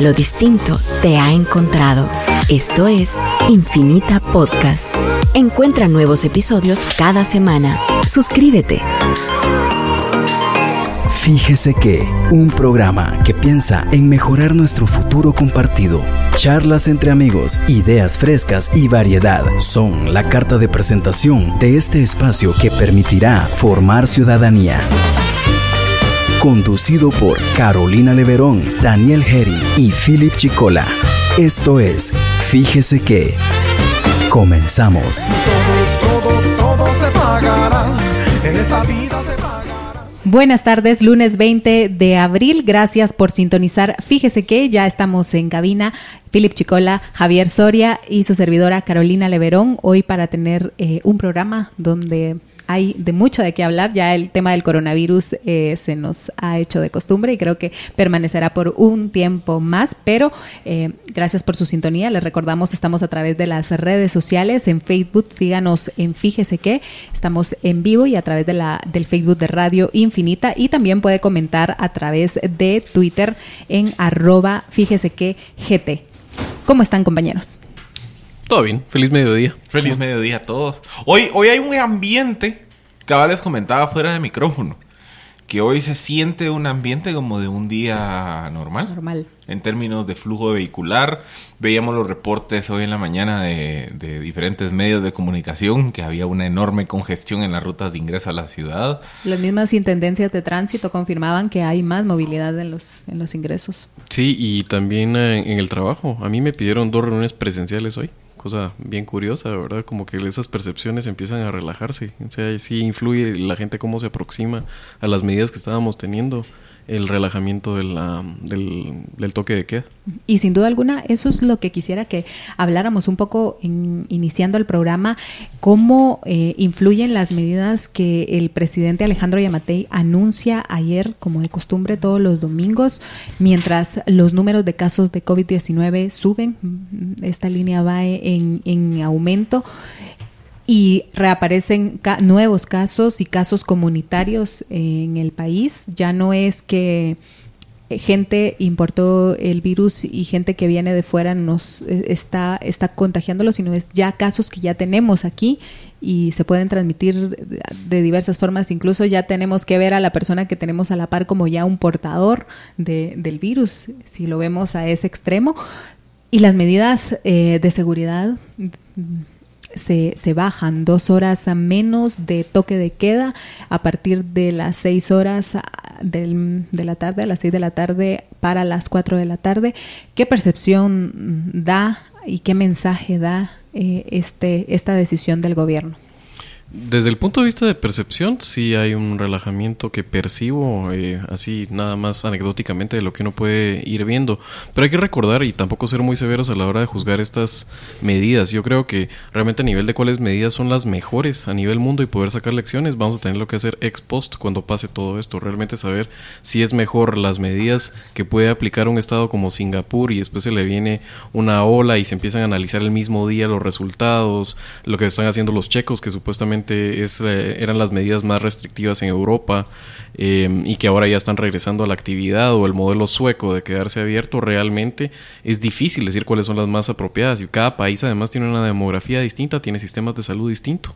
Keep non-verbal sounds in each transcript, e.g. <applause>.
Lo distinto te ha encontrado. Esto es Infinita Podcast. Encuentra nuevos episodios cada semana. Suscríbete. Fíjese que un programa que piensa en mejorar nuestro futuro compartido. Charlas entre amigos, ideas frescas y variedad son la carta de presentación de este espacio que permitirá formar ciudadanía. Conducido por Carolina Leverón, Daniel Herry y Philip Chicola. Esto es Fíjese que. Comenzamos. en esta vida se Buenas tardes, lunes 20 de abril. Gracias por sintonizar. Fíjese que ya estamos en cabina. Philip Chicola, Javier Soria y su servidora Carolina Leverón, hoy para tener eh, un programa donde hay de mucho de qué hablar. Ya el tema del coronavirus eh, se nos ha hecho de costumbre y creo que permanecerá por un tiempo más. Pero eh, gracias por su sintonía. Les recordamos, estamos a través de las redes sociales. En Facebook, síganos en Fíjese que estamos en vivo y a través de la, del Facebook de Radio Infinita. Y también puede comentar a través de Twitter en arroba Fíjese que GT. ¿Cómo están, compañeros? Todo bien, feliz mediodía. Feliz mediodía a todos. Hoy, hoy hay un ambiente, que les comentaba fuera de micrófono, que hoy se siente un ambiente como de un día normal. Normal. En términos de flujo vehicular, veíamos los reportes hoy en la mañana de, de diferentes medios de comunicación que había una enorme congestión en las rutas de ingreso a la ciudad. Las mismas intendencias de tránsito confirmaban que hay más movilidad en los, en los ingresos. Sí, y también eh, en el trabajo. A mí me pidieron dos reuniones presenciales hoy cosa bien curiosa, ¿verdad? Como que esas percepciones empiezan a relajarse. O sea, sí influye la gente cómo se aproxima a las medidas que estábamos teniendo el relajamiento de la, del, del, toque de queda. Y sin duda alguna, eso es lo que quisiera que habláramos un poco en, iniciando el programa, cómo eh, influyen las medidas que el presidente Alejandro Yamatei anuncia ayer, como de costumbre, todos los domingos, mientras los números de casos de COVID-19 suben, esta línea va en, en aumento y reaparecen nuevos casos y casos comunitarios en el país. Ya no es que gente importó el virus y gente que viene de fuera nos eh, está, está contagiándolo, sino es ya casos que ya tenemos aquí y se pueden transmitir de diversas formas. Incluso ya tenemos que ver a la persona que tenemos a la par como ya un portador de, del virus, si lo vemos a ese extremo. Y las medidas eh, de seguridad se, se, bajan dos horas a menos de toque de queda a partir de las seis horas del, de la tarde, a las seis de la tarde para las cuatro de la tarde. ¿Qué percepción da y qué mensaje da eh, este, esta decisión del gobierno? Desde el punto de vista de percepción, sí hay un relajamiento que percibo, eh, así nada más anecdóticamente de lo que uno puede ir viendo. Pero hay que recordar y tampoco ser muy severos a la hora de juzgar estas medidas. Yo creo que realmente a nivel de cuáles medidas son las mejores a nivel mundo y poder sacar lecciones, vamos a tener lo que hacer ex post cuando pase todo esto. Realmente saber si es mejor las medidas que puede aplicar un estado como Singapur y después se le viene una ola y se empiezan a analizar el mismo día los resultados, lo que están haciendo los checos que supuestamente eh, eran las medidas más restrictivas en Europa em, y que ahora ya están regresando a la actividad o el modelo sueco de quedarse abierto, realmente es difícil decir cuáles son las más apropiadas y cada país además tiene una demografía distinta, tiene sistemas de salud distintos.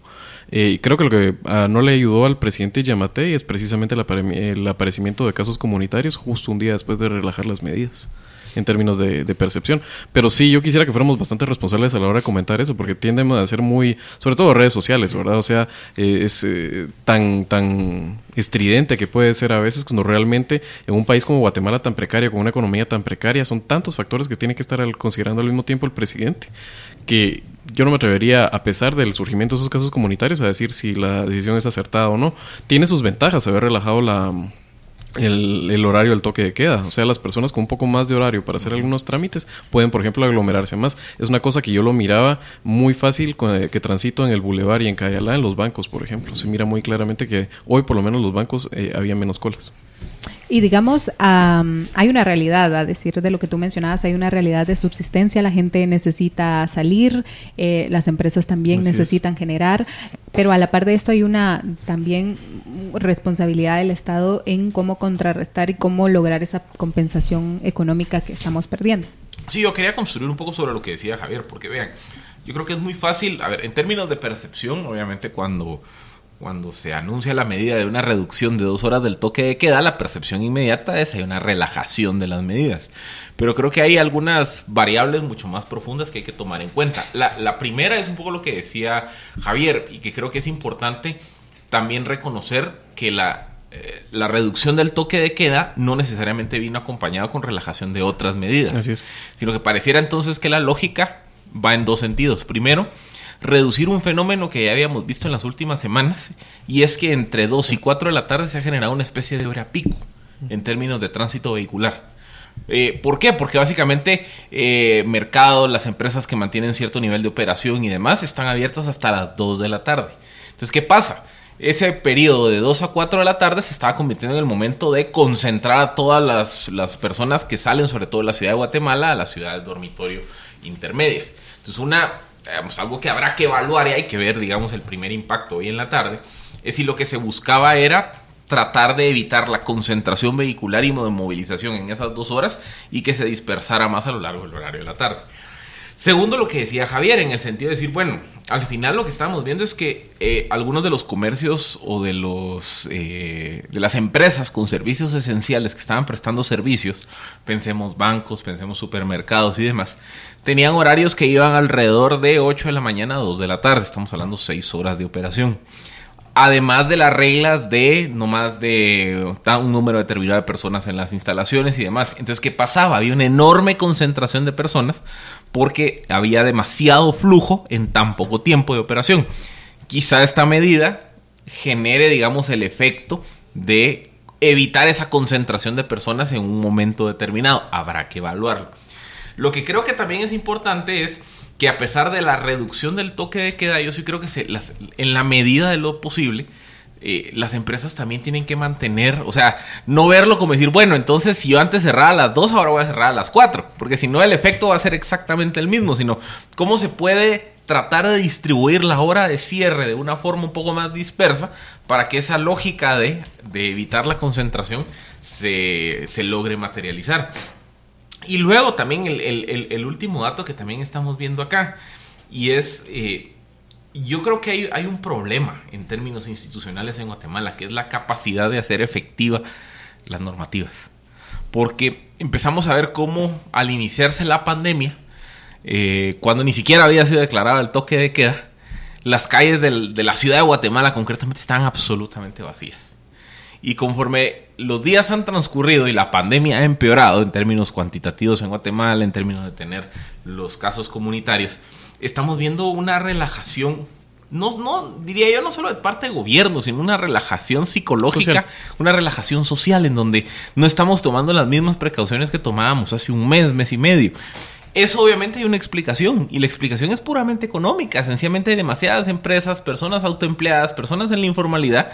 Eh, creo que lo que ah, no le ayudó al presidente Yamate es precisamente el aparecimiento de casos comunitarios justo un día después de relajar las medidas en términos de, percepción. Pero sí, yo quisiera que fuéramos bastante responsables a la hora de comentar eso, porque tienden a ser muy, sobre todo redes sociales, ¿verdad? O sea, eh, es eh, tan, tan estridente que puede ser a veces cuando realmente en un país como Guatemala tan precario, con una economía tan precaria, son tantos factores que tiene que estar considerando al mismo tiempo el presidente, que yo no me atrevería, a pesar del surgimiento de esos casos comunitarios, a decir si la decisión es acertada o no. Tiene sus ventajas haber relajado la el, horario del toque de queda. O sea, las personas con un poco más de horario para hacer algunos trámites pueden, por ejemplo, aglomerarse más. Es una cosa que yo lo miraba muy fácil eh, que transito en el Boulevard y en Cayalá, en los bancos, por ejemplo. Se mira muy claramente que hoy, por lo menos, los bancos eh, había menos colas. Y digamos, am, hay una realidad, a decir de lo que tú mencionabas, hay una realidad de subsistencia, la gente necesita salir, eh, las empresas también Así es. necesitan generar, pero a la par de esto hay una también responsabilidad del Estado en cómo contrarrestar y cómo lograr esa compensación económica que estamos perdiendo. Sí, yo quería construir un poco sobre lo que decía Javier, porque vean, yo creo que es muy fácil, a ver, en términos de percepción, obviamente cuando, cuando se anuncia la medida de una reducción de dos horas del toque de queda, la percepción inmediata es hay una relajación de las medidas. Pero creo que hay algunas variables mucho más profundas que hay que tomar en cuenta. La, la primera es un poco lo que decía Javier y que creo que es importante también reconocer que la, eh, la reducción del toque de queda no necesariamente vino acompañado con relajación de otras medidas Así es. sino que pareciera entonces que la lógica va en dos sentidos. Primero, reducir un fenómeno que ya habíamos visto en las últimas semanas, y es que entre 2 y 4 de la tarde se ha generado una especie de hora pico en términos de tránsito vehicular. Eh, ¿Por qué? Porque básicamente eh, mercados, las empresas que mantienen cierto nivel de operación y demás están abiertas hasta las 2 de la tarde. Entonces, ¿qué pasa? Ese periodo de 2 a 4 de la tarde se estaba convirtiendo en el momento de concentrar a todas las, las personas que salen, sobre todo de la ciudad de Guatemala, a las ciudades dormitorio intermedias. Entonces, una, algo que habrá que evaluar y hay que ver, digamos, el primer impacto hoy en la tarde, es si lo que se buscaba era tratar de evitar la concentración vehicular y movilización en esas dos horas y que se dispersara más a lo largo del horario de la tarde. Segundo, lo que decía Javier, en el sentido de decir, bueno, al final lo que estamos viendo es que eh, algunos de los comercios o de, los, eh, de las empresas con servicios esenciales que estaban prestando servicios, pensemos bancos, pensemos supermercados y demás, tenían horarios que iban alrededor de 8 de la mañana a 2 de la tarde, estamos hablando 6 horas de operación. Además de las reglas de no más de un número determinado de personas en las instalaciones y demás. Entonces, ¿qué pasaba? Había una enorme concentración de personas porque había demasiado flujo en tan poco tiempo de operación. Quizá esta medida genere, digamos, el efecto de evitar esa concentración de personas en un momento determinado. Habrá que evaluarlo. Lo que creo que también es importante es que a pesar de la reducción del toque de queda, yo sí creo que se, las- en la medida de lo posible, eh, las empresas también tienen que mantener, o sea, no verlo como decir, bueno, entonces si yo antes cerraba a las 2, ahora voy a cerrar a las 4, porque si no el efecto va a ser exactamente el mismo, sino cómo se puede tratar de distribuir la hora de cierre de una forma un poco más dispersa para que esa lógica de, de evitar la concentración se, se logre materializar. Y luego también el, el- el- último dato que también estamos viendo acá, y es, eh, yo creo que hay, hay un problema en términos institucionales en Guatemala, que es la capacidad de hacer efectiva las normativas. Porque empezamos a ver cómo al iniciarse la pandemia, eh, cuando ni siquiera había sido declarado el toque de queda, las calles del- de la ciudad de Guatemala concretamente estaban absolutamente vacías. Y conforme los días han transcurrido y la pandemia ha empeorado en términos cuantitativos en Guatemala, en términos de tener los casos comunitarios, estamos viendo una relajación, no, no diría yo no solo de parte de gobierno, sino una relajación psicológica, Social. una relajación social en donde no estamos tomando las mismas precauciones que tomábamos hace un mes, mes y medio. Eso obviamente hay una explicación y la explicación es puramente económica. Sencillamente hay demasiadas empresas, personas autoempleadas, personas en la informalidad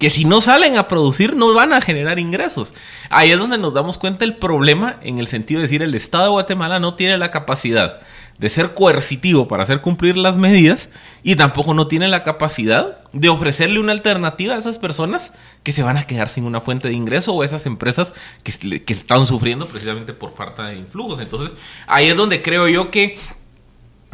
que si no salen a producir no van a generar ingresos. Ahí es donde nos damos cuenta el problema en el sentido de decir el Estado de Guatemala no tiene la capacidad de ser coercitivo para hacer cumplir las medidas y tampoco no tiene la capacidad de ofrecerle una alternativa a esas personas que se van a quedar sin una fuente de ingreso o esas empresas que, que están sufriendo precisamente por falta de influjos. Entonces ahí es donde creo yo que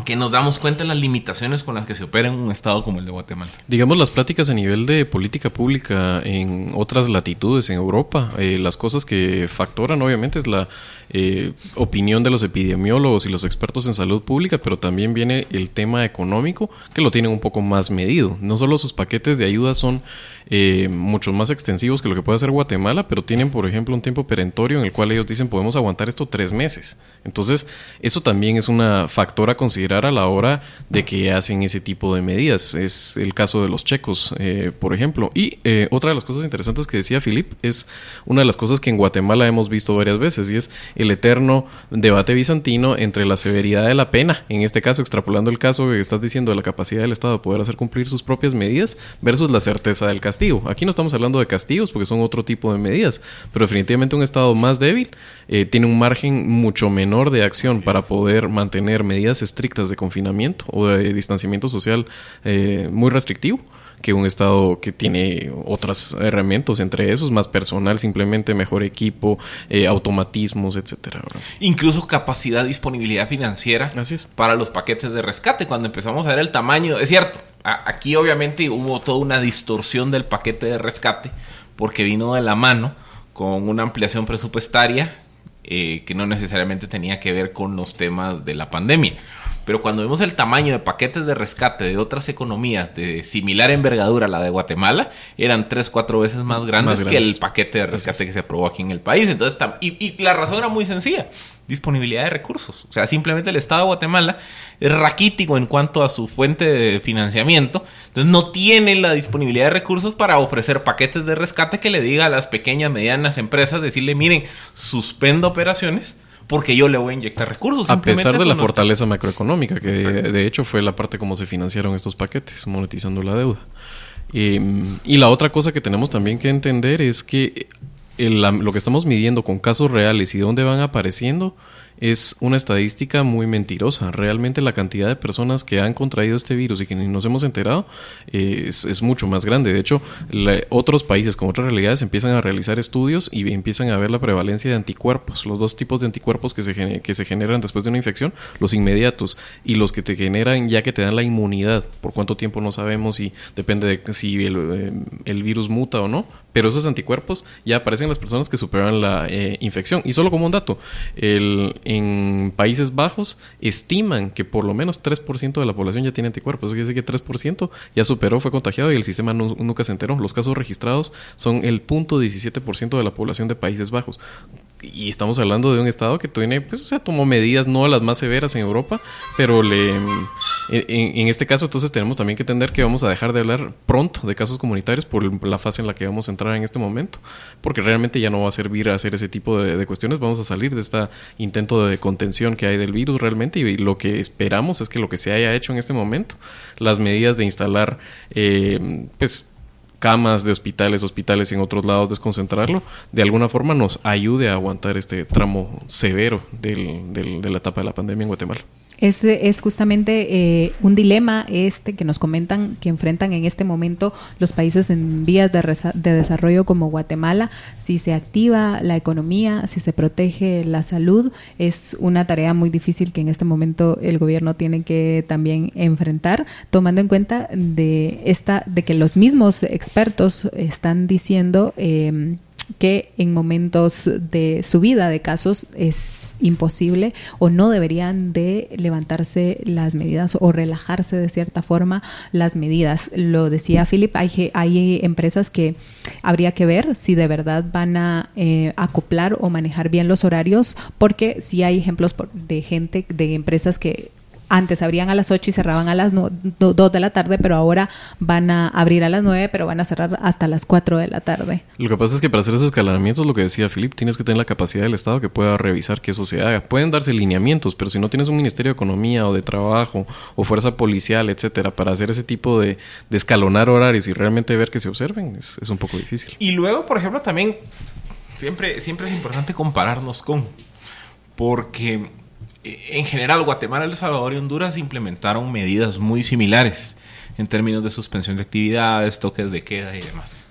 que nos damos cuenta de las limitaciones con las que se opera en un estado como el de Guatemala. Digamos, las pláticas a nivel de política pública en otras latitudes, en Europa, eh, las cosas que factoran obviamente es la eh, opinión de los epidemiólogos y los expertos en salud pública, pero también viene el tema económico que lo tienen un poco más medido. No solo sus paquetes de ayuda son eh, mucho más extensivos que lo que puede hacer Guatemala, pero tienen, por ejemplo, un tiempo perentorio en el cual ellos dicen podemos aguantar esto tres meses. Entonces, eso también es una factor a considerar a la hora de que hacen ese tipo de medidas. Es el caso de los checos, eh, por ejemplo. Y eh, otra de las cosas interesantes que decía Philip es una de las cosas que en Guatemala hemos visto varias veces y es el eterno debate bizantino entre la severidad de la pena, en este caso extrapolando el caso que estás diciendo de la capacidad del Estado de poder hacer cumplir sus propias medidas versus la certeza del castigo. Aquí no estamos hablando de castigos porque son otro tipo de medidas, pero definitivamente un Estado más débil eh, tiene un margen mucho menor de acción para poder mantener medidas estrictas de confinamiento o de distanciamiento social eh, muy restrictivo que un estado que tiene otras herramientas, entre esos más personal, simplemente mejor equipo, eh, automatismos, etcétera. Incluso capacidad, disponibilidad financiera para los paquetes de rescate. Cuando empezamos a ver el tamaño, es cierto, aquí obviamente hubo toda una distorsión del paquete de rescate porque vino de la mano con una ampliación presupuestaria eh, que no necesariamente tenía que ver con los temas de la pandemia. Pero cuando vemos el tamaño de paquetes de rescate de otras economías de similar envergadura a la de Guatemala, eran tres, cuatro veces más grandes, que el paquete de rescate que se aprobó aquí en el país. Entonces, y, y la razón era muy sencilla disponibilidad de recursos. O sea, simplemente el Estado de Guatemala es raquítico en cuanto a su fuente de financiamiento. Entonces no tiene la disponibilidad de recursos para ofrecer paquetes de rescate que le diga a las pequeñas, medianas empresas, decirle, miren, suspendo operaciones porque yo le voy a inyectar recursos. A pesar de la fortaleza macroeconómica, que de, hecho fue la parte como se financiaron estos paquetes, monetizando la deuda. Em, y la otra cosa que tenemos también que entender es que lo que estamos midiendo con casos reales y dónde van apareciendo es una estadística muy mentirosa. Realmente la cantidad de personas que han contraído este virus y que ni nos hemos enterado eh, es, mucho más grande. De hecho, otros países con otras realidades empiezan a realizar estudios y empiezan a ver la prevalencia de anticuerpos. Los dos tipos de anticuerpos que se, que se generan después de una infección, los inmediatos y los que te generan ya que te dan la inmunidad. Por cuánto tiempo no sabemos y depende de si el, eh, virus muta o no. Pero esos anticuerpos ya aparecen en las personas que superan la eh, infección. Y solo como un dato, el en Países Bajos estiman que por lo menos 3% de la población ya tiene anticuerpos. Eso quiere decir que 3% ya superó, fue contagiado y el sistema nunca se enteró. Los casos registrados son el 0.17% de la población de Países Bajos y estamos hablando de un estado que tiene, pues, o sea, tomó medidas no las más severas en Europa, pero le, en, este caso entonces tenemos también que entender que vamos a dejar de hablar pronto de casos comunitarios por la fase en la que vamos a entrar en este momento, porque realmente ya no va a servir a hacer ese tipo de, cuestiones, vamos a salir de este intento de contención que hay del virus realmente y, lo que esperamos es que lo que se haya hecho en este momento, las medidas de instalar, eh, pues, camas de hospitales, hospitales en otros lados, desconcentrarlo, de alguna forma nos ayude a aguantar este tramo severo del, de la etapa de la pandemia en Guatemala. Es, es justamente eh, un dilema este que nos comentan que enfrentan en este momento los países en vías de, de, desarrollo como Guatemala. Si se activa la economía, si se protege la salud, es una tarea muy difícil que en este momento el gobierno tiene que también enfrentar, tomando en cuenta de esta, de que los mismos expertos están diciendo eh, que en momentos de subida de casos es imposible o no deberían de levantarse las medidas o relajarse de cierta forma las medidas. Lo decía Philip, hay, hay empresas que habría que ver si de verdad van a eh, acoplar o manejar bien los horarios, porque si hay ejemplos de gente, de empresas que antes abrían a las 8 y cerraban a las 2 de la tarde, pero ahora van a abrir a las 9, pero van a cerrar hasta las 4 de la tarde. Lo que pasa es que para hacer esos escalamientos, lo que decía Philip, tienes que tener la capacidad del Estado que pueda revisar que eso se haga. Pueden darse lineamientos, pero si no tienes un Ministerio de Economía o de Trabajo o Fuerza Policial, etcétera, para hacer ese tipo de, escalonar horarios y realmente ver que se observen, es, es un poco difícil. Y luego, por ejemplo, también siempre, siempre es importante compararnos con, porque en general, Guatemala, El Salvador y Honduras implementaron medidas muy similares en términos de suspensión de actividades, toques de queda y demás.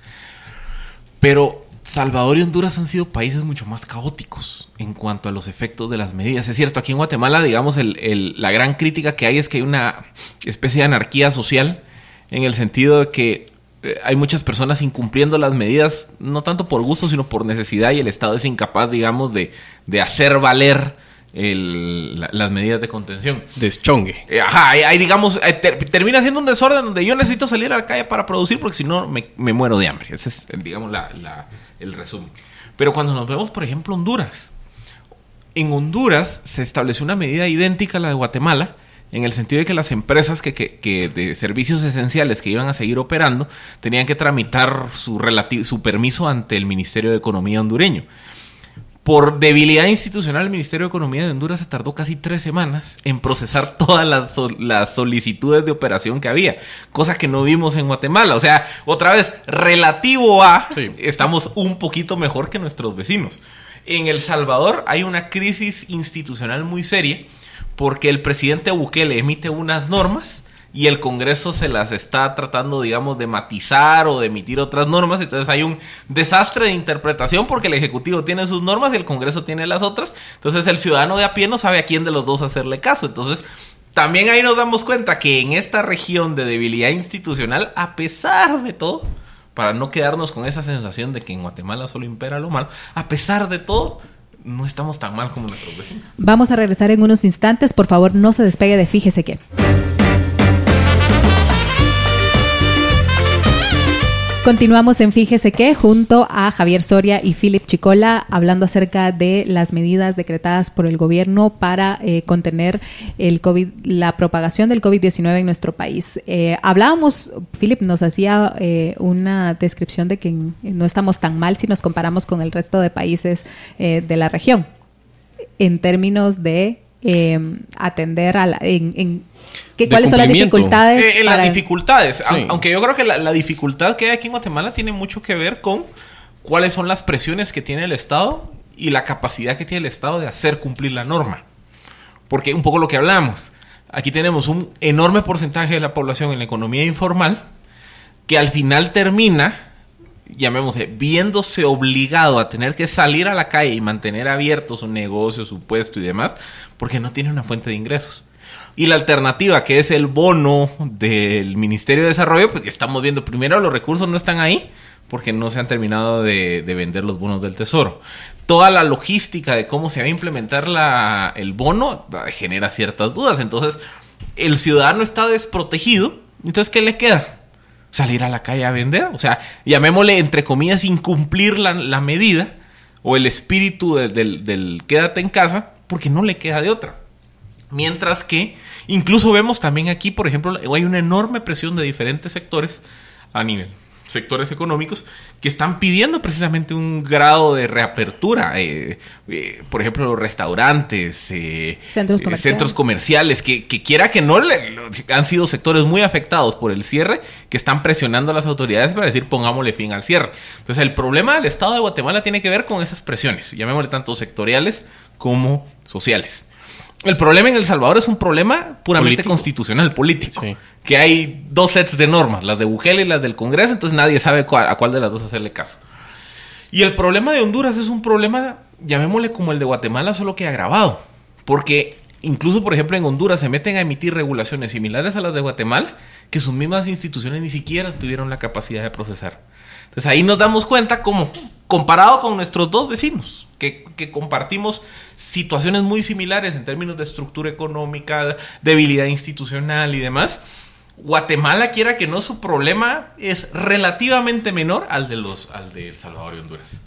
Pero Salvador y Honduras han sido países mucho más caóticos en cuanto a los efectos de las medidas. Es cierto, aquí en Guatemala, digamos, la gran crítica que hay es que hay una especie de anarquía social en el sentido de que eh, hay muchas personas incumpliendo las medidas, no tanto por gusto, sino por necesidad, y el Estado es incapaz, digamos, de, de hacer valer las medidas de contención. Deschongue. Eh, ajá, ahí, digamos, eh, termina siendo un desorden donde yo necesito salir a la calle para producir porque si no me, muero de hambre. Ese es, digamos, el resumen. Pero cuando nos vemos, por ejemplo, Honduras. En Honduras se estableció una medida idéntica a la de Guatemala en el sentido de que las empresas que, que- que de servicios esenciales que iban a seguir operando tenían que tramitar su, su permiso ante el Ministerio de Economía hondureño. Por debilidad institucional, el Ministerio de Economía de Honduras se tardó casi tres semanas en procesar <laughs> todas las, sol- las solicitudes de operación que había, cosa que no vimos en Guatemala. O sea, otra vez, relativo a, Sí. estamos un poquito mejor que nuestros vecinos. En El Salvador hay una crisis institucional muy seria porque el presidente Bukele emite unas normas y el Congreso se las está tratando, digamos, de matizar o de emitir otras normas. Entonces hay un desastre de interpretación porque el Ejecutivo tiene sus normas y el Congreso tiene las otras. Entonces el ciudadano de a pie no sabe a quién de los dos hacerle caso. Entonces también ahí nos damos cuenta que en esta región de debilidad institucional, a pesar de todo, para no quedarnos con esa sensación de que en Guatemala solo impera lo malo, a pesar de todo, no estamos tan mal como nuestros vecinos. Vamos a regresar en unos instantes. Por favor, no se despegue de Fíjese que. Continuamos en Fíjese que junto a Javier Soria y Philip Chicola hablando acerca de las medidas decretadas por el gobierno para eh, contener el COVID, la propagación del COVID-19 en nuestro país. Eh, hablábamos, Philip nos hacía eh, una descripción de que no estamos tan mal si nos comparamos con el resto de países eh, de la región en términos de eh, atender a la, en, en- ¿qué- De cuáles son las dificultades Eh, para- las dificultades. Sí. Aunque yo creo que la, la dificultad que hay aquí en Guatemala tiene mucho que ver con cuáles son las presiones que tiene el Estado y la capacidad que tiene el Estado de hacer cumplir la norma. Porque un poco lo que hablamos. Aquí tenemos un enorme porcentaje de la población en la economía informal que al final termina, llamémosle, viéndose obligado a tener que salir a la calle y mantener abierto su negocio, su puesto y demás, porque no tiene una fuente de ingresos. Y la alternativa, que es el bono del Ministerio de Desarrollo, pues estamos viendo, primero los recursos no están ahí, porque no se han terminado de, de vender los bonos del Tesoro. Toda la logística de cómo se va a implementar la, el bono genera ciertas dudas. Entonces, el ciudadano está desprotegido. Entonces, ¿qué le queda? Salir a la calle a vender. O sea, llamémosle, entre comillas, incumplir la, la medida o el espíritu del- del quédate en casa, porque no le queda de otra. Mientras que incluso vemos también aquí, por ejemplo, hay una enorme presión de diferentes sectores a nivel sectores económicos que están pidiendo precisamente un grado de reapertura. eh, eh, por ejemplo, los restaurantes, eh, Centros comerciales. centros comerciales, que, que quiera que no, le- han sido sectores muy afectados por el cierre, que están presionando a las autoridades para decir pongámosle fin al cierre. Entonces, el problema del Estado de Guatemala tiene que ver con esas presiones, llamémosle tanto sectoriales como sociales. El problema en El Salvador es un problema puramente Político. constitucional, político. Sí. Que hay dos sets de normas, las de Bukele y las del Congreso, entonces nadie sabe cuál- a cuál de las dos hacerle caso. Y el problema de Honduras es un problema, llamémosle como el de Guatemala, solo que agravado. Porque incluso, por ejemplo, en Honduras se meten a emitir regulaciones similares a las de Guatemala, que sus mismas instituciones ni siquiera tuvieron la capacidad de procesar. Entonces ahí nos damos cuenta como, comparado con nuestros dos vecinos, que, compartimos situaciones muy similares en términos de estructura económica, debilidad institucional y demás, Guatemala, quiera que no, su problema es relativamente menor al de los al de El Salvador y Honduras.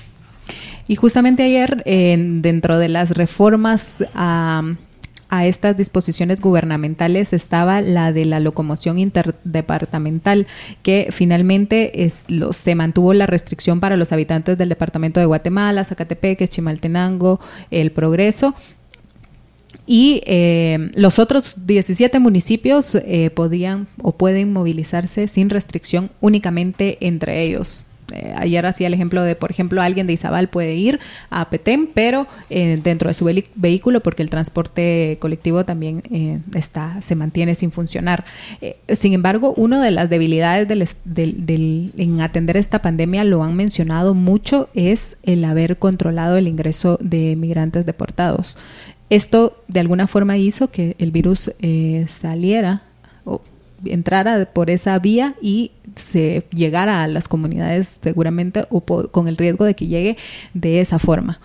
Y justamente ayer, dentro de las reformas a estas disposiciones gubernamentales, estaba la de la locomoción interdepartamental, que finalmente se mantuvo la restricción para los habitantes del departamento de Guatemala, Zacatepeques, Chimaltenango, El Progreso. Y eh, los otros 17 municipios eh, podían o pueden movilizarse sin restricción únicamente entre ellos. Eh, ayer hacía el ejemplo de, por ejemplo, alguien de Izabal puede ir a Petén, pero eh, dentro de su vehículo, porque el transporte colectivo también eh, está, se mantiene sin funcionar. Eh, sin embargo, una de las debilidades del, es- del- del- en atender esta pandemia, lo han mencionado mucho, es el haber controlado el ingreso de migrantes deportados. Esto de alguna forma hizo que el virus eh, saliera o entrara por esa vía y se llegara a las comunidades seguramente o con el riesgo de que llegue de esa forma.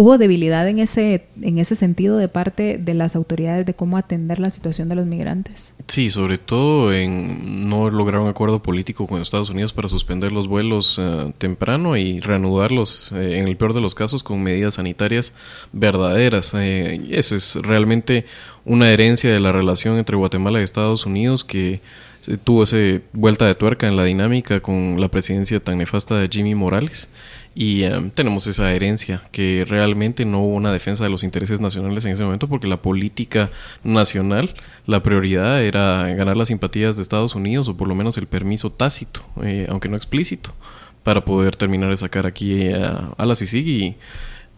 ¿Hubo debilidad en ese, en ese sentido de parte de las autoridades de cómo atender la situación de los migrantes? Sí, sobre todo en no lograr un acuerdo político con Estados Unidos para suspender los vuelos eh, temprano y reanudarlos, eh, en el peor de los casos, con medidas sanitarias verdaderas. Eh, eso es realmente una herencia de la relación entre Guatemala y Estados Unidos que tuvo esa vuelta de tuerca en la dinámica con la presidencia tan nefasta de Jimmy Morales. Y em, tenemos esa herencia que realmente no hubo una defensa de los intereses nacionales en ese momento porque la política nacional, la prioridad era ganar las simpatías de Estados Unidos o por lo menos el permiso tácito, eh, aunque no explícito, para poder terminar de sacar aquí a, a la CICIG y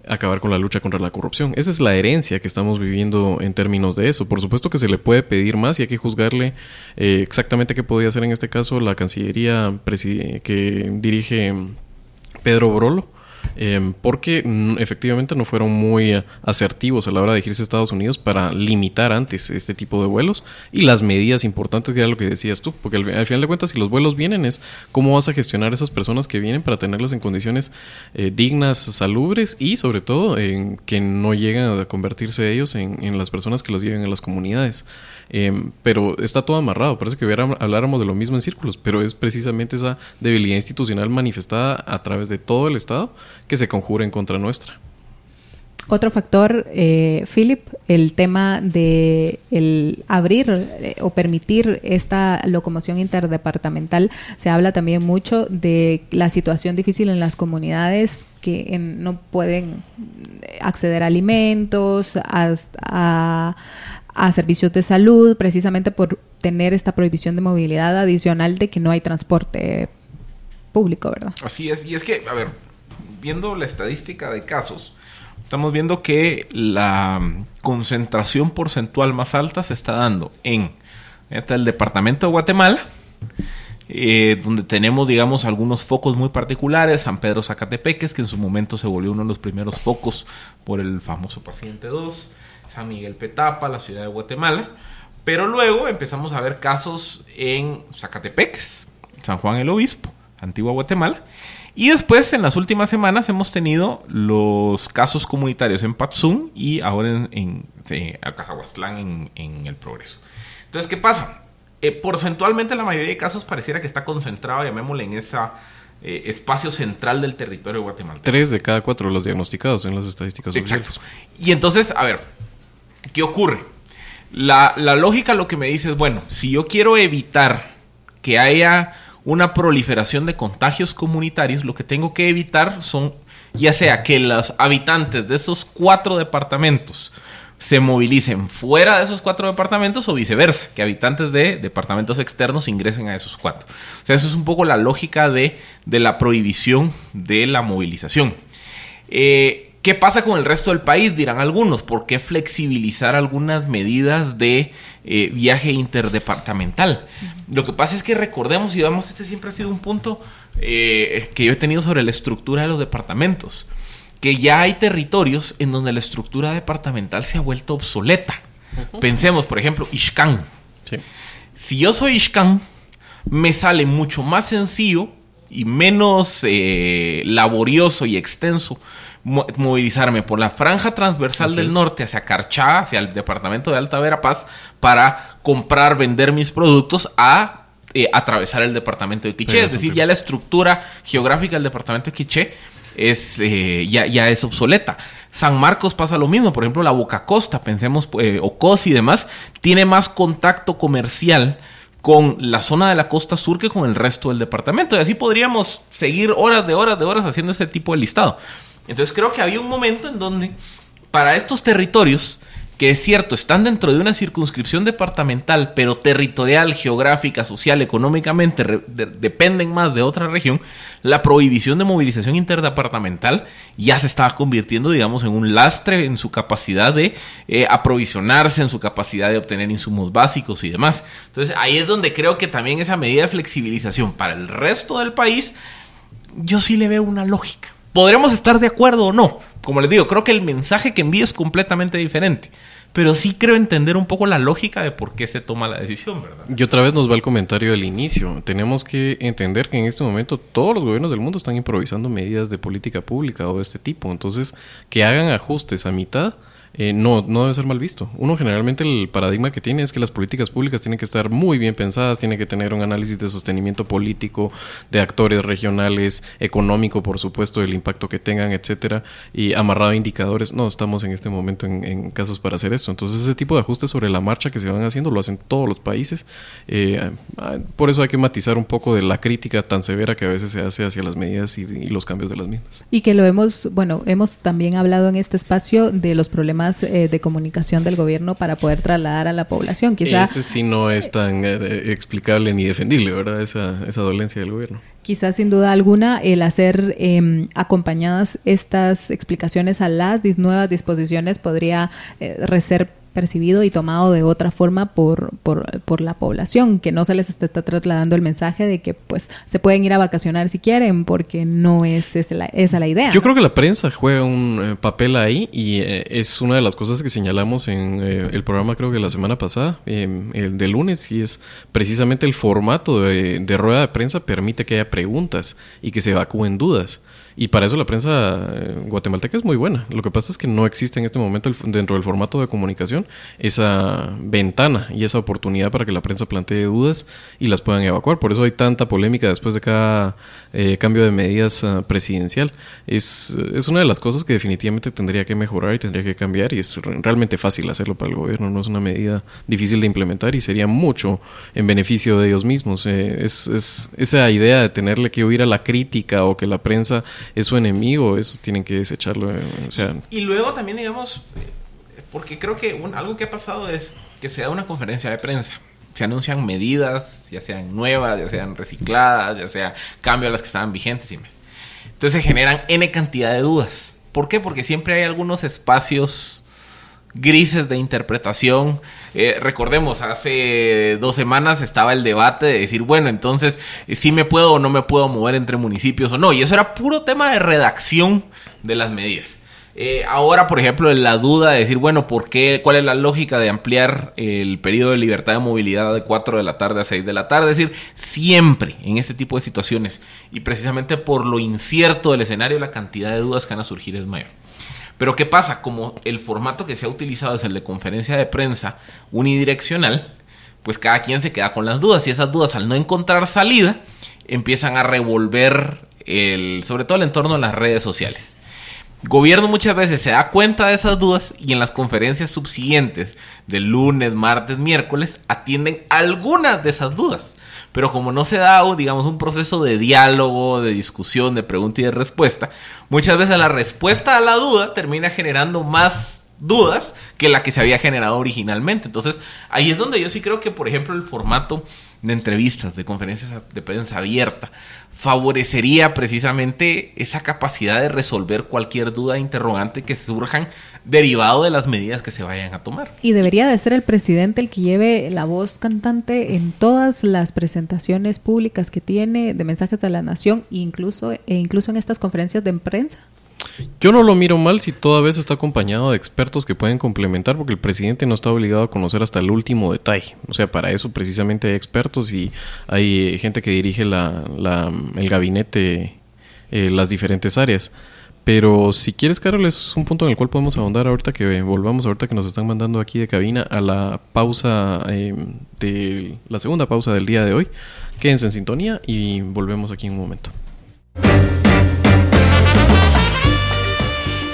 acabar con la lucha contra la corrupción. Esa es la herencia que estamos viviendo en términos de eso. Por supuesto que se le puede pedir más y hay que juzgarle eh, exactamente qué podía hacer en este caso la Cancillería que dirige Pedro Brolo. Em, porque mm, efectivamente no fueron muy eh, asertivos a la hora de irse a Estados Unidos para limitar antes este tipo de vuelos y las medidas importantes que era lo que decías tú, porque al, final de cuentas si los vuelos vienen es cómo vas a gestionar esas personas que vienen para tenerlas en condiciones eh, dignas, salubres y sobre todo en que no lleguen a convertirse ellos en, en las personas que los lleven a las comunidades. Em, pero está todo amarrado. Parece que habláramos de lo mismo en círculos, pero es precisamente esa debilidad institucional manifestada a través de todo el Estado que se conjura en contra nuestra. Otro factor, eh, Philip, el tema de el abrir eh, o permitir esta locomoción interdepartamental. Se habla también mucho de la situación difícil en las comunidades que no pueden acceder a alimentos, a, a servicios de salud, precisamente por tener esta prohibición de movilidad adicional de que no hay transporte público, ¿verdad? Así es, y es que, a ver, viendo la estadística de casos, estamos viendo que la concentración porcentual más alta se está dando en el departamento de Guatemala, eh, donde tenemos, digamos, algunos focos muy particulares, San Pedro Zacatepeques, que en su momento se volvió uno de los primeros focos por el famoso paciente 2, San Miguel Petapa, la ciudad de Guatemala. Pero luego empezamos a ver casos en Zacatepeques, San Juan el Obispo, Antigua Guatemala. Y después, en las últimas semanas, hemos tenido los casos comunitarios en Patzún y ahora en, en, en, El Progreso. Entonces, ¿qué pasa? Eh, porcentualmente, la mayoría de casos pareciera que está concentrado, llamémosle, en ese eh, espacio central del territorio de Guatemala. Tres de cada cuatro de los diagnosticados en las estadísticas Exacto. Y entonces, a ver, ¿Qué ocurre? La, lógica lo que me dice es, bueno, si yo quiero evitar que haya una proliferación de contagios comunitarios, lo que tengo que evitar son, ya sea que los habitantes de esos cuatro departamentos se movilicen fuera de esos cuatro departamentos o viceversa, que habitantes de departamentos externos ingresen a esos cuatro. O sea, eso es un poco la lógica de, de la prohibición de la movilización. Eh, ¿Qué pasa con el resto del país? Dirán algunos. ¿Por qué flexibilizar algunas medidas de eh, viaje interdepartamental? Lo que pasa es que recordemos, y vamos, este siempre ha sido un punto eh, que yo he tenido sobre la estructura de los departamentos, que ya hay territorios en donde la estructura departamental se ha vuelto obsoleta. Pensemos, por ejemplo, Ishkan. Si yo soy Ishkan, me sale mucho más sencillo y menos eh, laborioso y extenso movilizarme por la franja transversal del norte hacia Carchá, hacia el departamento de Alta Verapaz, para comprar, vender mis productos a eh, atravesar el departamento de Quiché. es decir, ya la estructura geográfica del departamento de Quiché es, eh, ya, ya es obsoleta. San Marcos pasa lo mismo, por ejemplo, la Boca Costa, pensemos, eh, Ocos y demás, tiene más contacto comercial con la zona de la costa sur que con el resto del departamento. Y así podríamos seguir horas de horas de horas haciendo ese tipo de listado. Entonces creo que había un momento en donde para estos territorios, que es cierto, están dentro de una circunscripción departamental, pero territorial, geográfica, social, económicamente, dependen más de otra región, la prohibición de movilización interdepartamental ya se estaba convirtiendo, digamos, en un lastre en su capacidad de eh, aprovisionarse, en su capacidad de obtener insumos básicos y demás. Entonces ahí es donde creo que también esa medida de flexibilización para el resto del país, yo sí le veo una lógica. Podremos estar de acuerdo o no. Como les digo, creo que el mensaje que envíe es completamente diferente. pero sí creo entender un poco la lógica de por qué se toma la decisión, ¿verdad? Y otra vez nos va el comentario del inicio. Tenemos que entender que en este momento todos los gobiernos del mundo están improvisando medidas de política pública o de este tipo. Entonces, que hagan ajustes a mitad eh, no, no debe ser mal visto. Uno generalmente el paradigma que tiene es que las políticas públicas tienen que estar muy bien pensadas, tienen que tener un análisis de sostenimiento político, de actores regionales, económico, por supuesto, del impacto que tengan, etcétera, y amarrado a indicadores. No, estamos en este momento en, casos para hacer esto. Entonces, ese tipo de ajustes sobre la marcha que se van haciendo lo hacen todos los países. Eh, ah, por eso hay que matizar un poco de la crítica tan severa que a veces se hace hacia las medidas y, y los cambios de las mismas. Y que lo hemos, bueno, hemos también hablado en este espacio de los problemas eh, de comunicación del gobierno para poder trasladar a la población. Quizá, Ese sí no es tan eh, explicable ni defendible, ¿verdad? Esa, esa dolencia del gobierno. Quizás sin duda alguna el hacer em, acompañadas estas explicaciones a las nuevas disposiciones podría eh, ser percibido y tomado de otra forma por, por, por, la población, que no se les está trasladando el mensaje de que pues se pueden ir a vacacionar si quieren, porque no es esa la, esa la idea. Yo creo que la prensa juega un eh, papel ahí y eh, es una de las cosas que señalamos en eh, el programa creo que la semana pasada, el de lunes, y es precisamente el formato de, de rueda de prensa permite que haya preguntas y que se evacúen dudas. Y para eso la prensa eh, guatemalteca es muy buena. Lo que pasa es que no existe en este momento dentro del formato de comunicación esa ventana y esa oportunidad para que la prensa plantee dudas y las puedan evacuar. Por eso hay tanta polémica después de cada eh, cambio de medidas ah, presidencial. Es, es una de las cosas que definitivamente tendría que mejorar y tendría que cambiar y es realmente fácil hacerlo para el gobierno. No es una medida difícil de implementar y sería mucho en beneficio de ellos mismos. Es, es esa idea de tenerle que oír a la crítica o que la prensa es su enemigo, eso tienen que desecharlo. Eh, o sea. Y luego también, digamos, porque creo que algo que ha pasado es que se da una conferencia de prensa. Se anuncian medidas, ya sean nuevas, ya sean recicladas, ya sea cambio a las que estaban vigentes. Entonces se generan N cantidad de dudas. ¿Por qué? Porque siempre hay algunos espacios grises de interpretación. Eh, recordemos, hace dos semanas estaba el debate de decir, bueno, entonces, si ¿sí me puedo o no me puedo mover entre municipios o no. Y eso era puro tema de redacción de las medidas. Eh, ahora, por ejemplo, la duda de decir, bueno, ¿por qué? ¿Cuál es la lógica de ampliar el periodo de libertad de movilidad de 4 de la tarde a 6 de la tarde? Es decir, siempre en este tipo de situaciones y precisamente por lo incierto del escenario, la cantidad de dudas que van a surgir es mayor. Pero ¿qué pasa? Como el formato que se ha utilizado es el de conferencia de prensa unidireccional, pues cada quien se queda con las dudas y esas dudas al no encontrar salida empiezan a revolver el, sobre todo el entorno de las redes sociales. Gobierno muchas veces se da cuenta de esas dudas y en las conferencias subsiguientes del lunes, martes, miércoles atienden algunas de esas dudas. Pero como no se da, digamos, un proceso de diálogo, de discusión, de pregunta y de respuesta, muchas veces la respuesta a la duda termina generando más dudas que la que se había generado originalmente. Entonces, ahí es donde yo sí creo que, por ejemplo, el formato de entrevistas, de conferencias de prensa abierta, favorecería precisamente esa capacidad de resolver cualquier duda interrogante que surjan derivado de las medidas que se vayan a tomar. Y debería de ser el presidente el que lleve la voz cantante en todas las presentaciones públicas que tiene de mensajes de la nación, incluso, e incluso en estas conferencias de prensa. Yo no lo miro mal si toda vez está acompañado de expertos que pueden complementar, porque el presidente no está obligado a conocer hasta el último detalle. O sea, para eso precisamente hay expertos y hay gente que dirige la, el gabinete, eh, las diferentes áreas. Pero si quieres, Carol, es un punto en el cual podemos ahondar ahorita que volvamos, ahorita que nos están mandando aquí de cabina a la pausa, eh, de la segunda pausa del día de hoy. Quédense en sintonía y volvemos aquí en un momento.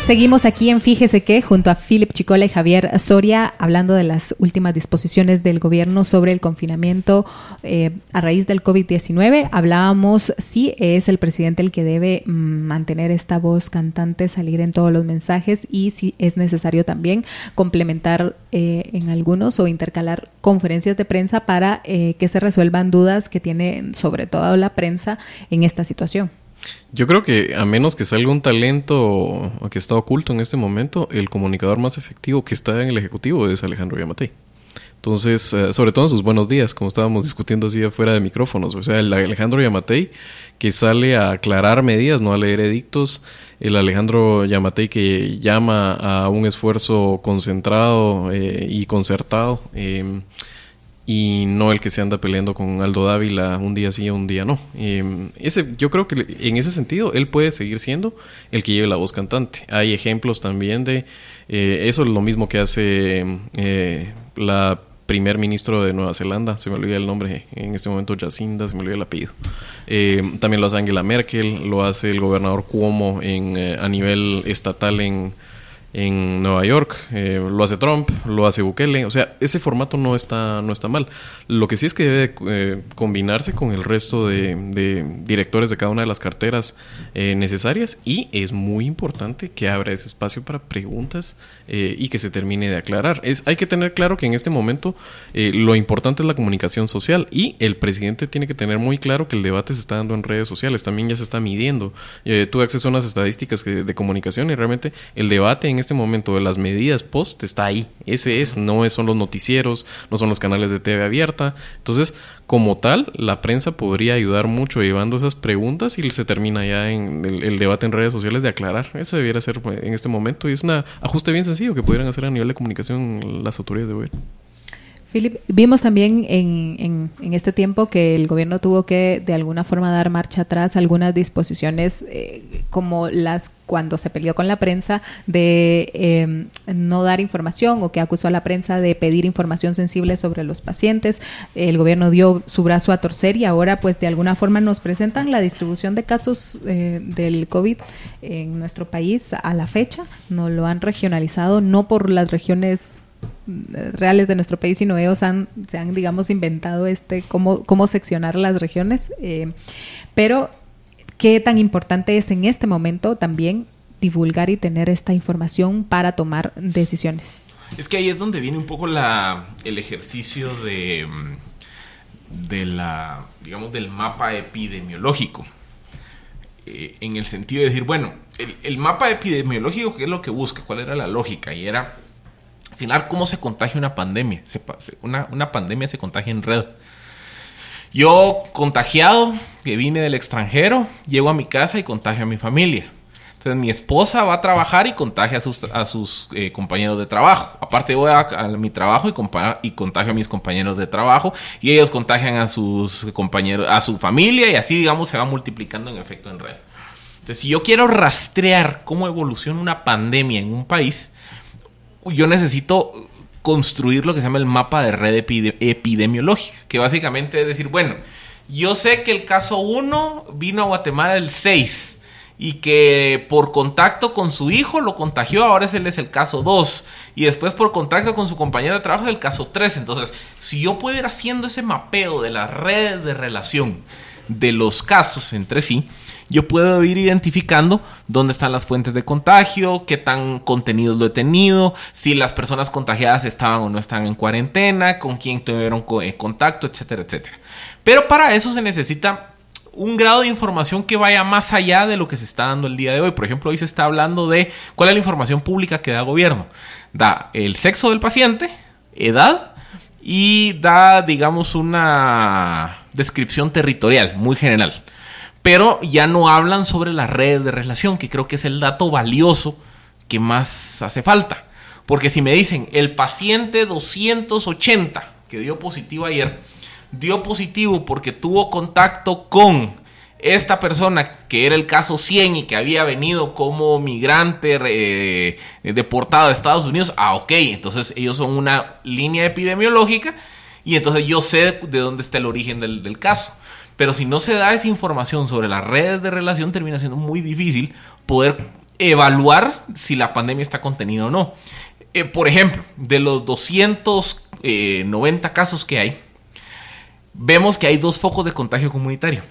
Seguimos aquí en Fíjese que, junto a Philip Chicola y Javier Soria, hablando de las últimas disposiciones del gobierno sobre el confinamiento eh, a raíz del COVID-19. Hablábamos si es el presidente el que debe mm, mantener esta voz cantante, salir en todos los mensajes y si es necesario también complementar eh, en algunos o intercalar conferencias de prensa para eh, que se resuelvan dudas que tiene sobre todo la prensa en esta situación. Yo creo que a menos que salga un talento que está oculto en este momento, el comunicador más efectivo que está en el Ejecutivo es Alejandro Yamatei. Entonces, eh, sobre todo en sus buenos días, como estábamos discutiendo así afuera de micrófonos. O sea, el Alejandro Yamatei que sale a aclarar medidas, no a leer edictos. El Alejandro Yamatei que llama a un esfuerzo concentrado eh, y concertado. Eh, y no el que se anda peleando con Aldo Dávila un día sí, un día no. ese, yo creo que en ese sentido él puede seguir siendo el que lleve la voz cantante. Hay ejemplos también de eso es lo mismo que hace la primer ministro de Nueva Zelanda, se me olvida el nombre en este momento, Jacinda, se me olvida el apellido. Eh, también lo hace Angela Merkel, lo hace el gobernador Cuomo en, eh, a nivel estatal en en Nueva York, eh, lo hace Trump, lo hace Bukele, o sea, ese formato no está, no está mal. Lo que sí es que debe eh, combinarse con el resto de, directores de cada una de las carteras eh, necesarias y es muy importante que abra ese espacio para preguntas y que se termine de aclarar. Es, hay que tener claro que en este momento lo importante es la comunicación social y el presidente tiene que tener muy claro que el debate se está dando en redes sociales, también ya se está midiendo. tuve acceso a unas estadísticas de comunicación y realmente el debate en en este momento de las medidas post está ahí. Ese es, no son los noticieros, no son los canales de TV abierta. Entonces, como tal, la prensa podría ayudar mucho llevando esas preguntas y se termina ya en el, debate en redes sociales de aclarar. Eso debiera ser pues, en este momento y es un ajuste bien sencillo que pudieran hacer a nivel de comunicación las autoridades de gobierno. Philip, vimos también en, este tiempo que el gobierno tuvo que de alguna forma dar marcha atrás algunas disposiciones eh, como las cuando se peleó con la prensa de em, no dar información o que acusó a la prensa de pedir información sensible sobre los pacientes. El gobierno dio su brazo a torcer y ahora pues de alguna forma nos presentan la distribución de casos eh, del COVID en nuestro país a la fecha. No lo han regionalizado, no por las regiones reales de nuestro país, sino ellos han, se han, digamos, inventado este cómo, cómo seccionar las regiones. Eh, pero, ¿qué tan importante es en este momento también divulgar y tener esta información para tomar decisiones? Es que ahí es donde viene un poco la, el ejercicio de, de la, digamos, del mapa epidemiológico. Eh, en el sentido de decir, bueno, el, el mapa epidemiológico, ¿qué es lo que busca? ¿Cuál era la lógica? Y era final, ¿cómo se contagia una pandemia? una, una pandemia se contagia en red. Yo, contagiado, que vine del extranjero, llego a mi casa y contagio a mi familia. Entonces mi esposa va a trabajar y contagia a sus, a sus eh, compañeros de trabajo. Aparte voy a, mi trabajo y, y, contagio a mis compañeros de trabajo y ellos contagian a sus compañeros, a su familia y así digamos se va multiplicando en efecto en red. Entonces si yo quiero rastrear cómo evoluciona una pandemia en un país, yo necesito construir lo que se llama el mapa de red epidemiológica, que básicamente es decir, bueno, yo sé que el caso 1 vino a Guatemala el 6 y que por contacto con su hijo lo contagió, ahora ese es el caso 2 y después por contacto con su compañero de trabajo es el caso 3. Entonces, si yo puedo ir haciendo ese mapeo de las redes de relación de los casos entre sí, yo puedo ir identificando dónde están las fuentes de contagio, qué tan contenidos lo he tenido, si las personas contagiadas estaban o no están en cuarentena, con quién tuvieron eh, contacto, etcétera, etcétera. Pero para eso se necesita un grado de información que vaya más allá de lo que se está dando el día de hoy. Por ejemplo, hoy se está hablando de cuál es la información pública que da el gobierno. Da el sexo del paciente, edad y da, digamos, una descripción territorial muy general pero ya no hablan sobre las redes de relación, que creo que es el dato valioso que más hace falta. Porque si me dicen, el paciente 280 que dio positivo ayer, dio positivo porque tuvo contacto con esta persona que era el caso 100 y que había venido como migrante eh, deportado de Estados Unidos, ah, ok, entonces ellos son una línea epidemiológica y entonces yo sé de dónde está el origen del caso. Pero si no se da esa información sobre las redes de relación, termina siendo muy difícil poder evaluar si la pandemia está contenida o no. Eh, por ejemplo, de los 290 eh, casos que hay, vemos que hay dos focos de contagio comunitario.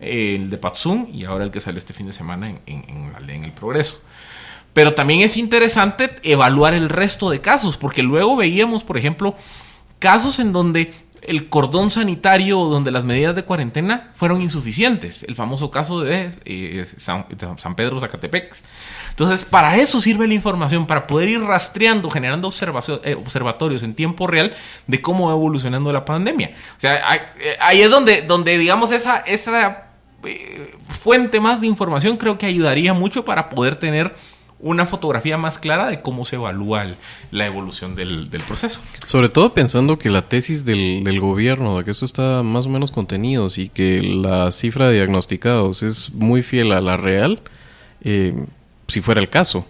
El de Patsum y ahora el que salió este fin de semana en, en, en el Progreso. Pero también es interesante evaluar el resto de casos, porque luego veíamos, por ejemplo, casos en donde el cordón sanitario donde las medidas de cuarentena fueron insuficientes. El famoso caso de eh, San, de San Pedro Zacatepec. Entonces, para eso sirve la información, para poder ir rastreando, generando eh, observatorios en tiempo real de cómo va evolucionando la pandemia. O sea, ahí, eh, ahí es donde, donde digamos, esa, esa eh, fuente más de información creo que ayudaría mucho para poder tener una fotografía más clara de cómo se evalúa el- la evolución del, del proceso. Sobre todo pensando que la tesis del, del gobierno, de que esto está más o menos contenido y que la cifra de diagnosticados es muy fiel a la real, eh, si fuera el caso.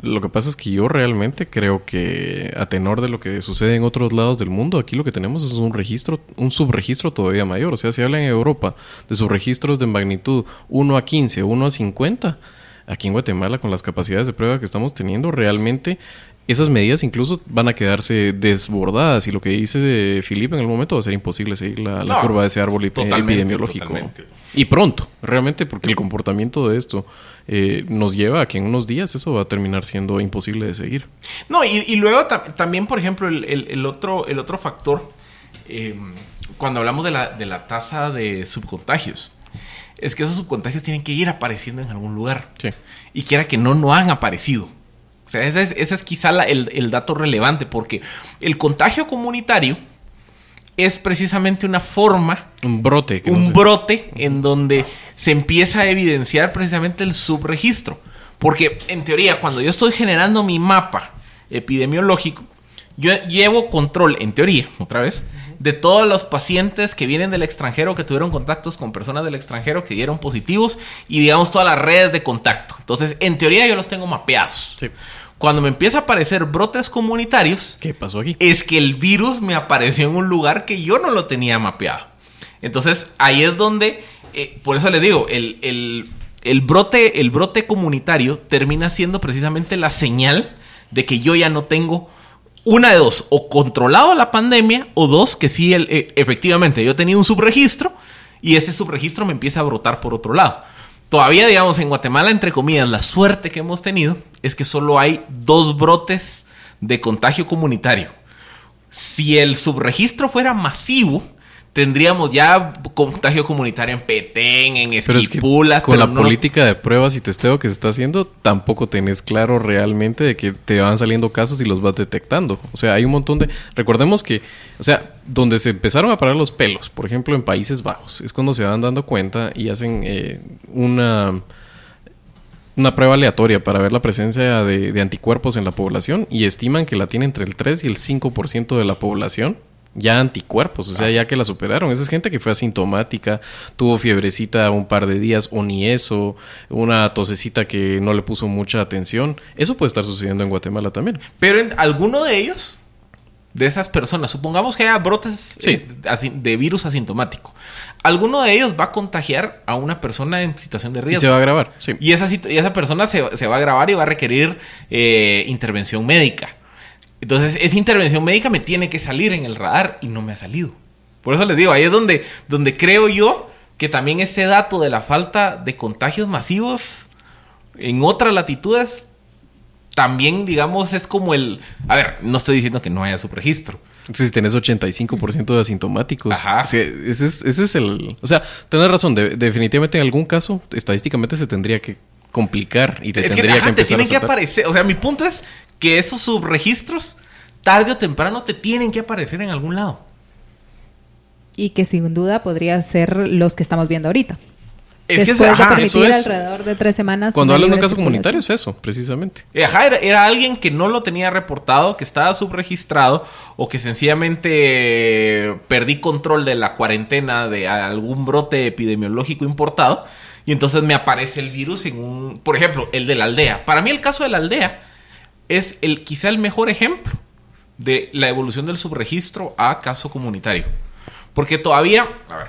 Lo que pasa es que yo realmente creo que a tenor de lo que sucede en otros lados del mundo, aquí lo que tenemos es un registro, un subregistro todavía mayor. O sea, si hablan en Europa de subregistros de magnitud 1 a 15, 1 a 50, aquí en Guatemala con las capacidades de prueba que estamos teniendo, realmente esas medidas incluso van a quedarse desbordadas y lo que dice Felipe en el momento va a ser imposible seguir la, la No, curva de ese árbol epidemiológico. totalmente. Y pronto, realmente, porque el comportamiento de esto eh, nos lleva a que en unos días eso va a terminar siendo imposible de seguir. No, y, y luego ta- también, por ejemplo, el, el- el otro, el otro factor, eh, cuando hablamos de la, de la tasa de subcontagios, es que esos subcontagios tienen que ir apareciendo en algún lugar. Sí. Y quiera que no, no han aparecido. O sea, ese es, ese es quizá la- el, el dato relevante, porque el contagio comunitario es precisamente una forma Un brote. que no un sé. brote en donde se empieza a evidenciar precisamente el subregistro. Porque en teoría, cuando yo estoy generando mi mapa epidemiológico, yo llevo control, en teoría, otra vez, de todos los pacientes que vienen del extranjero, que tuvieron contactos con personas del extranjero, que dieron positivos, y digamos todas las redes de contacto. Entonces, en teoría yo los tengo mapeados. Sí. Cuando me empieza a aparecer brotes comunitarios, ¿Qué pasó aquí? es que el virus me apareció en un lugar que yo no lo tenía mapeado. Entonces, ahí es donde, eh, por eso les digo, el, el- el brote, el brote comunitario termina siendo precisamente la señal de que yo ya no tengo una de dos, o controlado la pandemia, o dos, que sí, el- eh, efectivamente, yo tenía un subregistro y ese subregistro me empieza a brotar por otro lado. Todavía, digamos, en Guatemala, entre comillas, la suerte que hemos tenido es que solo hay dos brotes de contagio comunitario. Si el subregistro fuera masivo, tendríamos ya contagio comunitario en Petén, en Pero es que Esquipulas, con pero la no- política de pruebas y testeo que se está haciendo, tampoco tenés claro realmente de que te van saliendo casos y los vas detectando. O sea, hay un montón de... Recordemos que, o sea, donde se empezaron a parar los pelos, por ejemplo, en Países Bajos, es cuando se van dando cuenta y hacen eh, una una prueba aleatoria para ver la presencia de, de anticuerpos en la población y estiman que la tiene entre el 3 y el 5% de la población ya anticuerpos, o sea, ya que la superaron. Esa es gente que fue asintomática, tuvo fiebrecita un par de días o ni eso, una tosecita que no le puso mucha atención. Eso puede estar sucediendo en Guatemala también. Pero en alguno de ellos, de esas personas, supongamos que haya brotes Sí. eh, de virus asintomático, alguno de ellos va a contagiar a una persona en situación de Y riesgo. se va a grabar, sí. Y esa, y esa persona se, se va a grabar y va a requerir eh, intervención médica. Entonces, esa intervención médica me tiene que salir en el radar y no me ha salido. Por eso les digo, ahí es donde, donde creo yo que también ese dato de la falta de contagios masivos en otras latitudes también, digamos, es como el... A ver, no estoy diciendo que no haya subregistro. Si tenés 85% de asintomáticos. Ajá. O sea, ese, es, ese es el... O sea, tenés razón. de- definitivamente en algún caso, estadísticamente se tendría que complicar y te es que, tendría ajá, que te empezar a que aparecer. O sea, mi punto es que esos subregistros, tarde o temprano, te tienen que aparecer en algún lado. Y que sin duda podría ser los que estamos viendo ahorita. Es que Después ajá, de eso permitir es- alrededor de tres semanas. Cuando hablan de un caso comunitario es eso, precisamente. Eh, Ajá, era, era alguien que no lo tenía reportado, que estaba subregistrado o que sencillamente perdí control de la cuarentena de algún brote epidemiológico importado y entonces me aparece el virus en un, por ejemplo, el de la aldea. Para mí el caso de la aldea es el quizá el mejor ejemplo de la evolución del subregistro a caso comunitario. Porque todavía, a ver,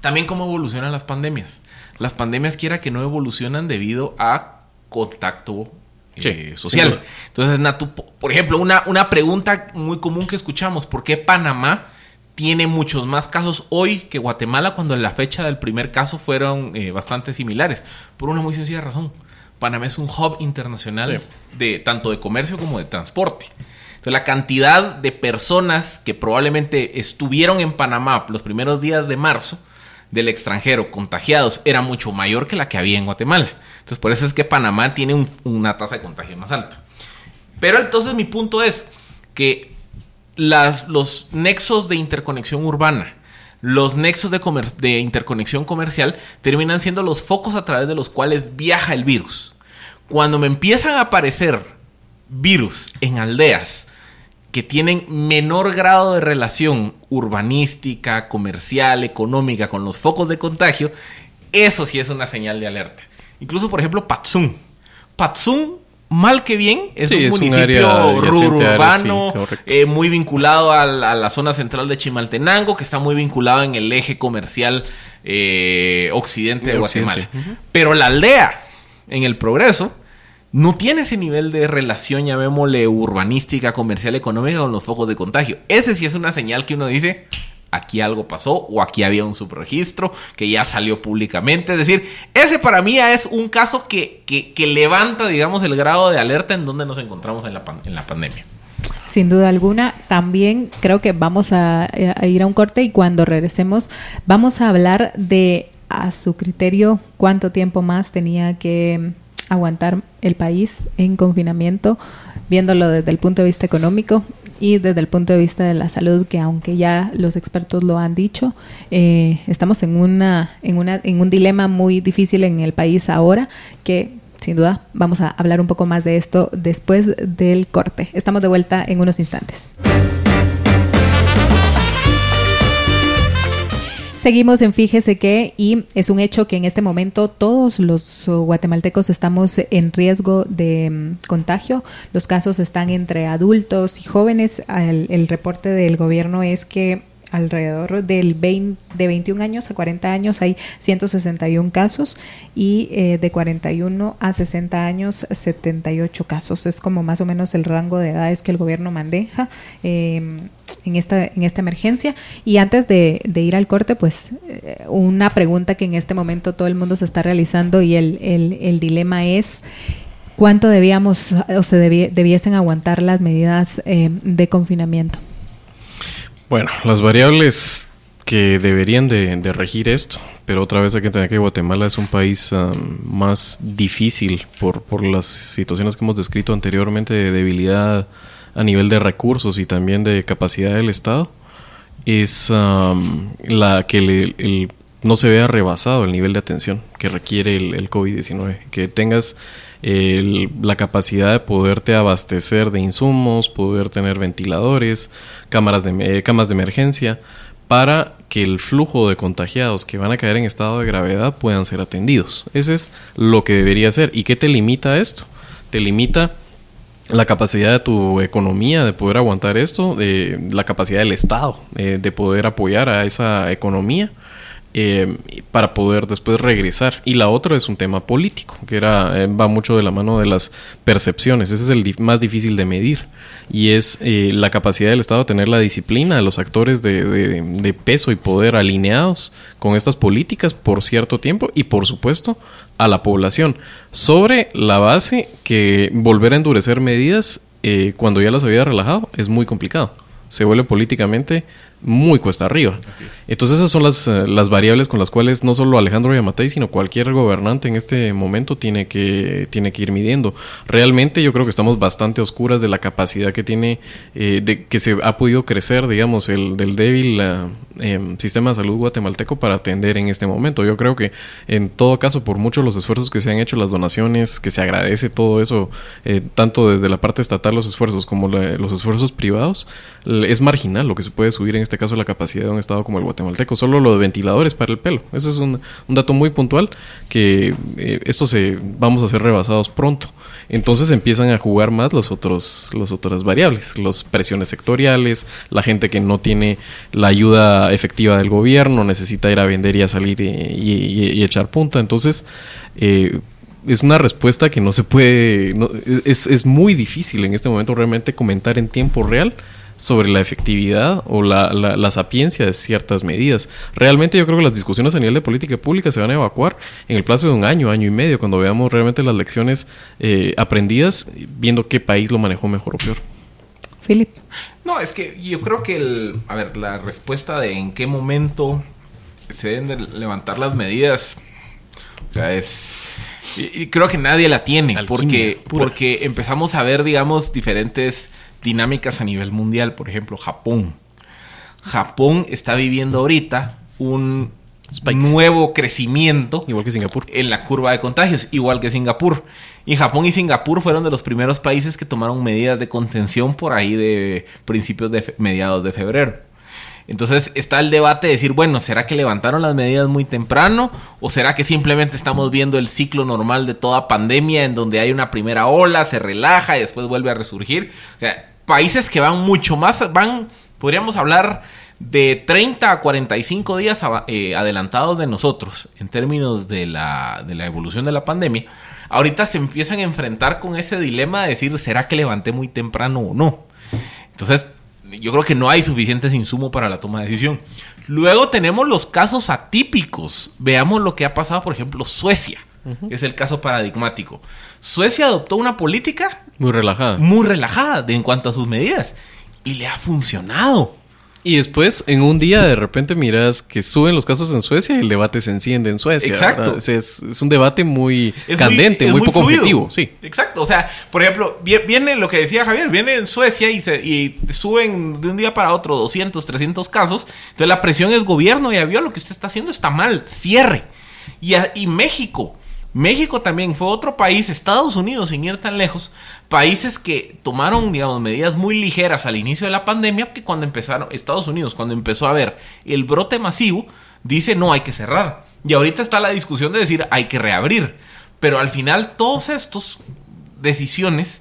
también cómo evolucionan las pandemias. Las pandemias, quiera que no, evolucionan debido a contacto Sí, eh, social. Entonces, Natu, po- por ejemplo, una, una pregunta muy común que escuchamos, ¿por qué Panamá tiene muchos más casos hoy que Guatemala cuando en la fecha del primer caso fueron eh, bastante similares? Por una muy sencilla razón. Panamá es un hub internacional de tanto de comercio como de transporte. Entonces, la cantidad de personas que probablemente estuvieron en Panamá los primeros días de marzo del extranjero contagiados era mucho mayor que la que había en Guatemala. Entonces, por eso es que Panamá tiene una tasa de contagio más alta. Pero entonces mi punto es que las, los nexos de interconexión urbana, los nexos de, de interconexión comercial terminan siendo los focos a través de los cuales viaja el virus. Cuando me empiezan a aparecer virus en aldeas que tienen menor grado de relación urbanística, comercial, económica con los focos de contagio, eso sí es una señal de alerta. Incluso, por ejemplo, Patzún. Patzún mal que bien, es un municipio urbano, eh, muy vinculado a la, zona central de Chimaltenango, que está muy vinculado en el eje comercial eh, occidente de, Guatemala. Pero la aldea, en el progreso, no tiene ese nivel de relación, llamémosle urbanística, comercial, económica con los focos de contagio. Ese sí es una señal que uno dice, aquí algo pasó o aquí había un subregistro que ya salió públicamente. Es decir, ese para mí es un caso que, que, levanta, digamos, el grado de alerta en donde nos encontramos en la, en la pandemia. Sin duda alguna, también creo que vamos a ir a un corte y cuando regresemos vamos a hablar de a su criterio cuánto tiempo más tenía que aguantar el país en confinamiento, viéndolo desde el punto de vista económico y desde el punto de vista de la salud, que aunque ya los expertos lo han dicho, eh, estamos en, una, en, una, en un dilema muy difícil en el país ahora, que sin duda vamos a hablar un poco más de esto después del corte. Estamos de vuelta en unos instantes. Seguimos en Fíjese que, y es un hecho que en este momento todos los guatemaltecos estamos en riesgo de mm, contagio. Los casos están entre adultos y jóvenes. el reporte del gobierno es que alrededor del 20, de 21 años a 40 años hay 161 casos y eh, de 41 a 60 años 78 casos. Es como más o menos el rango de edades que el gobierno maneja em, en, esta, en esta emergencia. Y antes de, ir al corte, pues eh, una pregunta que en este momento todo el mundo se está realizando y el, el, dilema es cuánto debíamos o se debiesen aguantar las medidas eh, de confinamiento. Bueno, las variables que deberían de, regir esto, pero otra vez hay que tener que Guatemala es un país más difícil por, por las situaciones que hemos descrito anteriormente de debilidad a nivel de recursos y también de capacidad del Estado, es um, la que no se vea rebasado el nivel de atención que requiere el, el COVID-19, que tengas la capacidad de poderte abastecer de insumos, poder tener ventiladores, cámaras de, eh, camas de emergencia, para que el flujo de contagiados que van a caer en estado de gravedad puedan ser atendidos. Ese es lo que debería ser. ¿Y qué te limita esto? Te limita la capacidad de tu economía de poder aguantar esto, de la capacidad del Estado eh, de poder apoyar a esa economía eh, para poder después regresar. Y la otra es un tema político, que era, eh, va mucho de la mano de las percepciones. Ese es el más difícil de medir. Y es eh, la capacidad del Estado de tener la disciplina de los actores de, de, peso y poder alineados con estas políticas por cierto tiempo y por supuesto a la población. Sobre la base que volver a endurecer medidas cuando ya las había relajado es muy complicado. Se vuelve políticamente muy cuesta arriba. Entonces esas son las, eh, las, variables con las cuales no solo Alejandro Yamatei, sino cualquier gobernante en este momento tiene que, tiene que ir midiendo. Realmente yo creo que estamos bastante oscuras de la capacidad que tiene, eh, de que se ha podido crecer, digamos, el del débil eh, em, sistema de salud guatemalteco para atender en este momento. Yo creo que en todo caso, por muchos los esfuerzos que se han hecho, las donaciones, que se agradece todo eso, tanto desde la parte estatal los esfuerzos como los esfuerzos privados, es marginal lo que se puede subir en este caso la capacidad de un estado como el guatemalteco. Solo lo de ventiladores para el pelo. Ese es un, dato muy puntual que eh, esto se vamos a ser rebasados pronto. Entonces empiezan a jugar más los otros, los otras variables, las presiones sectoriales, la gente que no tiene la ayuda efectiva del gobierno, necesita ir a vender y a salir y, echar punta. Entonces, eh, es una respuesta que no se puede, es, es muy difícil en este momento realmente comentar en tiempo real sobre la efectividad o la, la, sapiencia de ciertas medidas. Realmente yo creo que las discusiones a nivel de política pública se van a evacuar en el plazo de un año, año y medio, cuando veamos realmente las lecciones eh, aprendidas, viendo qué país lo manejó mejor o peor. Philip. No, es que yo creo que el, a ver, la respuesta de en qué momento se deben de levantar las medidas, o sea, es y, y creo que nadie la tiene Alquimia porque pura. porque empezamos a ver, digamos, diferentes dinámicas a nivel mundial, por ejemplo, Japón. Japón está viviendo ahorita un Spike. nuevo crecimiento Igual que Singapur. en la curva de contagios, igual que Singapur. Y Japón y Singapur fueron de los primeros países que tomaron medidas de contención por ahí de principios de mediados de febrero. Entonces está el debate de decir, bueno, ¿será que levantaron las medidas muy temprano? ¿O será que simplemente estamos viendo el ciclo normal de toda pandemia en donde hay una primera ola, se relaja y después vuelve a resurgir? O sea, países que van mucho más, van, podríamos hablar de 30 a 45 días ava- eh, adelantados de nosotros en términos de la, de la evolución de la pandemia. Ahorita se empiezan a enfrentar con ese dilema de decir, ¿será que levanté muy temprano o no? Entonces, yo creo que no hay suficientes insumos para la toma de decisión. Luego tenemos los casos atípicos. Veamos lo que ha pasado, por ejemplo, Suecia. que Es el caso paradigmático. Suecia adoptó una política Muy relajada. muy relajada de- en cuanto a sus medidas. Y le ha funcionado. Y después, en un día, de repente miras que suben los casos en Suecia y el debate se enciende en Suecia. Exacto. Es, es- un debate muy Es candente, muy, poco fluido. objetivo. Sí. Exacto. O sea, por ejemplo, vie- viene lo que decía Javier, viene en Suecia y, se, y suben de un día para otro 200, 300 casos. Entonces la presión es gobierno, ya vio lo que usted está haciendo está mal, cierre. Y, a- y México. México también fue otro país, Estados Unidos, sin ir tan lejos, países que tomaron, digamos, medidas muy ligeras al inicio de la pandemia, que cuando empezaron, Estados Unidos, cuando empezó a ver el brote masivo, dice no hay que cerrar. Y ahorita está la discusión de decir hay que reabrir. Pero al final todos estos decisiones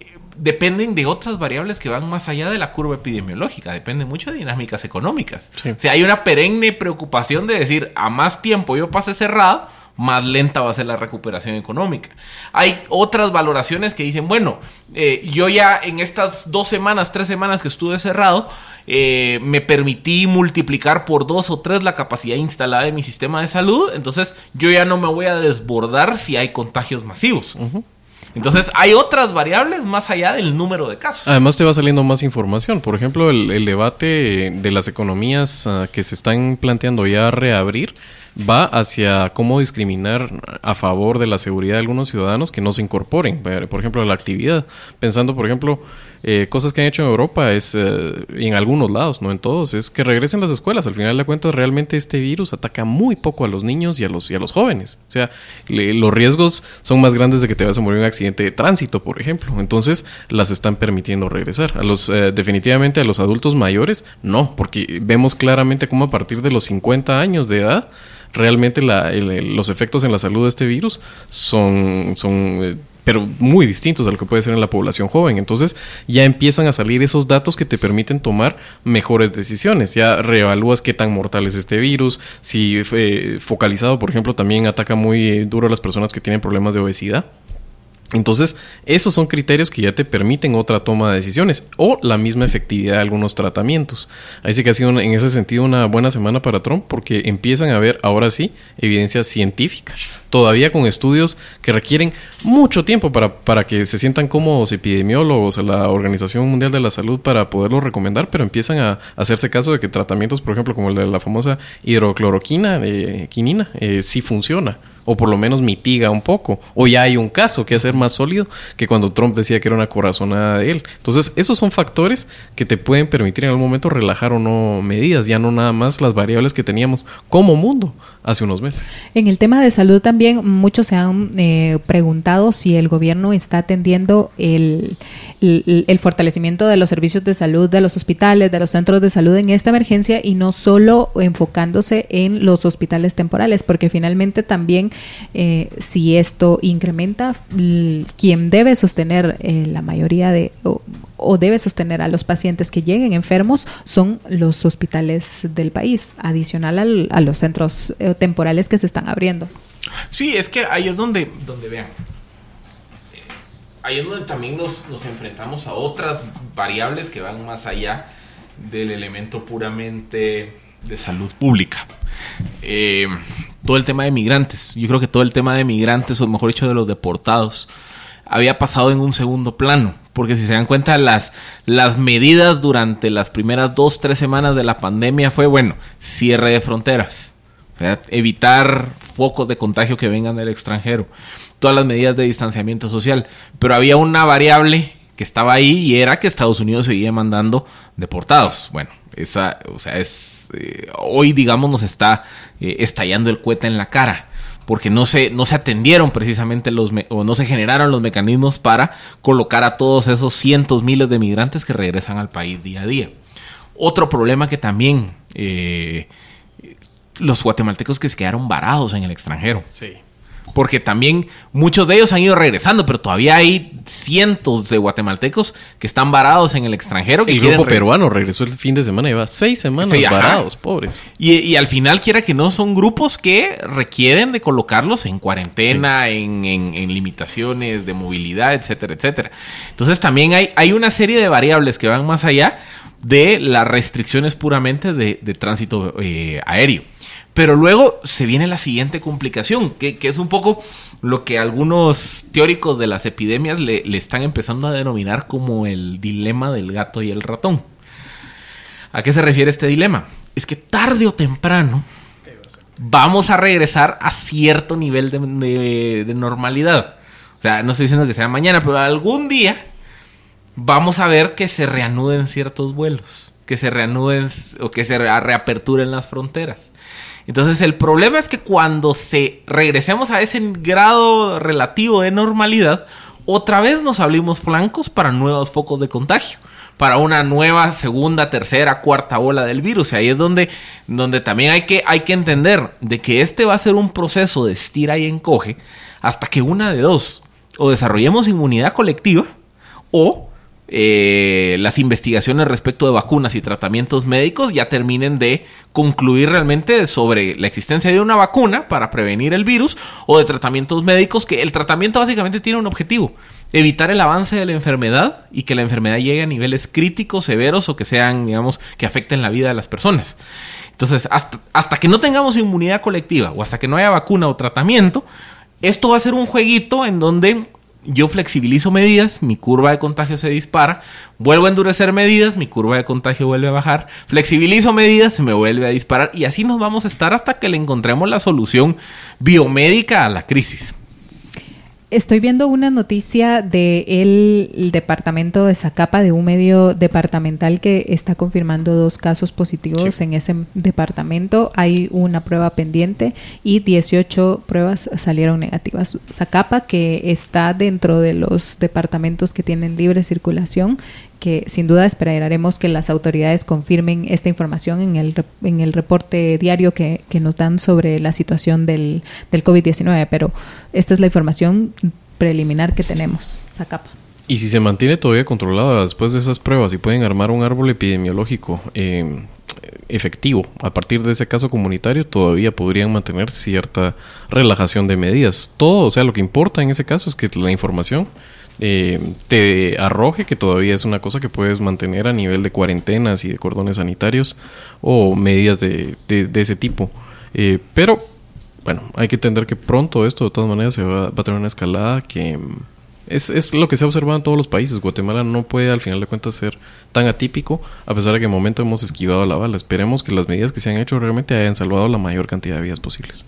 eh, dependen de otras variables que van más allá de la curva epidemiológica, depende mucho de dinámicas económicas. Sí. O sea, hay una perenne preocupación de decir, a más tiempo yo pase cerrado, más lenta va a ser la recuperación económica. Hay otras valoraciones que dicen, bueno, eh, yo ya en estas dos semanas, tres semanas que estuve cerrado, eh, me permití multiplicar por dos o tres la capacidad instalada en mi sistema de salud, entonces yo ya no me voy a desbordar si hay contagios masivos. Entonces hay otras variables más allá del número de casos. Además te va saliendo más información. Por ejemplo, el, debate de las economías ah, que se están planteando ya reabrir va hacia cómo discriminar a favor de la seguridad de algunos ciudadanos que no se incorporen, por ejemplo, la actividad. Pensando, por ejemplo, eh, cosas que han hecho en Europa es, eh, en algunos lados, no en todos, es que regresen las escuelas. Al final de cuentas, realmente este virus ataca muy poco a los niños y a los, y a los jóvenes. O sea, le- los riesgos son más grandes de que te vas a morir en un accidente de tránsito, por ejemplo. Entonces, las están permitiendo regresar. A los, eh, definitivamente a los adultos mayores, no, porque vemos claramente cómo a partir de los 50 años de edad, realmente la- el- los efectos en la salud de este virus son, son eh, pero muy distintos a lo que puede ser en la población joven. Entonces ya empiezan a salir esos datos que te permiten tomar mejores decisiones. Ya reevalúas qué tan mortal es este virus, si eh, focalizado, por ejemplo, también ataca muy eh, duro a las personas que tienen problemas de obesidad. Entonces, esos son criterios que ya te permiten otra toma de decisiones o la misma efectividad de algunos tratamientos. Ahí sí que ha sido en ese sentido una buena semana para Trump porque empiezan a ver ahora sí evidencia científica. Todavía con estudios que requieren mucho tiempo para, para que se sientan cómodos epidemiólogos la Organización Mundial de la Salud para poderlo recomendar, pero empiezan a hacerse caso de que tratamientos, por ejemplo, como el de la famosa hidrocloroquina, eh, quinina, eh, sí funciona o por lo menos mitiga un poco, o ya hay un caso que hacer más sólido que cuando Trump decía que era una corazonada de él. Entonces, esos son factores que te pueden permitir en algún momento relajar o no medidas, ya no nada más las variables que teníamos como mundo hace unos meses. En el tema de salud también muchos se han eh, preguntado si el gobierno está atendiendo el, el, fortalecimiento de los servicios de salud de los hospitales, de los centros de salud en esta emergencia y no solo enfocándose en los hospitales temporales, porque finalmente también eh, si esto incrementa, l- quien debe sostener eh, la mayoría de... o- debe sostener a los pacientes que lleguen enfermos son los hospitales del país, adicional al- a los centros eh, temporales que se están abriendo. Sí, es que ahí es donde, donde vean. Ahí es donde también nos, nos enfrentamos a otras variables que van más allá del elemento puramente de salud pública. Eh, todo el tema de migrantes. Yo creo que todo el tema de migrantes, o mejor dicho, de los deportados, había pasado en un segundo plano. porque si se dan cuenta, las, las medidas durante las primeras dos, tres semanas de la pandemia fue, bueno, cierre de fronteras, evitar focos de contagio que vengan del extranjero, todas las medidas de distanciamiento social, pero había una variable que estaba ahí y era que Estados Unidos seguía mandando deportados. Bueno, esa, o sea, es eh, hoy digamos nos está eh, estallando el cohete en la cara porque no se, no se atendieron precisamente los o no se generaron los mecanismos para colocar a todos esos cientos miles de migrantes que regresan al país día a día. Otro problema que también eh, los guatemaltecos que se quedaron varados en el extranjero. Sí. Porque también muchos de ellos han ido regresando, pero todavía hay cientos de guatemaltecos que están varados en el extranjero. Que el grupo peruano regresó el fin de semana, lleva seis semanas Sí, ajá. varados, pobres. Y, y al final, quiera que no, son grupos que requieren de colocarlos en cuarentena, en, en- en limitaciones de movilidad, etcétera, etcétera. Entonces también hay, hay una serie de variables que van más allá de las restricciones puramente de, de tránsito eh, aéreo. Pero luego se viene la siguiente complicación, que, es un poco lo que algunos teóricos de las epidemias le, están empezando a denominar como el dilema del gato y el ratón. ¿A qué se refiere este dilema? Es que tarde o temprano vamos a regresar a cierto nivel de, de- normalidad. O sea, no estoy diciendo que sea mañana, pero algún día vamos a ver que se reanuden ciertos vuelos, que se reanuden o que se re- reaperturen las fronteras. Entonces el problema es que cuando se regresemos a ese grado relativo de normalidad, otra vez nos abrimos flancos para nuevos focos de contagio, para una nueva segunda, tercera, cuarta ola del virus. Y ahí es donde, donde también hay que, hay que entender de que este va a ser un proceso de estira y encoge hasta que una de dos, o desarrollemos inmunidad colectiva, o eh, las investigaciones respecto de vacunas y tratamientos médicos ya terminen de concluir realmente sobre la existencia de una vacuna para prevenir el virus o de tratamientos médicos que el tratamiento básicamente tiene un objetivo, evitar el avance de la enfermedad y que la enfermedad llegue a niveles críticos, severos o que sean, digamos, que afecten la vida de las personas. Entonces, hasta, hasta que no tengamos inmunidad colectiva o hasta que no haya vacuna o tratamiento, esto va a ser un jueguito en donde yo flexibilizo medidas, mi curva de contagio se dispara, vuelvo a endurecer medidas, mi curva de contagio vuelve a bajar, flexibilizo medidas, se me vuelve a disparar y así nos vamos a estar hasta que le encontremos la solución biomédica a la crisis. Estoy viendo una noticia del el departamento de Zacapa, de un medio departamental que está confirmando dos casos positivos Sí. en ese departamento. Hay una prueba pendiente y 18 pruebas salieron negativas. Zacapa, que está dentro de los departamentos que tienen libre circulación, que sin duda esperaremos que las autoridades confirmen esta información en el, en el reporte diario que, que nos dan sobre la situación del, del COVID-19, pero esta es la información preliminar que tenemos. Zacapa. Y si se mantiene todavía controlada después de esas pruebas y pueden armar un árbol epidemiológico eh, efectivo a partir de ese caso comunitario, todavía podrían mantener cierta relajación de medidas. Todo, o sea, lo que importa en ese caso es que la información eh, te arroje que todavía es una cosa que puedes mantener a nivel de cuarentenas y de cordones sanitarios o medidas de, de- ese tipo. Eh, pero, bueno, hay que entender que pronto esto de todas maneras se va, va a tener una escalada que... mm, es, es lo que se ha observado en todos los países. Guatemala no puede al final de cuentas ser tan atípico, a pesar de que en el momento hemos esquivado la bala. Esperemos que las medidas que se han hecho realmente hayan salvado la mayor cantidad de vidas posibles.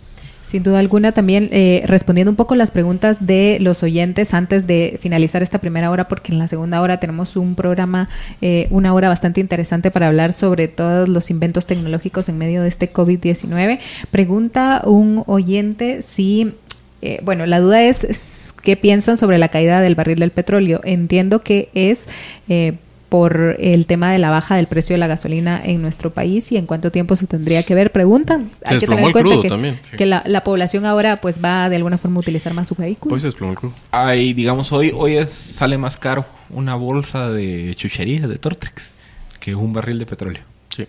Sin duda alguna, también eh, respondiendo un poco las preguntas de los oyentes antes de finalizar esta primera hora, porque en la segunda hora tenemos un programa, eh, una hora bastante interesante para hablar sobre todos los inventos tecnológicos en medio de este COVID-19. Pregunta un oyente si, eh, bueno, la duda es, qué piensan sobre la caída del barril del petróleo. Entiendo que es... eh, por el tema de la baja del precio de la gasolina en nuestro país y en cuánto tiempo se tendría que ver. Preguntan. Se Hay que tener en el cuenta crudo que, también, sí. que la, la población ahora pues va de alguna forma a utilizar más su vehículo. Hoy se desplomó el club. Hay, digamos, hoy, hoy es- sale más caro una bolsa de chucherías de Tortrix que un barril de petróleo. Sí.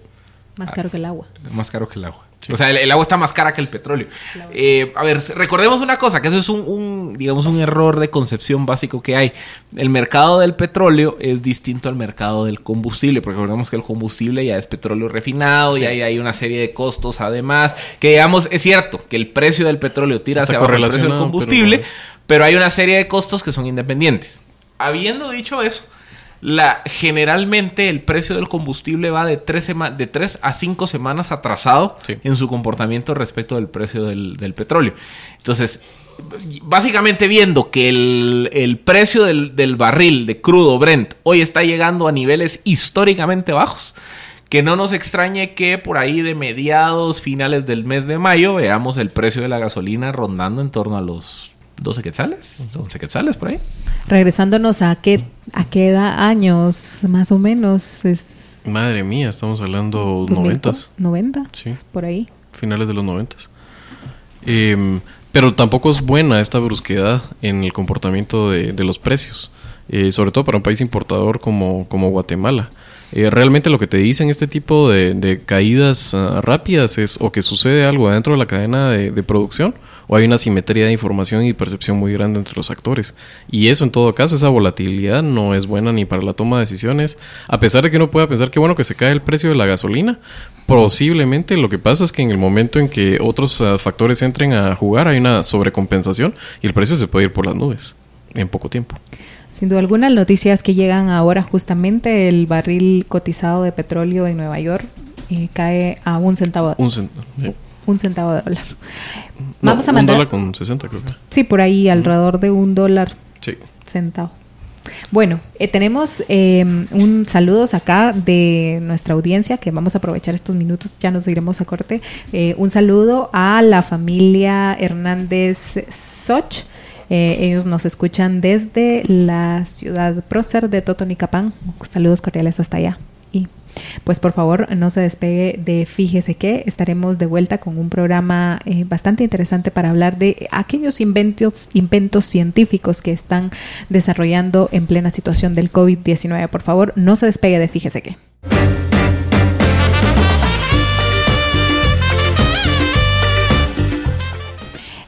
más caro que el agua. Más caro que el agua. O sea, el, el agua está más cara que el petróleo. Eh, a ver, recordemos una cosa, que eso es un, un, digamos, un error de concepción básico que hay. El mercado del petróleo es distinto al mercado del combustible, porque recordemos que el combustible ya es petróleo refinado y ahí hay una serie de costos además, que digamos, es cierto que el precio del petróleo tira Está hacia abajo el precio del combustible, pero- pero hay una serie de costos que son independientes. habiendo dicho eso, la, generalmente el precio del combustible va de 3, de tres a 5 semanas atrasado Sí. en su comportamiento respecto del precio del, del petróleo. Entonces, básicamente viendo que el, el precio del, del barril de crudo Brent hoy está llegando a niveles históricamente bajos, que no nos extrañe que por ahí de mediados, finales del mes de mayo, veamos el precio de la gasolina rondando en torno a los 12 quetzales, 11 quetzales por ahí. Regresándonos a qué, a qué edad, años, más o menos, es Madre mía, estamos hablando 2000, noventas. 90, Sí, por ahí. finales de los noventas. Em, pero tampoco es buena esta brusquedad en el comportamiento de, de los precios, eh, sobre todo para un país importador como, como Guatemala. Eh, realmente lo que te dicen este tipo de, de caídas ah, rápidas es o que sucede algo dentro de la cadena de, de producción o hay una simetría de información y percepción muy grande entre los actores. Y eso en todo caso, esa volatilidad no es buena ni para la toma de decisiones. A pesar de que uno pueda pensar que bueno que se cae el precio de la gasolina, posiblemente lo que pasa es que en el momento en que otros ah, factores entren a jugar hay una sobrecompensación y el precio se puede ir por las nubes en poco tiempo. Sin duda alguna, noticias que llegan ahora justamente, el barril cotizado de petróleo en Nueva York eh, cae a un centavo, Un, cent- eh, un centavo de dólar. no, Vamos a un mandar... dólar con 60 creo que. Sí, por ahí, alrededor de un dólar Sí. centavo. Bueno, eh, tenemos eh, un saludos acá de nuestra audiencia que vamos a aprovechar estos minutos, ya nos iremos a corte. Eh, un saludo a la familia Hernández Soch. Eh, ellos nos escuchan desde la ciudad prócer de Totonicapán. Saludos cordiales hasta allá. Pues por favor no se despegue de Fíjese que estaremos de vuelta con un programa eh, bastante interesante para hablar de aquellos inventos, inventos científicos que están desarrollando en plena situación del COVID-19. Por favor, no se despegue de Fíjese que.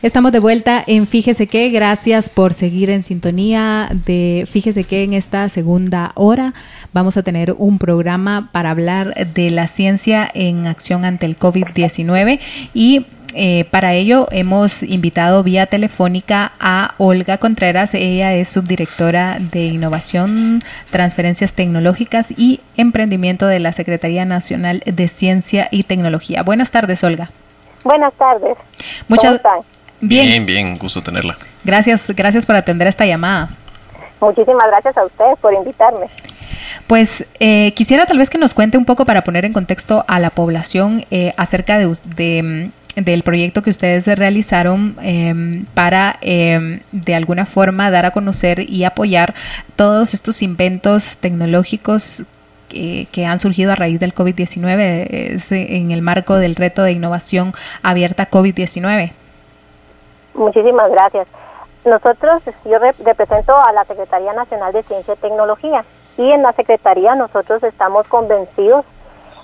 Estamos de vuelta en Fíjese que, gracias por seguir en sintonía de Fíjese que en esta segunda hora vamos a tener un programa para hablar de la ciencia en acción ante el COVID-19 y eh, para ello hemos invitado vía telefónica a Olga Contreras, ella es subdirectora de Innovación, Transferencias Tecnológicas y Emprendimiento de la Secretaría Nacional de Ciencia y Tecnología. Buenas tardes, Olga. Buenas tardes. Muchas ¿Cómo están? Bien, bien, bien, gusto tenerla. Gracias, gracias por atender esta llamada. Muchísimas gracias a ustedes por invitarme. Pues eh, quisiera tal vez que nos cuente un poco para poner en contexto a la población eh, acerca de, de, del proyecto que ustedes realizaron eh, para eh, de alguna forma dar a conocer y apoyar todos estos inventos tecnológicos que, que han surgido a raíz del COVID-19 es en el marco del reto de innovación abierta COVID-19. Muchísimas gracias. Nosotros, yo rep- represento a la Secretaría Nacional de Ciencia y Tecnología y en la Secretaría nosotros estamos convencidos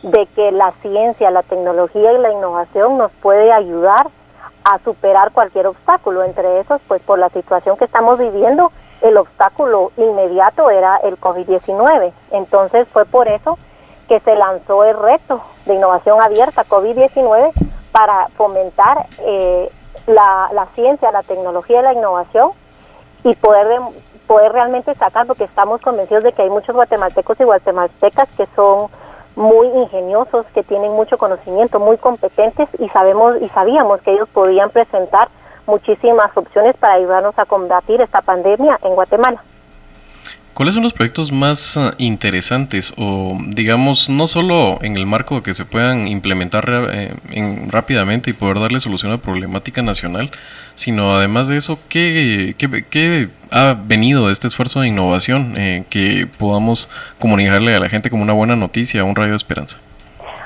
de que la ciencia, la tecnología y la innovación nos puede ayudar a superar cualquier obstáculo. Entre esos, pues por la situación que estamos viviendo, el obstáculo inmediato era el COVID-19. Entonces fue por eso que se lanzó el reto de innovación abierta COVID-19 para fomentar eh, la, la ciencia, la tecnología y la innovación y poder, de- poder realmente sacar, porque estamos convencidos de que hay muchos guatemaltecos y guatemaltecas que son muy ingeniosos, que tienen mucho conocimiento, muy competentes y sabemos y sabíamos que ellos podían presentar muchísimas opciones para ayudarnos a combatir esta pandemia en Guatemala. ¿Cuáles son los proyectos más ah, interesantes o, digamos, no solo en el marco de que se puedan implementar eh, en- rápidamente y poder darle solución a problemática nacional, sino además de eso, ¿qué, qué, qué ha venido de este esfuerzo de innovación eh, que podamos comunicarle a la gente como una buena noticia, un rayo de esperanza?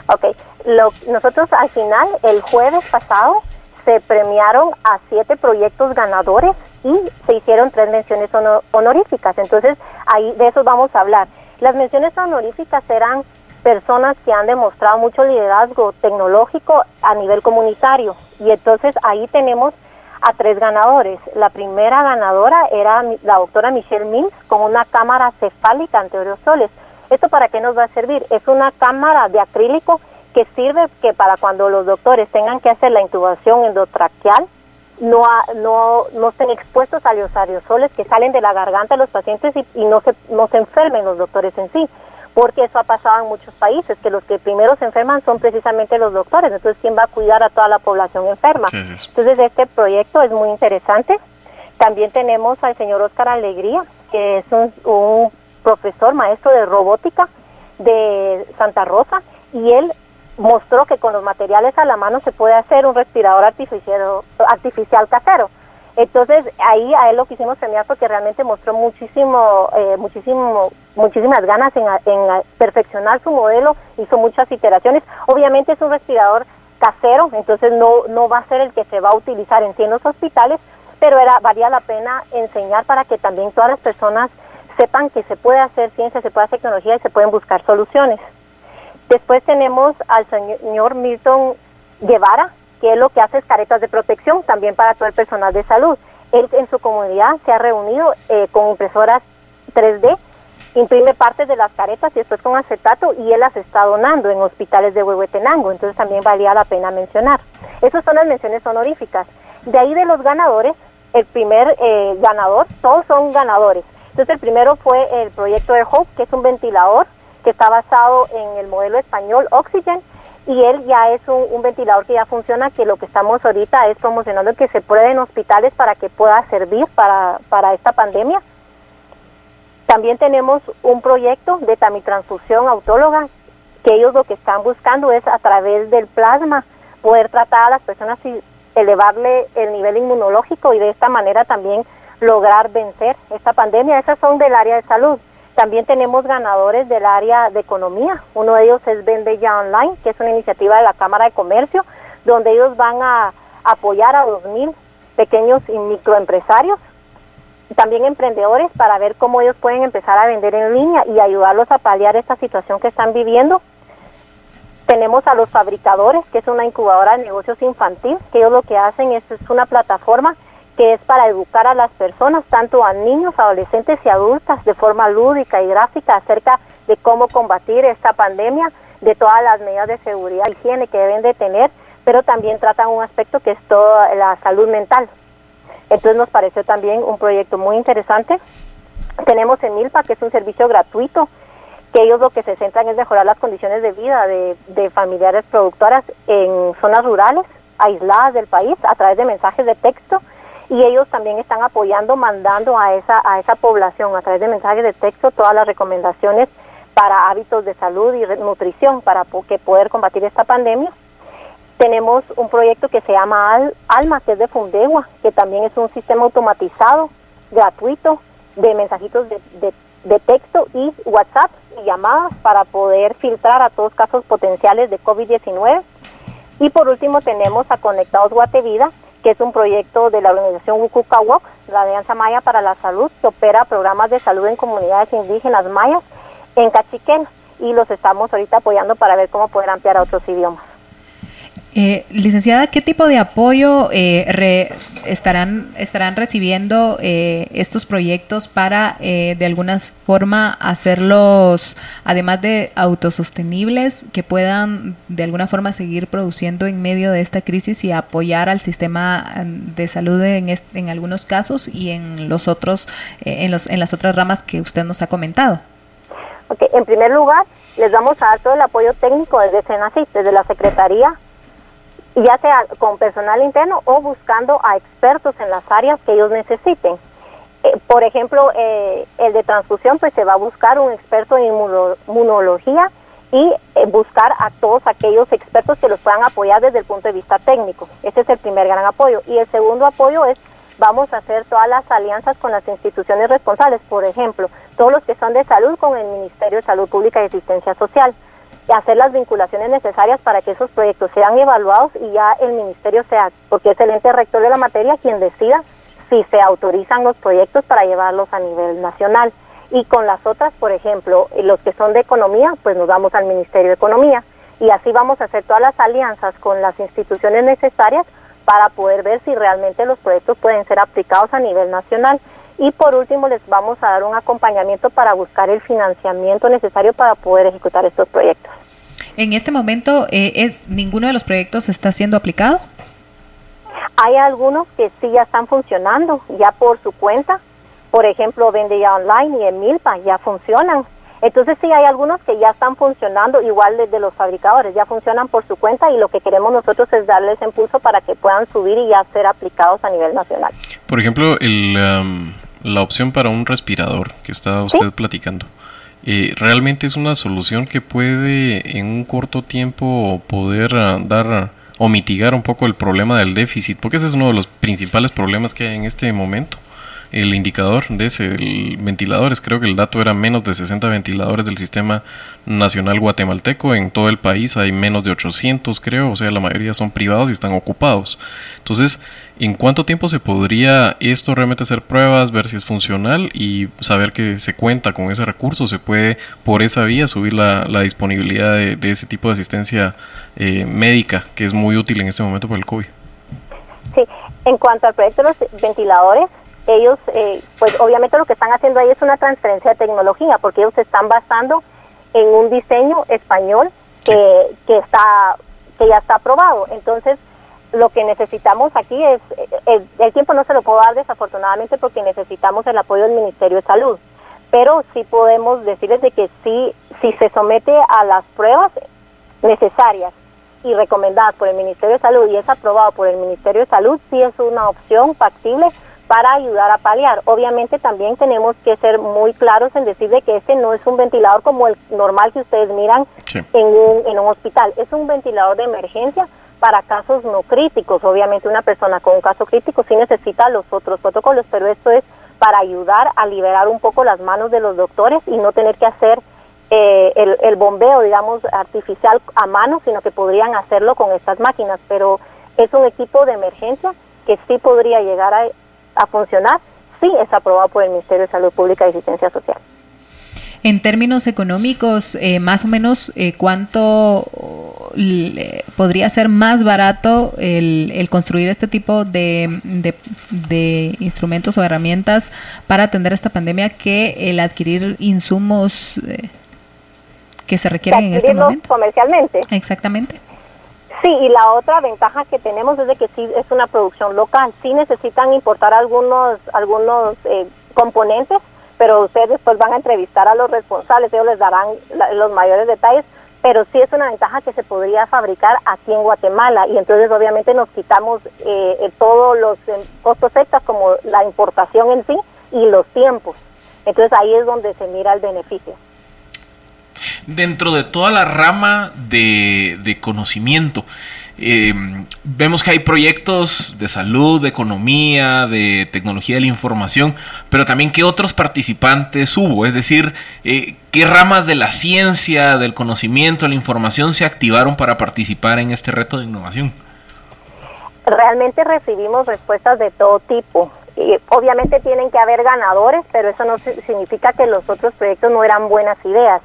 Ok, Lo- nosotros al final, el jueves pasado, se premiaron a siete proyectos ganadores y se hicieron tres menciones hono- honoríficas. Entonces, ahí de eso vamos a hablar. Las menciones honoríficas serán personas que han demostrado mucho liderazgo tecnológico a nivel comunitario. Y entonces ahí tenemos a tres ganadores. La primera ganadora era la doctora Michelle Mills con una cámara cefálica ante aerosoles. ¿Esto para qué nos va a servir? Es una cámara de acrílico que sirve que para cuando los doctores tengan que hacer la intubación endotraqueal no, no, no estén expuestos a los aerosoles que salen de la garganta de los pacientes y, y no, se, no se enfermen los doctores en sí porque eso ha pasado en muchos países, que los que primero se enferman son precisamente los doctores, entonces ¿quién va a cuidar a toda la población enferma? Entonces este proyecto es muy interesante. También tenemos al señor Oscar Alegría, que es un, profesor, maestro de robótica de Santa Rosa, y él mostró que con los materiales a la mano se puede hacer un respirador artificial, artificial casero. Entonces ahí a él lo quisimos premiar porque realmente mostró muchísimo, eh, muchísimo, muchísimas ganas en, perfeccionar su modelo, hizo muchas iteraciones. Obviamente es un respirador casero, entonces no, no va a ser el que se va a utilizar en 100 hospitales, pero era, valía la pena enseñar para que también todas las personas sepan que se puede hacer ciencia, se puede hacer tecnología y se pueden buscar soluciones. Después tenemos al señor Milton Guevara, que es lo que hace es caretas de protección también para todo el personal de salud. Él en su comunidad se ha reunido eh, con impresoras 3D, imprime partes de las caretas y después con acetato y él las está donando en hospitales de Huehuetenango, entonces también valía la pena mencionar. Esas son las menciones honoríficas. De ahí de los ganadores, el primer eh, ganador, todos son ganadores. Entonces el primero fue el proyecto de Hope, que es un ventilador que está basado en el modelo español Oxygen, y él ya es un, ventilador que ya funciona, que lo que estamos ahorita es promocionando que se pruebe en hospitales para que pueda servir para, para esta pandemia. También tenemos un proyecto de tamitransfusión autóloga, que ellos lo que están buscando es a través del plasma poder tratar a las personas y elevarle el nivel inmunológico y de esta manera también lograr vencer esta pandemia. Esas son del área de salud. También tenemos ganadores del área de economía. Uno de ellos es Vende Ya Online, que es una iniciativa de la Cámara de Comercio, donde ellos van a apoyar a 2.000 pequeños y microempresarios, también emprendedores, para ver cómo ellos pueden empezar a vender en línea y ayudarlos a paliar esta situación que están viviendo. Tenemos a los fabricadores, que es una incubadora de negocios infantil, que ellos lo que hacen es, es una plataforma que es para educar a las personas, tanto a niños, adolescentes y adultas, de forma lúdica y gráfica acerca de cómo combatir esta pandemia, de todas las medidas de seguridad y higiene que deben de tener, pero también tratan un aspecto que es toda la salud mental. Entonces nos pareció también un proyecto muy interesante. Tenemos Emilpa, que es un servicio gratuito, que ellos lo que se centran es mejorar las condiciones de vida de, de familiares productoras en zonas rurales, aisladas del país, a través de mensajes de texto y ellos también están apoyando, mandando a esa, a esa población a través de mensajes de texto todas las recomendaciones para hábitos de salud y nutrición para que poder combatir esta pandemia. Tenemos un proyecto que se llama Alma, que es de Fundegua, que también es un sistema automatizado, gratuito, de mensajitos de, de texto y WhatsApp y llamadas para poder filtrar a todos casos potenciales de COVID-19. Y por último tenemos a Conectados Guatevida, que es un proyecto de la organización Wukukawa, la Alianza Maya para la Salud, que opera programas de salud en comunidades indígenas mayas en Cachiquén y los estamos ahorita apoyando para ver cómo poder ampliar a otros idiomas. Eh, licenciada, ¿qué tipo de apoyo eh, estarán, estarán recibiendo eh, estos proyectos para de alguna forma hacerlos, además de autosostenibles, que puedan de alguna forma seguir produciendo en medio de esta crisis y apoyar al sistema de salud en, en algunos casos y en los otros, en, los, en las otras ramas que usted nos ha comentado? Okay. En primer lugar, les vamos a dar todo el apoyo técnico desde SENACIT, desde la Secretaría ya sea con personal interno o buscando a expertos en las áreas que ellos necesiten. Eh, por ejemplo, eh, el de transfusión, pues se va a buscar un experto en inmunología y eh, buscar a todos aquellos expertos que los puedan apoyar desde el punto de vista técnico. Ese es el primer gran apoyo. Y el segundo apoyo es, vamos a hacer todas las alianzas con las instituciones responsables, por ejemplo, todos los que son de salud con el Ministerio de Salud Pública y Asistencia Social hacer las vinculaciones necesarias para que esos proyectos sean evaluados y ya el ministerio sea, porque es el ente rector de la materia quien decida si se autorizan los proyectos para llevarlos a nivel nacional. Y con las otras, por ejemplo, los que son de economía, pues nos vamos al Ministerio de Economía. Y así vamos a hacer todas las alianzas con las instituciones necesarias para poder ver si realmente los proyectos pueden ser aplicados a nivel nacional. Y por último, les vamos a dar un acompañamiento para buscar el financiamiento necesario para poder ejecutar estos proyectos. En este momento, eh, ¿ninguno de los proyectos está siendo aplicado? Hay algunos que sí ya están funcionando, ya por su cuenta. Por ejemplo, Vende Ya Online y Emilpa ya funcionan. Entonces sí hay algunos que ya están funcionando igual desde los fabricadores, ya funcionan por su cuenta y lo que queremos nosotros es darles impulso para que puedan subir y ya ser aplicados a nivel nacional. Por ejemplo, el, um, la opción para un respirador que estaba usted platicando. Eh, realmente es una solución que puede en un corto tiempo poder uh, dar o mitigar un poco el problema del déficit, porque ese es uno de los principales problemas que hay en este momento el indicador de ese, el ventiladores, creo que el dato era menos de 60 ventiladores del sistema nacional guatemalteco, en todo el país hay menos de 800 creo, o sea, la mayoría son privados y están ocupados. Entonces, ¿en cuánto tiempo se podría esto realmente hacer pruebas, ver si es funcional y saber que se cuenta con ese recurso? ¿Se puede por esa vía subir la, disponibilidad de, ese tipo de asistencia eh, médica que es muy útil en este momento por el COVID? Sí, en cuanto al proyecto de los ventiladores, ellos, eh, pues obviamente lo que están haciendo ahí es una transferencia de tecnología, porque ellos se están basando en un diseño español que, que está que ya está aprobado. Entonces, lo que necesitamos aquí es, eh, el, tiempo no se lo puedo dar desafortunadamente porque necesitamos el apoyo del Ministerio de Salud, pero sí podemos decirles de que sí, si se somete a las pruebas necesarias y recomendadas por el Ministerio de Salud y es aprobado por el Ministerio de Salud, sí es una opción factible para ayudar a paliar. Obviamente también tenemos que ser muy claros en decir de que este no es un ventilador como el normal que ustedes miran en, un, en un hospital, es un ventilador de emergencia para casos no críticos. Obviamente una persona con un caso crítico sí necesita los otros protocolos, pero esto es para ayudar a liberar un poco las manos de los doctores y no tener que hacer eh, el, bombeo, digamos, artificial a mano, sino que podrían hacerlo con estas máquinas. Pero es un equipo de emergencia que sí podría llegar a, funcionar, sí es aprobado por el Ministerio de Salud Pública y Asistencia Social. En términos económicos, eh, más o menos, eh, ¿cuánto podría ser más barato el, construir este tipo de, de, instrumentos o herramientas para atender esta pandemia que el adquirir insumos eh, que se requieren en este momento? comercialmente. Exactamente. Sí, y la otra ventaja que tenemos es de que sí es una producción local. Sí necesitan importar algunos algunos eh, componentes, pero ustedes después van a entrevistar a los responsables, ellos les darán los mayores detalles, pero sí es una ventaja que se podría fabricar aquí en Guatemala y entonces obviamente nos quitamos eh todos los eh, costos extras como la importación en sí y los tiempos. Entonces ahí es donde se mira el beneficio dentro de toda la rama de, conocimiento. Eh, vemos que hay proyectos de salud, de economía, de tecnología de la información, pero también qué otros participantes hubo, es decir, eh, qué ramas de la ciencia, del conocimiento, de la información se activaron para participar en este reto de innovación. Realmente recibimos respuestas de todo tipo. Y obviamente tienen que haber ganadores, pero eso no significa que los otros proyectos no eran buenas ideas.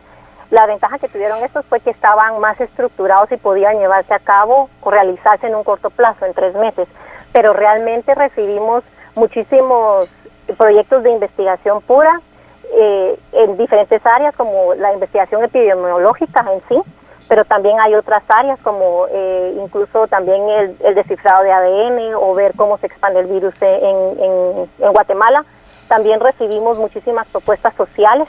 La ventaja que tuvieron estos fue que estaban más estructurados y podían llevarse a cabo o realizarse en un corto plazo, en tres meses. Pero realmente recibimos muchísimos proyectos de investigación pura eh, en diferentes áreas, como la investigación epidemiológica en sí, pero también hay otras áreas como eh, incluso también el, descifrado de ADN o ver cómo se expande el virus en, en Guatemala. También recibimos muchísimas propuestas sociales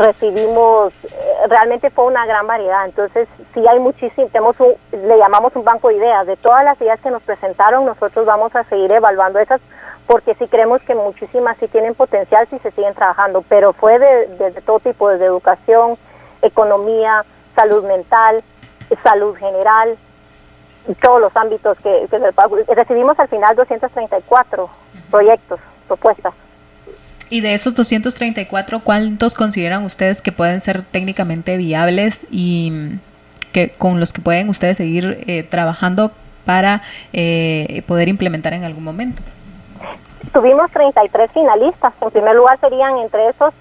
recibimos, eh, realmente fue una gran variedad, entonces sí hay muchísimo, tenemos le llamamos un banco de ideas, de todas las ideas que nos presentaron, nosotros vamos a seguir evaluando esas, porque sí creemos que muchísimas sí tienen potencial si se siguen trabajando, pero fue de, todo tipo, desde educación, economía, salud mental, salud general, todos los ámbitos que, que recibimos al final 234 proyectos, propuestas. Y de esos 234, ¿cuántos consideran ustedes que pueden ser técnicamente viables y que con los que pueden ustedes seguir eh, trabajando para eh, poder implementar en algún momento? Tuvimos 33 finalistas. En primer lugar serían entre esos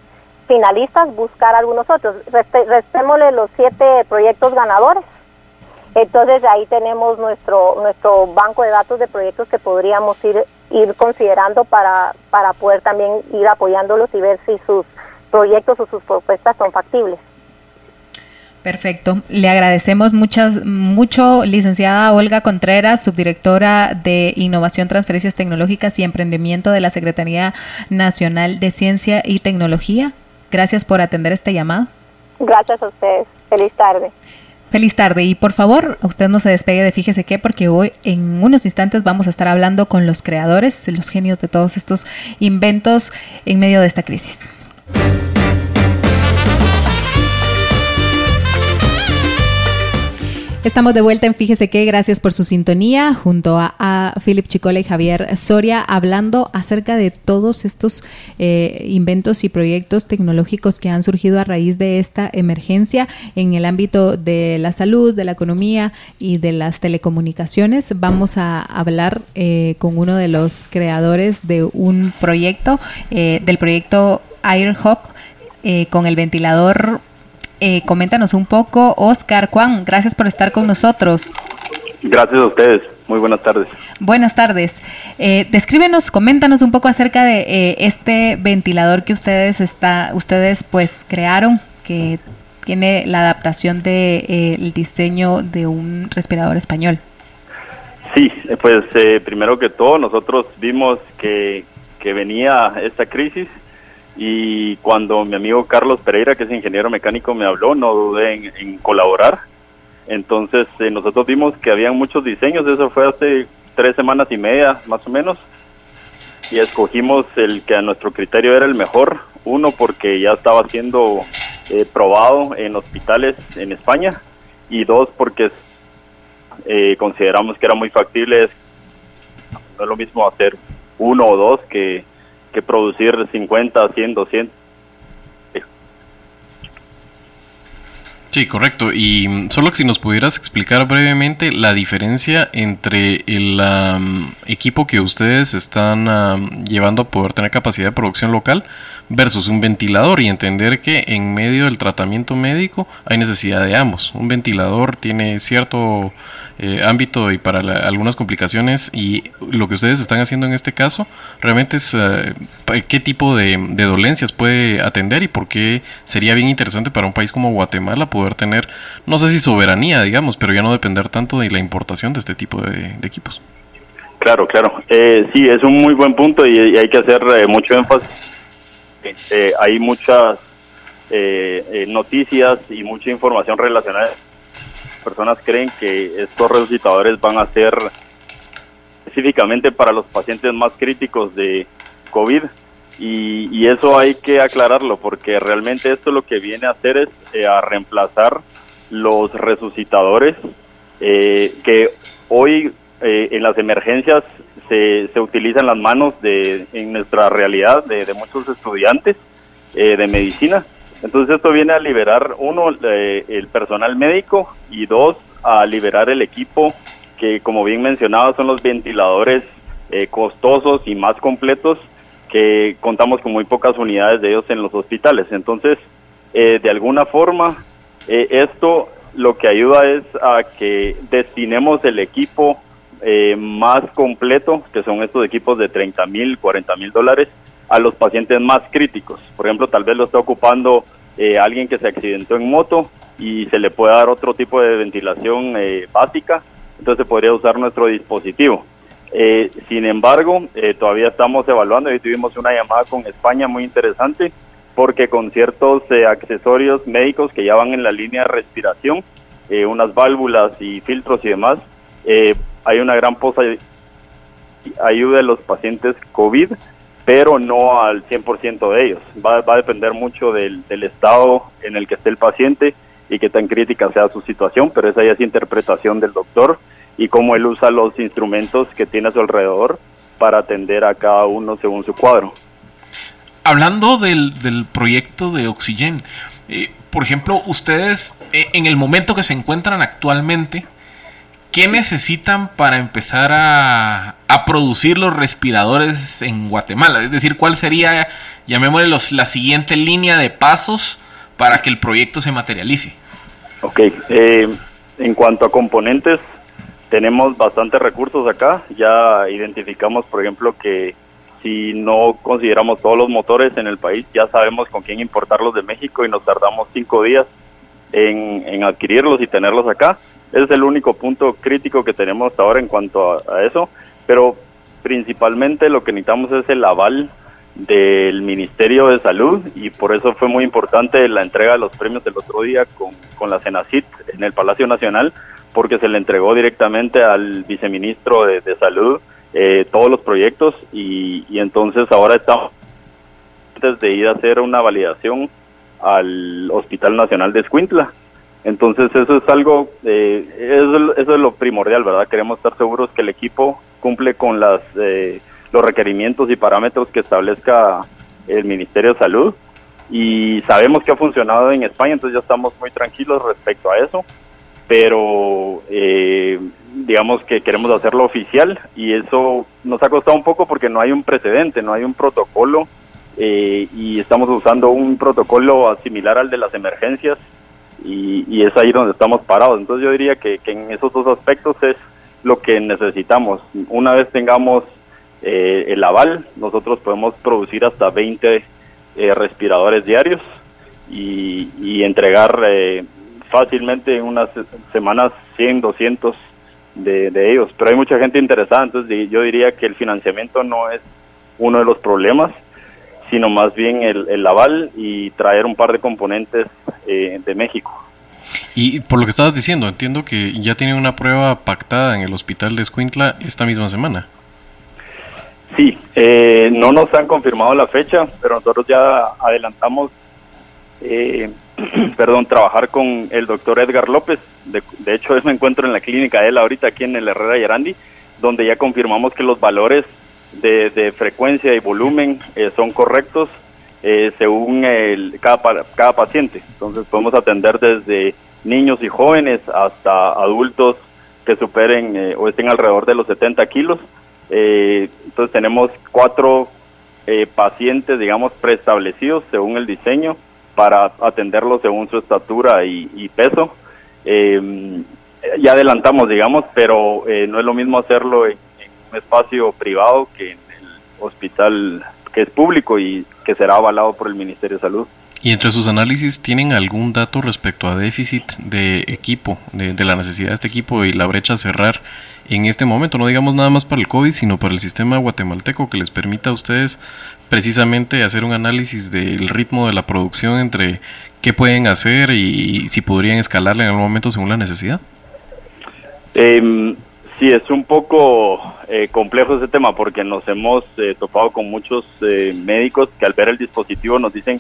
finalistas buscar algunos otros. restémosle los siete proyectos ganadores. Entonces ahí tenemos nuestro nuestro banco de datos de proyectos que podríamos ir ir considerando para, para poder también ir apoyándolos y ver si sus proyectos o sus propuestas son factibles. Perfecto. Le agradecemos muchas, mucho, licenciada Olga Contreras, subdirectora de Innovación, Transferencias Tecnológicas y Emprendimiento de la Secretaría Nacional de Ciencia y Tecnología. Gracias por atender este llamado. Gracias a ustedes. Feliz tarde. Feliz tarde y por favor, usted no se despegue de fíjese qué, porque hoy en unos instantes vamos a estar hablando con los creadores, los genios de todos estos inventos en medio de esta crisis. Estamos de vuelta en Fíjese que, gracias por su sintonía, junto a, Philip Chicola y Javier Soria, hablando acerca de todos estos eh, inventos y proyectos tecnológicos que han surgido a raíz de esta emergencia en el ámbito de la salud, de la economía y de las telecomunicaciones. Vamos a hablar eh, con uno de los creadores de un proyecto, eh, del proyecto AirHop, con el ventilador eh, coméntanos un poco, Oscar, Juan, gracias por estar con nosotros. Gracias a ustedes. Muy buenas tardes. Buenas tardes. Eh, descríbenos, coméntanos un poco acerca de eh, este ventilador que ustedes está, ustedes pues crearon, que tiene la adaptación del de, el diseño de un respirador español. Sí, pues primero que todo nosotros vimos que, que venía esta crisis y cuando mi amigo Carlos Pereira, que es ingeniero mecánico, me habló, no dudé en, colaborar. Entonces eh, nosotros vimos que habían muchos diseños, eso fue hace tres semanas y media más o menos, y escogimos el que a nuestro criterio era el mejor, uno porque ya estaba siendo eh, probado en hospitales en España, y dos porque eh, consideramos que era muy factible, no es lo mismo hacer uno o dos que que producir 50, 100, 200. Sí, correcto. Y mm, solo que si nos pudieras explicar brevemente la diferencia entre el equipo que ustedes están llevando a poder tener capacidad de producción local versus un ventilador y entender que en medio del tratamiento médico hay necesidad de ambos. Un ventilador tiene cierto eh, ámbito y para algunas complicaciones y lo que ustedes están haciendo en este caso realmente es eh, qué tipo de, dolencias puede atender y por qué sería bien interesante para un país como Guatemala poder tener, no sé si soberanía, digamos, pero ya no depender tanto de la importación de este tipo de, equipos. Claro, claro. Eh, sí, es un muy buen punto y, hay que hacer eh, mucho énfasis. hay muchas noticias y mucha información relacionada personas creen que estos resucitadores van a ser específicamente para los pacientes más críticos de COVID y, eso hay que aclararlo porque realmente esto lo que viene a hacer es eh, a reemplazar los resucitadores eh, que hoy eh, en las emergencias se, se, utilizan las manos de en nuestra realidad de, de muchos estudiantes de medicina entonces esto viene a liberar, uno, eh, el personal médico y dos, a liberar el equipo que, como bien mencionaba, son los ventiladores eh, costosos y más completos que contamos con muy pocas unidades de ellos en los hospitales. Entonces, eh, de alguna forma, esto lo que ayuda es a que destinemos el equipo más completo, que son estos equipos de 30 mil, 40 mil dólares, a los pacientes más críticos. Por ejemplo, tal vez lo está ocupando eh, alguien que se accidentó en moto y se le puede dar otro tipo de ventilación eh, básica, entonces podría usar nuestro dispositivo. Eh, sin embargo, todavía estamos evaluando y tuvimos una llamada con España muy interesante porque con ciertos accesorios médicos que ya van en la línea de respiración, unas válvulas y filtros y demás, hay una gran posa ayuda de los pacientes COVID pero no al 100% de ellos. Va, va, a depender mucho del, estado en el que esté el paciente y qué tan crítica sea su situación, pero esa ya es interpretación del doctor y cómo él usa los instrumentos que tiene a su alrededor para atender a cada uno según su cuadro. Hablando del, del proyecto de Oxygen, eh, por ejemplo, ustedes eh, en el momento que se encuentran actualmente, ¿Qué necesitan para empezar a, producir los respiradores en Guatemala? Es decir, ¿cuál sería, llamémosle, los, la siguiente línea de pasos para que el proyecto se materialice? Ok, eh, en cuanto a componentes, tenemos bastantes recursos acá. Ya identificamos, por ejemplo, que si no consideramos todos los motores en el país, ya sabemos con quién importarlos de México y nos tardamos cinco días en, en adquirirlos y tenerlos acá. Ese es el único punto crítico que tenemos hasta ahora en cuanto a, eso, pero principalmente lo que necesitamos es el aval del Ministerio de Salud y por eso fue muy importante la entrega de los premios del otro día con, la Senacit en el Palacio Nacional, porque se le entregó directamente al viceministro de, de Salud eh, todos los proyectos y, y entonces ahora estamos antes de ir a hacer una validación al Hospital Nacional de Escuintla. Entonces eso es algo, eh, eso, es lo primordial, ¿verdad? Queremos estar seguros que el equipo cumple con las eh, los requerimientos y parámetros que establezca el Ministerio de Salud y sabemos que ha funcionado en España, entonces ya estamos muy tranquilos respecto a eso, pero eh, digamos que queremos hacerlo oficial y eso nos ha costado un poco porque no hay un precedente, no hay un protocolo eh, y estamos usando un protocolo similar al de las emergencias y, y, es ahí donde estamos parados. Entonces yo diría que, que, en esos dos aspectos es lo que necesitamos. Una vez tengamos eh, el aval, nosotros podemos producir hasta 20 eh, respiradores diarios y, y entregar eh, fácilmente en unas semanas 100, 200 de, de ellos. Pero hay mucha gente interesada, entonces yo diría que el financiamiento no es uno de los problemas sino más bien el, el, aval y traer un par de componentes eh, de México. Y por lo que estabas diciendo, entiendo que ya tienen una prueba pactada en el hospital de Escuintla esta misma semana. Sí, eh, no nos han confirmado la fecha, pero nosotros ya adelantamos, eh, <clears throat> perdón, trabajar con el doctor Edgar López. De, de hecho, <laughs> me encuentro en la clínica de él ahorita aquí en el Herrera Yarandi, donde ya confirmamos que los valores de, de, frecuencia y volumen eh, son correctos eh, según el, cada, cada paciente. Entonces podemos atender desde niños y jóvenes hasta adultos que superen eh, o estén alrededor de los 70 kilos. entonces tenemos cuatro pacientes, digamos, preestablecidos según el diseño para atenderlos según su estatura y, y peso. ya adelantamos, digamos, pero no es lo mismo hacerlo en un espacio privado que en el hospital que es público y que será avalado por el Ministerio de Salud. ¿Y entre sus análisis tienen algún dato respecto a déficit de equipo, de, de, la necesidad de este equipo y la brecha a cerrar en este momento? No digamos nada más para el COVID, sino para el sistema guatemalteco que les permita a ustedes precisamente hacer un análisis del ritmo de la producción entre qué pueden hacer y, y si podrían escalarle en algún momento según la necesidad. Eh, Sí, es un poco eh, complejo ese tema porque nos hemos eh, topado con muchos eh, médicos que al ver el dispositivo nos dicen,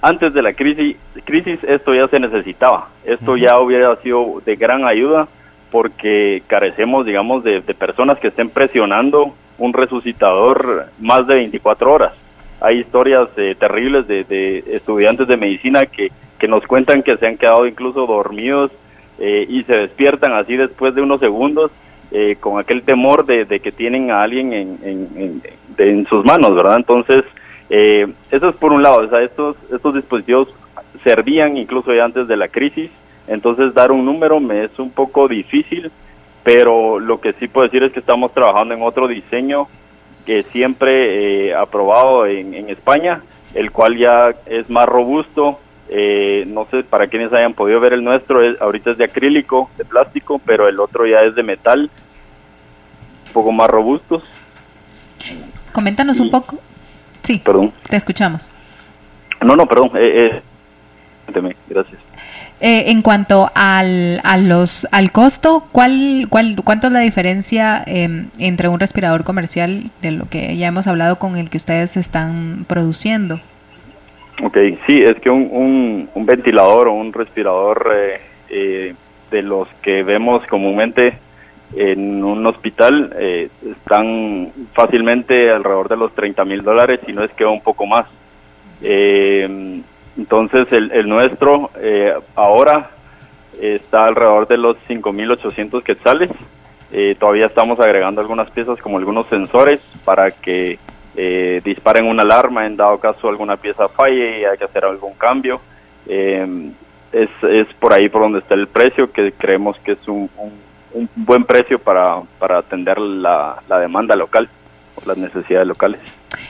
antes de la crisis, crisis esto ya se necesitaba, esto uh -huh. ya hubiera sido de gran ayuda porque carecemos, digamos, de, de, personas que estén presionando un resucitador más de 24 horas. Hay historias terribles de, de, estudiantes de medicina que, que nos cuentan que se han quedado incluso dormidos y se despiertan así después de unos segundos eh, con aquel temor de, que tienen a alguien en, en, en, de, sus manos, ¿verdad? Entonces, eh, eso es por un lado, o sea, estos, estos dispositivos servían incluso ya antes de la crisis, entonces dar un número me es un poco difícil, pero lo que sí puedo decir es que estamos trabajando en otro diseño que siempre eh, aprobado en, en España, el cual ya es más robusto, eh, no sé para quienes hayan podido ver el nuestro, es, ahorita es de acrílico, de plástico, pero el otro ya es de metal, poco más robustos. Coméntanos y, un poco. Sí, perdón. te escuchamos. No, no, perdón. Eh, eh, gracias. Eh, en cuanto al, a los, al costo, ¿cuál, cuál, ¿cuánto es la diferencia eh, entre un respirador comercial de lo que ya hemos hablado con el que ustedes están produciendo? Ok, sí, es que un, un, un ventilador o un respirador eh, eh, de los que vemos comúnmente en un hospital eh, están fácilmente alrededor de los 30 mil dólares, si no es que un poco más. Eh, entonces el, el nuestro eh, ahora está alrededor de los 5.800 quetzales. Eh, todavía estamos agregando algunas piezas como algunos sensores para que eh, disparen una alarma en dado caso alguna pieza falle y hay que hacer algún cambio. Eh, es, es por ahí por donde está el precio, que creemos que es un, un, un buen precio para, para atender la, la demanda local o las necesidades locales.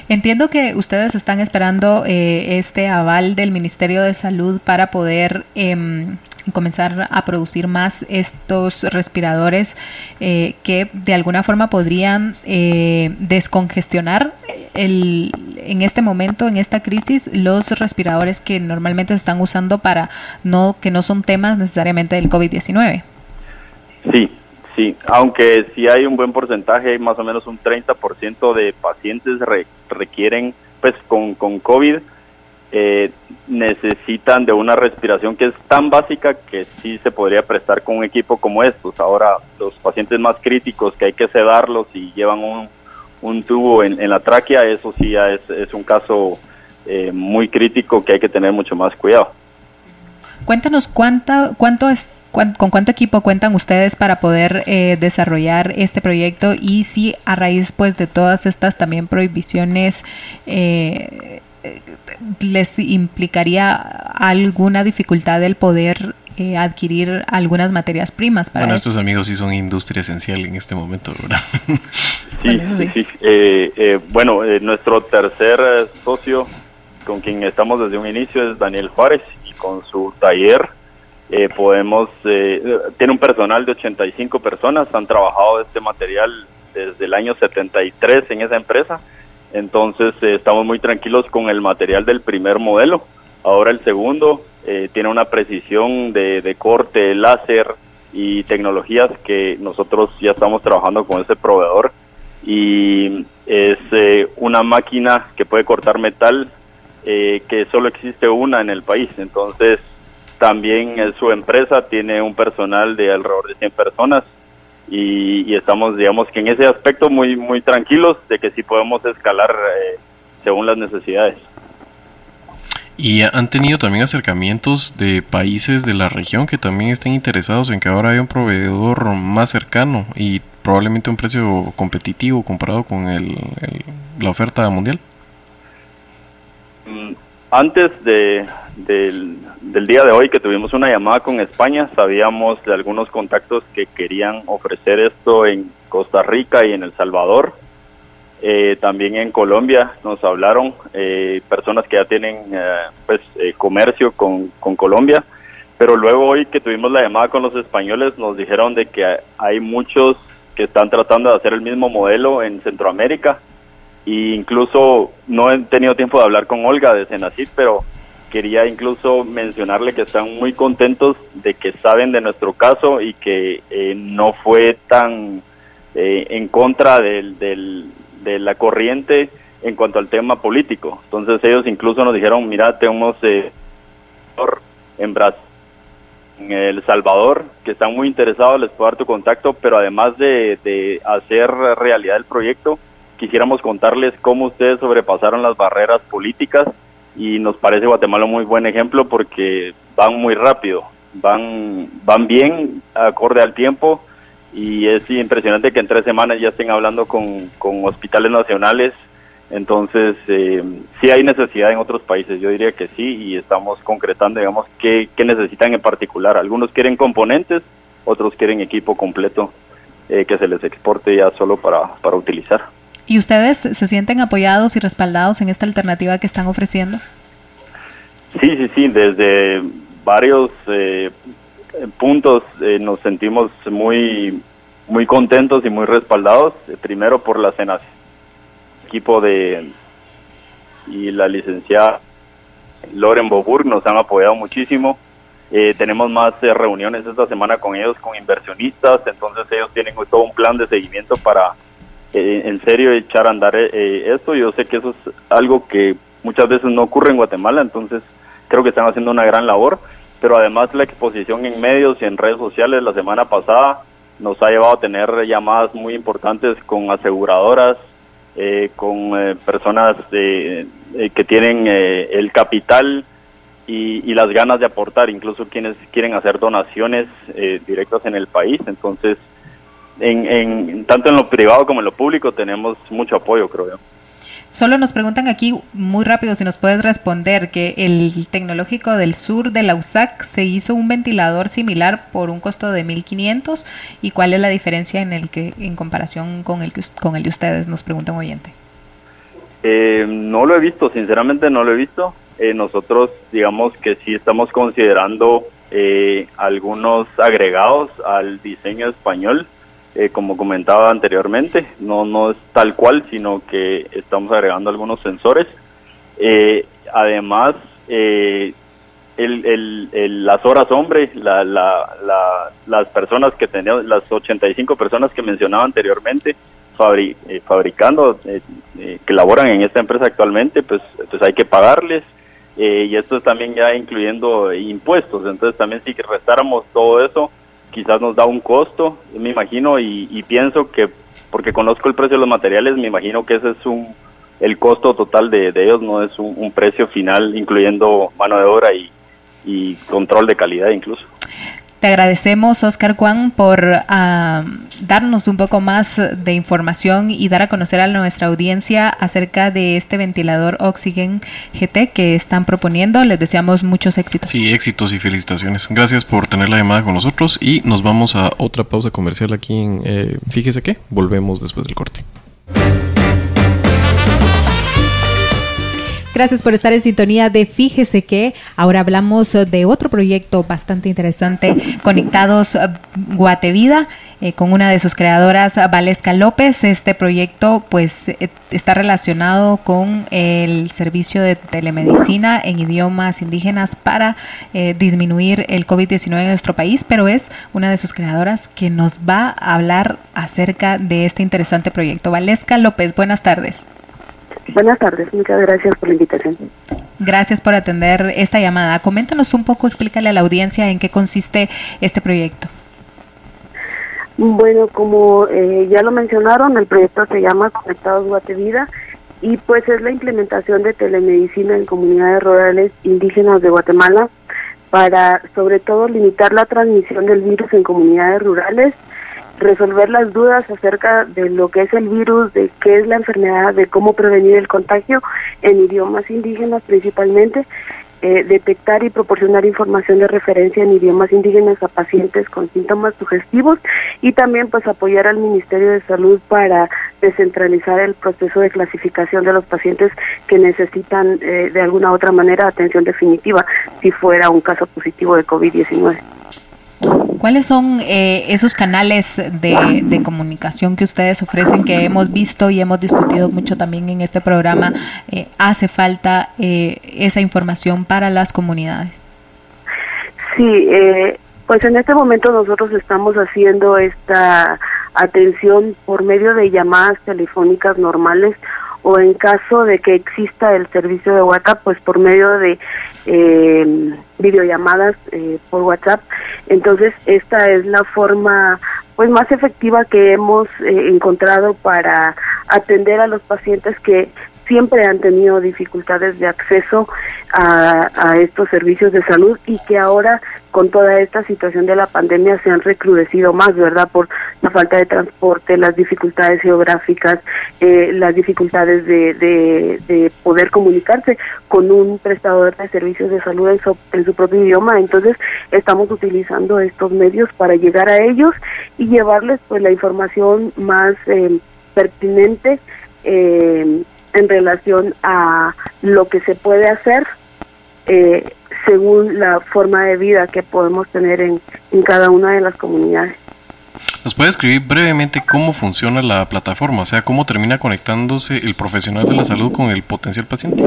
Entiendo que ustedes están esperando eh, este aval del Ministerio de Salud para poder eh, comenzar a producir más estos respiradores eh, que de alguna forma podrían eh, descongestionar el, en este momento, en esta crisis, los respiradores que normalmente se están usando para no que no son temas necesariamente del COVID-19. Sí, sí, aunque sí hay un buen porcentaje, más o menos un 30% de pacientes requieren, pues con, con COVID, eh, necesitan de una respiración que es tan básica que sí se podría prestar con un equipo como estos. Ahora, los pacientes más críticos que hay que sedarlos y llevan un, un tubo en, la tráquea, eso sí ya es, es un caso eh, muy crítico que hay que tener mucho más cuidado. Cuéntanos cuánta, cuánto es con cuánto equipo cuentan ustedes para poder eh, desarrollar este proyecto y si a raíz pues de todas estas también prohibiciones eh, les implicaría alguna dificultad el poder eh, adquirir algunas materias primas para bueno estos amigos sí son industria esencial en este momento verdad <laughs> sí. Sí, eh, eh, bueno nuestro tercer socio con quien estamos desde un inicio es Daniel Juárez y con su taller podemos tiene un personal de 85 personas han trabajado este material desde el año 73 en esa empresa entonces eh, estamos muy tranquilos con el material del primer modelo. Ahora el segundo eh, tiene una precisión de, corte, láser y tecnologías que nosotros ya estamos trabajando con ese proveedor. Y es eh, una máquina que puede cortar metal que solo existe una en el país. Entonces también su empresa tiene un personal de alrededor de 100 personas y, estamos, digamos que en ese aspecto muy, muy tranquilos de que sí podemos escalar eh, según las necesidades. Y han tenido también acercamientos de países de la región que también estén interesados en que ahora haya un proveedor más cercano y probablemente un precio competitivo comparado con el, la oferta mundial. Mm, antes de, del, día de hoy que tuvimos una llamada con España, sabíamos de algunos contactos que querían ofrecer esto en Costa Rica y en El Salvador. Eh, también en Colombia nos hablaron eh, personas que ya tienen eh, pues comercio con, con Colombia, pero luego hoy que tuvimos la llamada con los españoles nos dijeron de que hay muchos que están tratando de hacer el mismo modelo en Centroamérica y incluso no he tenido tiempo de hablar con Olga de Senacid, pero quería incluso mencionarle que están muy contentos de que saben de nuestro caso y que eh, no fue tan eh, en contra del, del, de la corriente en cuanto al tema político. Entonces ellos incluso nos dijeron, mira, tenemos eh, en El Salvador, que están muy interesados, les puedo dar tu contacto, pero además de, de hacer realidad el proyecto, quisiéramos contarles cómo ustedes sobrepasaron las barreras políticas y nos parece Guatemala un muy buen ejemplo porque van muy rápido, van, van bien acorde al tiempo y es impresionante que en tres semanas ya estén hablando con, hospitales nacionales. Entonces, eh, sí hay necesidad en otros países, yo diría que sí, y estamos concretando, digamos, qué, qué necesitan en particular. Algunos quieren componentes, otros quieren equipo completo eh, que se les exporte ya solo para, para utilizar. ¿Y ustedes se sienten apoyados y respaldados en esta alternativa que están ofreciendo? Sí, sí, sí, desde varios eh, puntos eh, nos sentimos muy muy contentos y muy respaldados, eh, primero por la cena equipo de y la licenciada Loren Boburg nos han apoyado muchísimo. tenemos más reuniones esta semana con ellos, con inversionistas, entonces ellos tienen todo un plan de seguimiento para eh, en serio echar a andar eh, esto. Yo sé que eso es algo que muchas veces no ocurre en Guatemala, entonces creo que están haciendo una gran labor, pero además la exposición en medios y en redes sociales la semana pasada nos ha llevado a tener llamadas muy importantes con aseguradoras, eh, con personas que tienen el capital y, y, las ganas de aportar, incluso quienes quieren hacer donaciones directas en el país. Entonces, en, tanto en lo privado como en lo público tenemos mucho apoyo, creo yo. Solo nos preguntan aquí muy rápido si nos puedes responder que el tecnológico del sur de la USAC se hizo un ventilador similar por un costo de 1500 y cuál es la diferencia en el que en comparación con el con el de ustedes nos pregunta un oyente. Eh, no lo he visto, sinceramente no lo he visto. Eh, nosotros digamos que sí estamos considerando eh, algunos agregados al diseño español, eh, como comentaba anteriormente, no, no es tal cual, sino que estamos agregando algunos sensores. Eh, además, el, el, el, las horas hombre, la, la, la, las personas que tenían, las 85 personas que mencionaba anteriormente, fabricando, que laboran en esta empresa actualmente, pues, pues hay que pagarles eh, y esto también ya incluyendo impuestos, entonces también si restáramos todo eso, quizás nos da un costo, me imagino, y, pienso que, porque conozco el precio de los materiales, me imagino que ese es un, el costo total de, ellos, no es un, precio final, incluyendo mano de obra y control de calidad incluso. Te agradecemos, Oscar Juan, por darnos un poco más de información y dar a conocer a nuestra audiencia acerca de este ventilador Oxygen GT que están proponiendo. Les deseamos muchos éxitos. Sí, éxitos y felicitaciones. Gracias por tener la llamada con nosotros y nos vamos a otra pausa comercial aquí en eh, Fíjese que volvemos después del corte. Gracias por estar en sintonía de Fíjese que ahora hablamos de otro proyecto bastante interesante, Conectados Guatevida. Eh, con una de sus creadoras, Valesca López. Este proyecto pues eh, está relacionado con el servicio de telemedicina en idiomas indígenas para eh, disminuir el COVID-19 en nuestro país, pero es una de sus creadoras que nos va a hablar acerca de este interesante proyecto. Valesca López, buenas tardes. Buenas tardes, muchas gracias por la invitación. Gracias por atender esta llamada. Coméntanos un poco, explícale a la audiencia en qué consiste este proyecto. Bueno, como eh, ya lo mencionaron, el proyecto se llama Conectados Guatevida y pues es la implementación de telemedicina en comunidades rurales indígenas de Guatemala para sobre todo limitar la transmisión del virus en comunidades rurales resolver las dudas acerca de lo que es el virus, de qué es la enfermedad, de cómo prevenir el contagio en idiomas indígenas principalmente, eh, detectar y proporcionar información de referencia en idiomas indígenas a pacientes con síntomas sugestivos y también pues apoyar al Ministerio de Salud para descentralizar el proceso de clasificación de los pacientes que necesitan eh, de alguna otra manera atención definitiva si fuera un caso positivo de COVID-19. ¿Cuáles son eh, esos canales de, comunicación que ustedes ofrecen que hemos visto y hemos discutido mucho también en este programa? Eh, ¿Hace falta eh, esa información para las comunidades? Sí, pues en este momento nosotros estamos haciendo esta atención por medio de llamadas telefónicas normales o en caso de que exista el servicio de WhatsApp, pues por medio de eh, videollamadas eh, por WhatsApp. Entonces, esta es la forma pues más efectiva que hemos eh, encontrado para atender a los pacientes que siempre han tenido dificultades de acceso a, a, estos servicios de salud y que ahora con toda esta situación de la pandemia se han recrudecido más, ¿verdad? Por la falta de transporte, las dificultades geográficas, eh, las dificultades de, de, poder comunicarse con un prestador de servicios de salud en su, en su propio idioma. Entonces, estamos utilizando estos medios para llegar a ellos y llevarles pues la información más eh, pertinente eh, en relación a lo que se puede hacer eh, según la forma de vida que podemos tener en, en cada una de las comunidades. ¿Nos puede escribir brevemente cómo funciona la plataforma? O sea, cómo termina conectándose el profesional de la salud con el potencial paciente.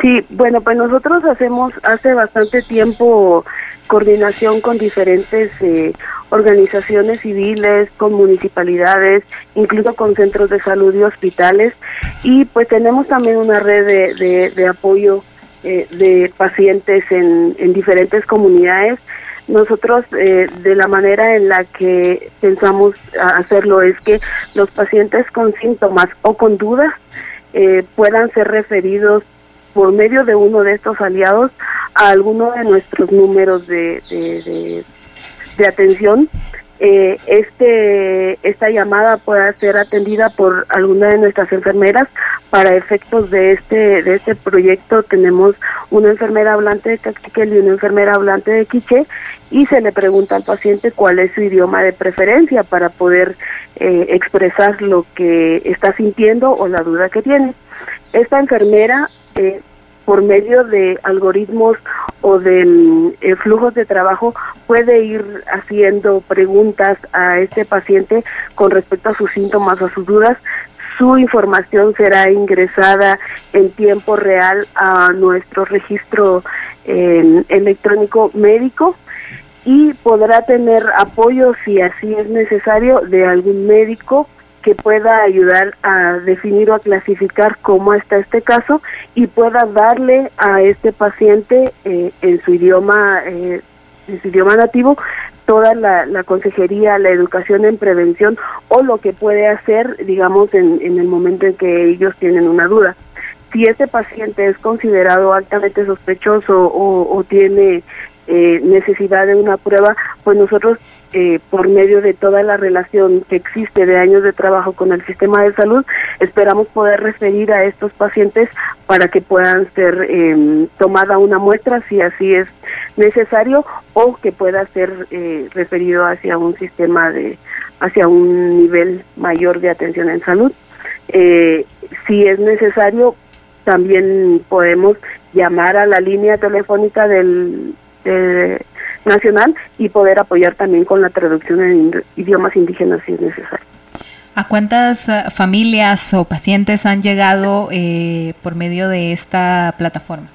Sí, bueno, pues nosotros hacemos hace bastante tiempo coordinación con diferentes eh, organizaciones civiles, con municipalidades, incluso con centros de salud y hospitales. Y pues tenemos también una red de, de apoyo eh, de pacientes en, en, diferentes comunidades. Nosotros, eh, de la manera en la que pensamos hacerlo, es que los pacientes con síntomas o con dudas eh, puedan ser referidos por medio de uno de estos aliados a alguno de nuestros números de, de, de atención este esta llamada pueda ser atendida por alguna de nuestras enfermeras para efectos de este de este proyecto tenemos una enfermera hablante de Caxiquel y una enfermera hablante de Quiche y se le pregunta al paciente cuál es su idioma de preferencia para poder eh, expresar lo que está sintiendo o la duda que tiene esta enfermera eh, por medio de algoritmos o de mm, eh, flujos de trabajo puede ir haciendo preguntas a este paciente con respecto a sus síntomas o sus dudas. Su información será ingresada en tiempo real a nuestro registro electrónico médico y podrá tener apoyo si así es necesario de algún médico que pueda ayudar a definir o a clasificar cómo está este caso y pueda darle a este paciente eh, en su idioma eh, en su idioma nativo toda la, consejería, la educación en prevención o lo que puede hacer, digamos, en, en el momento en que ellos tienen una duda. Si este paciente es considerado altamente sospechoso o, o tiene eh, necesidad de una prueba, pues nosotros eh, por medio de toda la relación que existe de años de trabajo con el sistema de salud, esperamos poder referir a estos pacientes para que puedan ser eh, tomada una muestra si así es necesario o que pueda ser eh, referido hacia un sistema de hacia un nivel mayor de atención en salud. Eh, si es necesario, también podemos llamar a la línea telefónica del nacional y poder apoyar también con la traducción en idiomas indígenas si es necesario. ¿A cuántas eh, familias o pacientes han llegado eh, por medio de esta plataforma?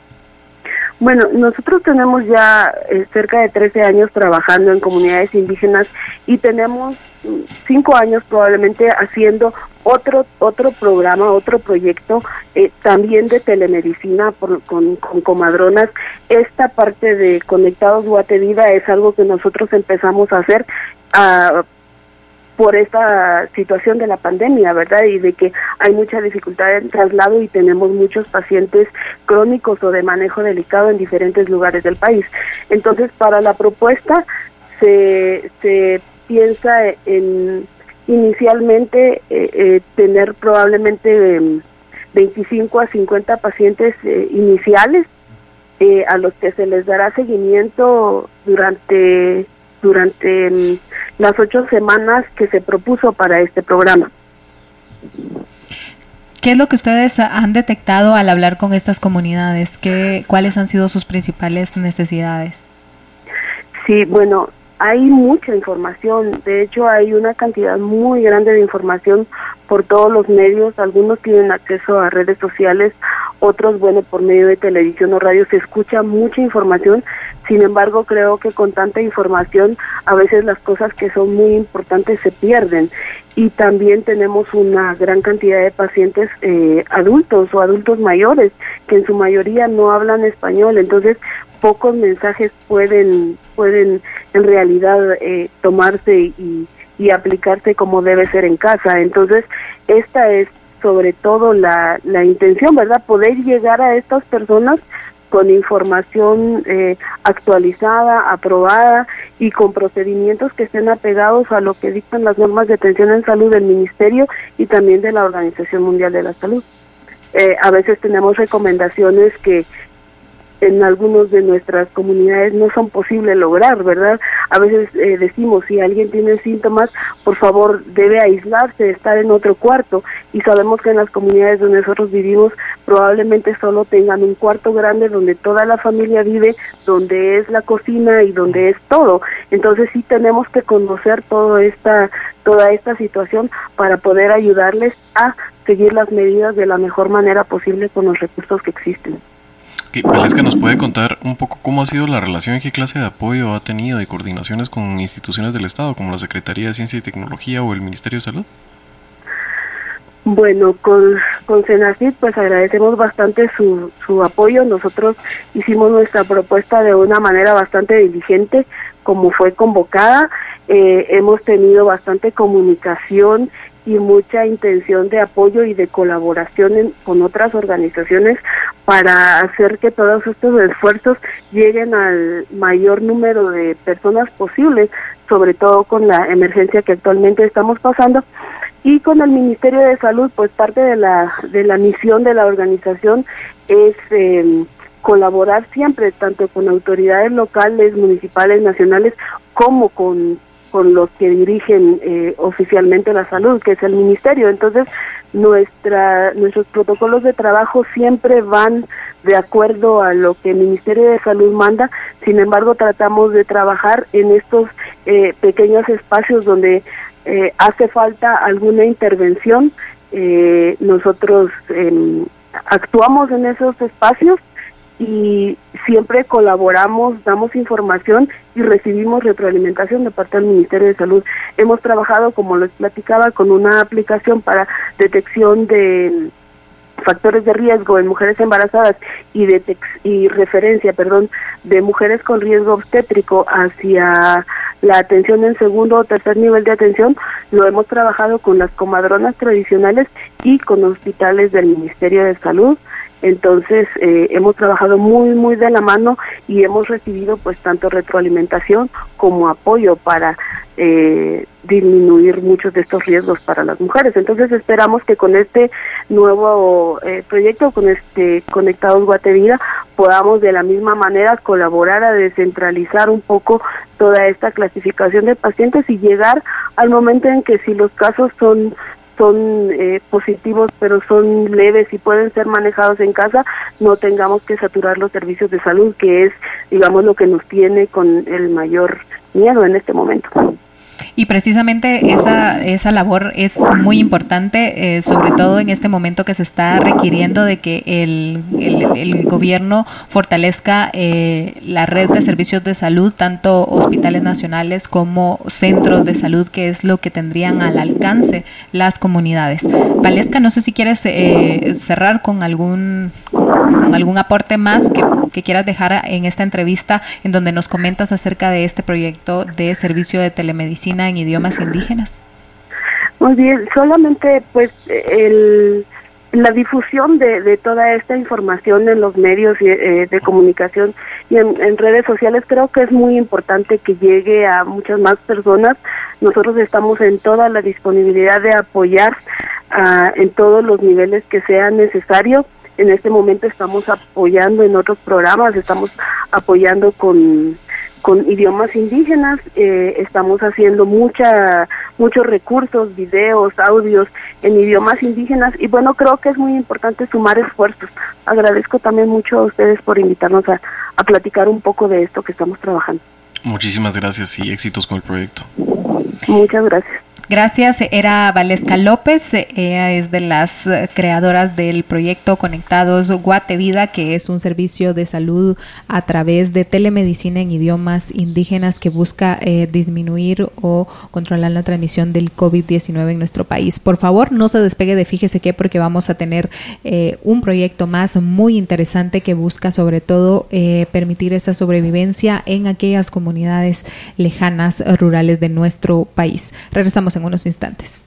Bueno, nosotros tenemos ya eh, cerca de 13 años trabajando en comunidades indígenas y tenemos mm, cinco años probablemente haciendo otro otro programa, otro proyecto eh, también de telemedicina con, con, comadronas. Esta parte de Conectados Guatevida es algo que nosotros empezamos a hacer por esta situación de la pandemia, ¿verdad? Y de que hay mucha dificultad en traslado y tenemos muchos pacientes crónicos o de manejo delicado en diferentes lugares del país. Entonces, para la propuesta se, se piensa en inicialmente eh, eh, tener probablemente 25 em, a 50 pacientes eh, iniciales a los que se les dará seguimiento durante durante mm, las ocho semanas que se propuso para este programa. ¿Qué es lo que ustedes han detectado al hablar con estas comunidades? ¿Qué, ¿Cuáles han sido sus principales necesidades? Sí, bueno, hay mucha información, de hecho hay una cantidad muy grande de información por todos los medios, algunos tienen acceso a redes sociales, otros, bueno, por medio de televisión o radio se escucha mucha información, sin embargo creo que con tanta información a veces las cosas que son muy importantes se pierden. Y también tenemos una gran cantidad de pacientes eh, adultos o adultos mayores que en su mayoría no hablan español, entonces pocos mensajes pueden pueden en realidad eh, tomarse y, y aplicarse como debe ser en casa. Entonces, esta es sobre todo la, la intención, ¿verdad? Poder llegar a estas personas con información eh, actualizada, aprobada y con procedimientos que estén apegados a lo que dictan las normas de atención en salud del Ministerio y también de la Organización Mundial de la Salud. Eh, a veces tenemos recomendaciones que en algunos de nuestras comunidades no son posibles lograr, ¿verdad? A veces eh, decimos, si alguien tiene síntomas, por favor debe aislarse, estar en otro cuarto. Y sabemos que en las comunidades donde nosotros vivimos probablemente solo tengan un cuarto grande donde toda la familia vive, donde es la cocina y donde es todo. Entonces sí tenemos que conocer toda esta, toda esta situación para poder ayudarles a seguir las medidas de la mejor manera posible con los recursos que existen. Valesca, ¿nos puede contar un poco cómo ha sido la relación y qué clase de apoyo ha tenido y coordinaciones con instituciones del Estado, como la Secretaría de Ciencia y Tecnología o el Ministerio de Salud? Bueno, con, con Senacid pues agradecemos bastante su, su apoyo. Nosotros hicimos nuestra propuesta de una manera bastante diligente, como fue convocada. Eh, hemos tenido bastante comunicación y mucha intención de apoyo y de colaboración con otras organizaciones para hacer que todos estos esfuerzos lleguen al mayor número de personas posible, sobre todo con la emergencia que actualmente estamos pasando. Y con el Ministerio de Salud, pues parte de la, de la misión de la organización es eh, colaborar siempre, tanto con autoridades locales, municipales, nacionales, como con con los que dirigen eh, oficialmente la salud, que es el ministerio. Entonces, nuestra, nuestros protocolos de trabajo siempre van de acuerdo a lo que el Ministerio de Salud manda, sin embargo tratamos de trabajar en estos eh, pequeños espacios donde eh, hace falta alguna intervención, eh, nosotros em, actuamos en esos espacios y siempre colaboramos, damos información y recibimos retroalimentación de parte del Ministerio de Salud. Hemos trabajado, como les platicaba, con una aplicación para detección de factores de riesgo en mujeres embarazadas y de y referencia, perdón, de mujeres con riesgo obstétrico hacia la atención en segundo o tercer nivel de atención, lo hemos trabajado con las comadronas tradicionales y con hospitales del Ministerio de Salud. Entonces eh, hemos trabajado muy muy de la mano y hemos recibido pues tanto retroalimentación como apoyo para eh, disminuir muchos de estos riesgos para las mujeres. Entonces esperamos que con este nuevo eh, proyecto, con este Conectados Guatevida, podamos de la misma manera colaborar a descentralizar un poco toda esta clasificación de pacientes y llegar al momento en que si los casos son son eh, positivos pero son leves y pueden ser manejados en casa, no tengamos que saturar los servicios de salud, que es, digamos, lo que nos tiene con el mayor miedo en este momento. Y precisamente esa, esa labor es muy importante, eh, sobre todo en este momento que se está requiriendo de que el, el, gobierno fortalezca eh, la red de servicios de salud, tanto hospitales nacionales como centros de salud, que es lo que tendrían al alcance las comunidades. Valesca, no sé si quieres eh, cerrar con algún, algún aporte más que, quieras dejar en esta entrevista en donde nos comentas acerca de este proyecto de servicio de telemedicina en idiomas indígenas? Muy bien, solamente pues el, la difusión de, toda esta información en los medios eh, de comunicación y en, redes sociales creo que es muy importante que llegue a muchas más personas. Nosotros estamos en toda la disponibilidad de apoyar ah, en todos los niveles que sea necesario. En este momento estamos apoyando en otros programas, estamos apoyando con con idiomas indígenas. Eh, estamos haciendo mucha, muchos recursos, videos, audios en idiomas indígenas y bueno, creo que es muy importante sumar esfuerzos. Agradezco también mucho a ustedes por invitarnos a, a platicar un poco de esto que estamos trabajando. Muchísimas gracias y éxitos con el proyecto. Muchas gracias. Gracias. Era Valesca López. Ella es de las eh, creadoras del proyecto Conectados Guatevida, que es un servicio de salud a través de telemedicina en idiomas indígenas que busca eh, disminuir o controlar la transmisión del COVID-19 en nuestro país. Por favor, no se despegue de Fíjese qué, porque vamos a tener eh, un proyecto más muy interesante que busca sobre todo permitir esa sobrevivencia en aquellas comunidades lejanas, rurales de nuestro país. Regresamos en unos instantes.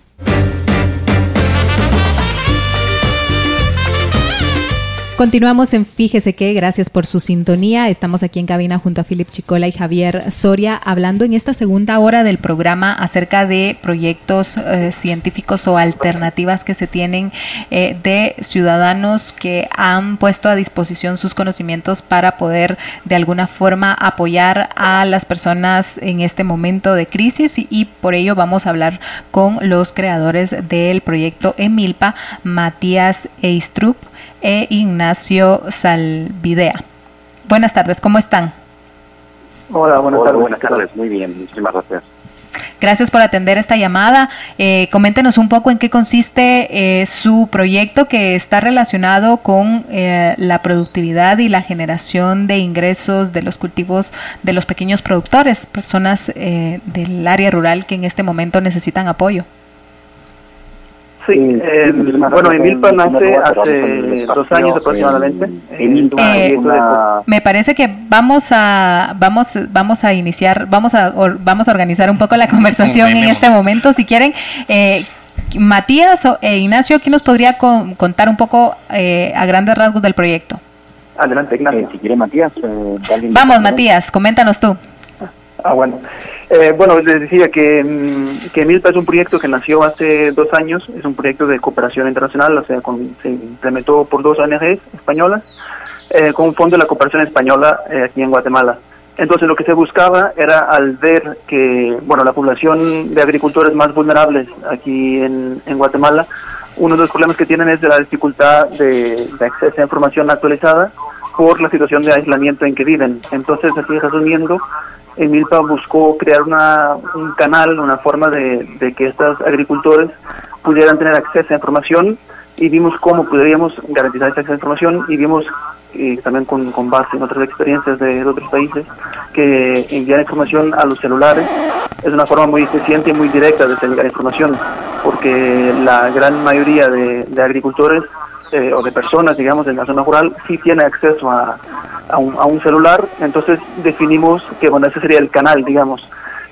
Continuamos en Fíjese que, gracias por su sintonía. Estamos aquí en cabina junto a Philip Chicola y Javier Soria hablando en esta segunda hora del programa acerca de proyectos eh, científicos o alternativas que se tienen eh, de ciudadanos que han puesto a disposición sus conocimientos para poder de alguna forma apoyar a las personas en este momento de crisis y, y por ello vamos a hablar con los creadores del proyecto Emilpa, Matías Eistrup e Ignacio Salvidea. Buenas tardes, ¿cómo están? Hola, buenas tardes. Buenas tardes, muy bien, muchísimas gracias. Gracias por atender esta llamada. Eh, coméntenos un poco en qué consiste eh, su proyecto que está relacionado con eh, la productividad y la generación de ingresos de los cultivos de los pequeños productores, personas del área rural que en este momento necesitan apoyo. Sí, eh, bueno, Emilpa nace hace dos años aproximadamente. Eh, me parece que vamos a vamos vamos a iniciar, vamos a vamos a organizar un poco la conversación en este momento. Si quieren, eh, Matías e Ignacio, ¿quién nos podría contar un poco eh, a grandes rasgos del proyecto? Adelante, Ignacio. si quiere, Matías. vamos, Matías, coméntanos tú. Ah, bueno. Eh, bueno, les decía que, mm, que Milpa es un proyecto que nació hace dos años, es un proyecto de cooperación internacional, o sea, se implementó por dos ONGs españolas, eh, con un fondo de la cooperación española eh, aquí en Guatemala. Entonces lo que se buscaba era al ver que, bueno, la población de agricultores más vulnerables aquí en, en Guatemala, uno de los problemas que tienen es la dificultad de, de acceso a información actualizada por la situación de aislamiento en que viven. Entonces, así resumiendo, Emilpa buscó crear una, un canal, una forma de, que estos agricultores pudieran tener acceso a información y vimos cómo podríamos garantizar esa acceso a información y vimos y también con, base en otras experiencias de, otros países, que enviar información a los celulares es una forma muy eficiente y muy directa de enviar información, porque la gran mayoría de agricultores eh, o de personas, digamos, en la zona rural, sí tiene acceso a, a, un, celular, entonces definimos que, bueno, ese sería el canal, digamos,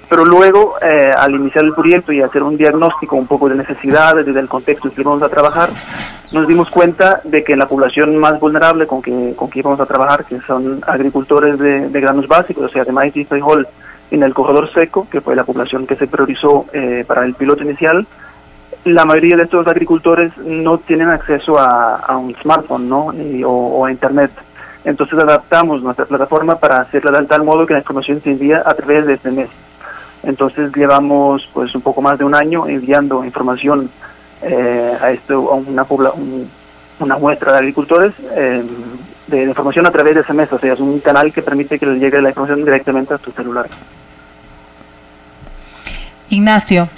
pero luego, eh, al iniciar el proyecto y hacer un diagnóstico un poco de necesidades y del contexto en que íbamos a trabajar, nos dimos cuenta de que la población más vulnerable con que, con que íbamos a trabajar, que son agricultores de, de granos básicos, o sea, de maíz y frijol en el corredor seco, que fue la población que se priorizó eh, para el piloto inicial, la mayoría de estos agricultores no tienen acceso a, un smartphone ¿no? O, a Internet. Entonces adaptamos nuestra plataforma para hacerla de tal modo que la información se envía a través de este. Entonces llevamos pues un poco más de un año enviando información eh, a esto a una un, una muestra de agricultores eh, de, información a través de SMS, o sea, es un canal que permite que les llegue la información directamente a tu celular. Ignacio.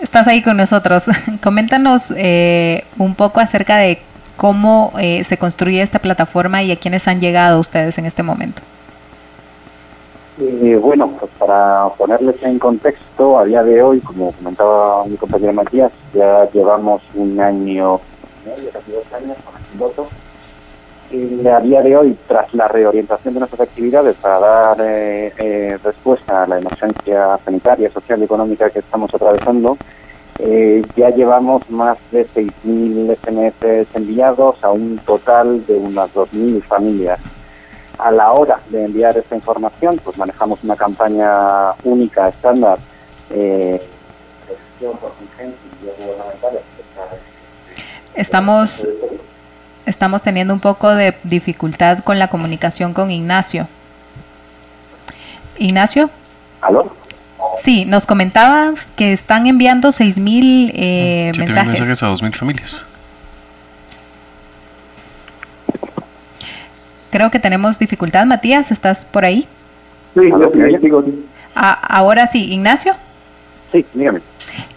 Estás ahí con nosotros. <laughs> Coméntanos eh, un poco acerca de cómo eh, se construye esta plataforma y a quiénes han llegado ustedes en este momento. Eh, bueno, pues para ponerles en contexto, a día de hoy, como comentaba mi compañero Matías, ya llevamos un año medio, casi dos años con el piloto. A día de hoy, tras la reorientación de nuestras actividades para dar eh, eh, respuesta a la emergencia sanitaria, social y económica que estamos atravesando, eh, ya llevamos más de 6.000 SMS enviados a un total de unas 2.000 familias. A la hora de enviar esta información, pues manejamos una campaña única, estándar, eh, Estamos, estamos teniendo un poco de dificultad con la comunicación con Ignacio. Ignacio. ¿Aló? Sí, nos comentabas que están enviando 6.000 eh, sí, mensajes. mensajes a 2.000 familias. Creo que tenemos dificultad. Matías, ¿estás por ahí? Sí, yo sigo ah, ahora sí, Ignacio. Sí, dígame.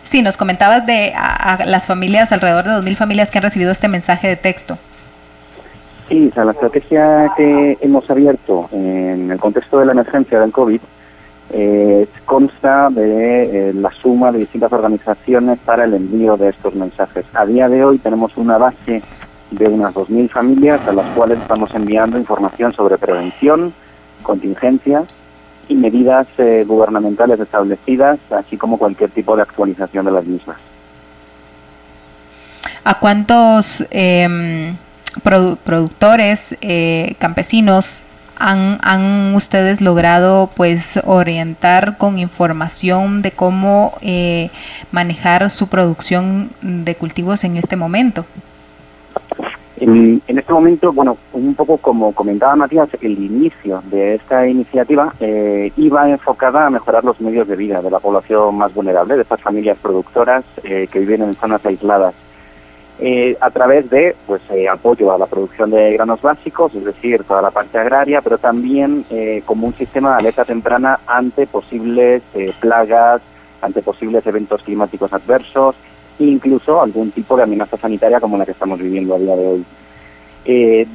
Sí, nos comentabas de a, a las familias, alrededor de 2.000 familias que han recibido este mensaje de texto. Sí, la estrategia que hemos abierto en el contexto de la emergencia del COVID eh, consta de eh, la suma de distintas organizaciones para el envío de estos mensajes. A día de hoy tenemos una base de unas 2.000 familias a las cuales estamos enviando información sobre prevención, contingencia y medidas eh, gubernamentales establecidas, así como cualquier tipo de actualización de las mismas. ¿A cuántos eh, produ productores, eh, campesinos han, han, ustedes logrado pues orientar con información de cómo eh, manejar su producción de cultivos en este momento? En, en, este momento, bueno, un poco como comentaba Matías, el inicio de esta iniciativa eh, iba enfocada a mejorar los medios de vida de la población más vulnerable, de estas familias productoras eh, que viven en zonas aisladas, eh, a través de pues eh, apoyo a la producción de granos básicos, es decir, toda la parte agraria, pero también eh, como un sistema de alerta temprana ante posibles plagas, ante posibles eventos climáticos adversos, incluso algún tipo de amenaza sanitaria como la que estamos viviendo a día de hoy.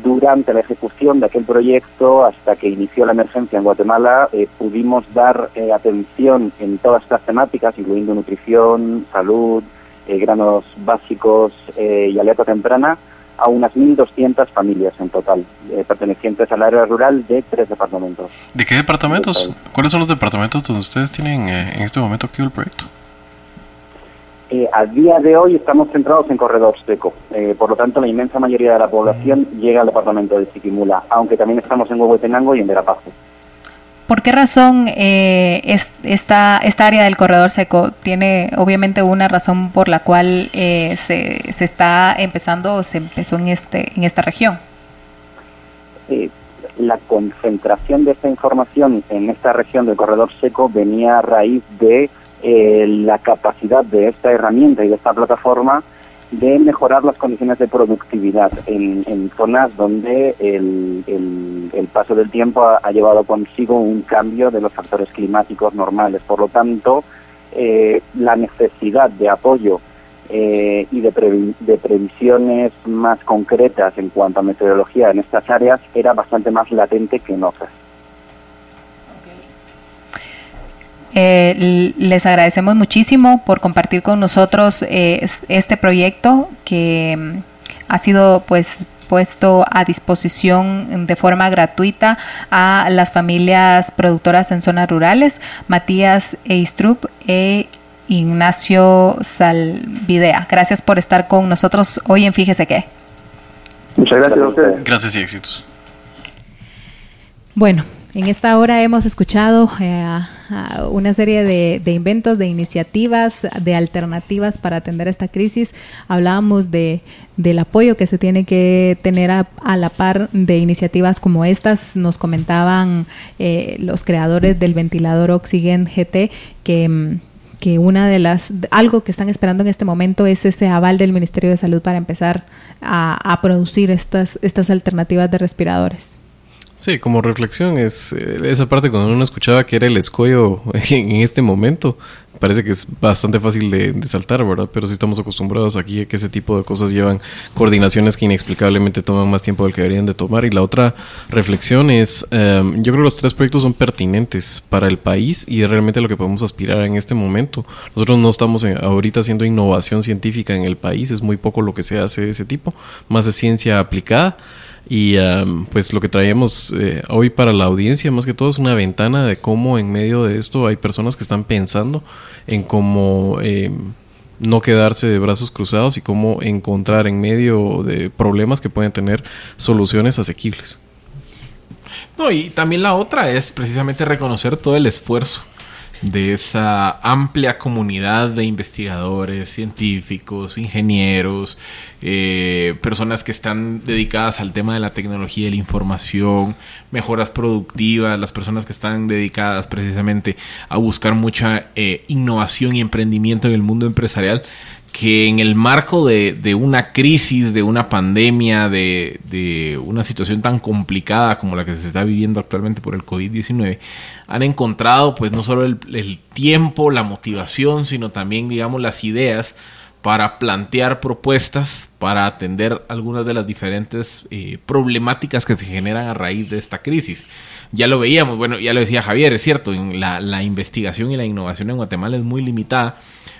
Durante la ejecución de aquel proyecto, hasta que inició la emergencia en Guatemala, pudimos dar atención en todas estas temáticas, incluyendo nutrición, salud, granos básicos y alerta temprana, a unas 1.200 familias en total, pertenecientes al área rural de tres departamentos. ¿De qué departamentos? ¿Cuáles son los departamentos donde ustedes tienen en este momento activo el proyecto? Eh, a día de hoy estamos centrados en corredor seco, eh, por lo tanto la inmensa mayoría de la población mm. llega al departamento de Chiquimula, aunque también estamos en Huehuetenango y en Verapajo. ¿Por qué razón eh, es, esta, esta área del corredor seco tiene obviamente una razón por la cual eh, se, se está empezando o se empezó en, este, en esta región? Eh, la concentración de esta información en esta región del corredor seco venía a raíz de eh, la capacidad de esta herramienta y de esta plataforma de mejorar las condiciones de productividad en, zonas donde el, paso del tiempo ha, llevado consigo un cambio de los factores climáticos normales. Por lo tanto, eh, la necesidad de apoyo eh, y de, de, previsiones más concretas en cuanto a meteorología en estas áreas era bastante más latente que en otras. Eh, les agradecemos muchísimo por compartir con nosotros eh, este proyecto que mm, ha sido pues puesto a disposición de forma gratuita a las familias productoras en zonas rurales, Matías Eistrup e Ignacio Salvidea. Gracias por estar con nosotros hoy en Fíjese qué. Muchas gracias a ustedes. Gracias y éxitos. Bueno, en esta hora hemos escuchado eh, una serie de, inventos, de iniciativas, de alternativas para atender esta crisis. Hablábamos de, del apoyo que se tiene que tener a, la par de iniciativas como estas. Nos comentaban eh, los creadores del ventilador Oxygen GT que mm, que una de las algo que están esperando en este momento es ese aval del Ministerio de Salud para empezar a, a producir estas estas alternativas de respiradores. Sí, como reflexión, es eh, esa parte cuando uno escuchaba que era el escollo <laughs> en, este momento, parece que es bastante fácil de, saltar, ¿verdad? Pero sí estamos acostumbrados aquí a que ese tipo de cosas llevan coordinaciones que inexplicablemente toman más tiempo del que deberían de tomar. Y la otra reflexión es, em, yo creo que los tres proyectos son pertinentes para el país y es realmente lo que podemos aspirar en este momento. Nosotros no estamos ahorita haciendo innovación científica en el país, es muy poco lo que se hace de ese tipo, más de ciencia aplicada. Y pues lo que traemos eh, hoy para la audiencia, más que todo, es una ventana de cómo en medio de esto hay personas que están pensando en cómo em, no quedarse de brazos cruzados y cómo encontrar en medio de problemas que pueden tener soluciones asequibles. No, y también la otra es precisamente reconocer todo el esfuerzo de esa amplia comunidad de investigadores, científicos, ingenieros, eh, personas que están dedicadas al tema de la tecnología y la información, mejoras productivas, las personas que están dedicadas precisamente a buscar mucha eh, innovación y emprendimiento en el mundo empresarial que en el marco de, de, una crisis, de una pandemia, de, de, una situación tan complicada como la que se está viviendo actualmente por el COVID-19, han encontrado pues no solo el, tiempo, la motivación, sino también digamos las ideas para plantear propuestas para atender algunas de las diferentes eh, problemáticas que se generan a raíz de esta crisis. Ya lo veíamos, bueno, ya lo decía Javier, es cierto, la, la investigación y la innovación en Guatemala es muy limitada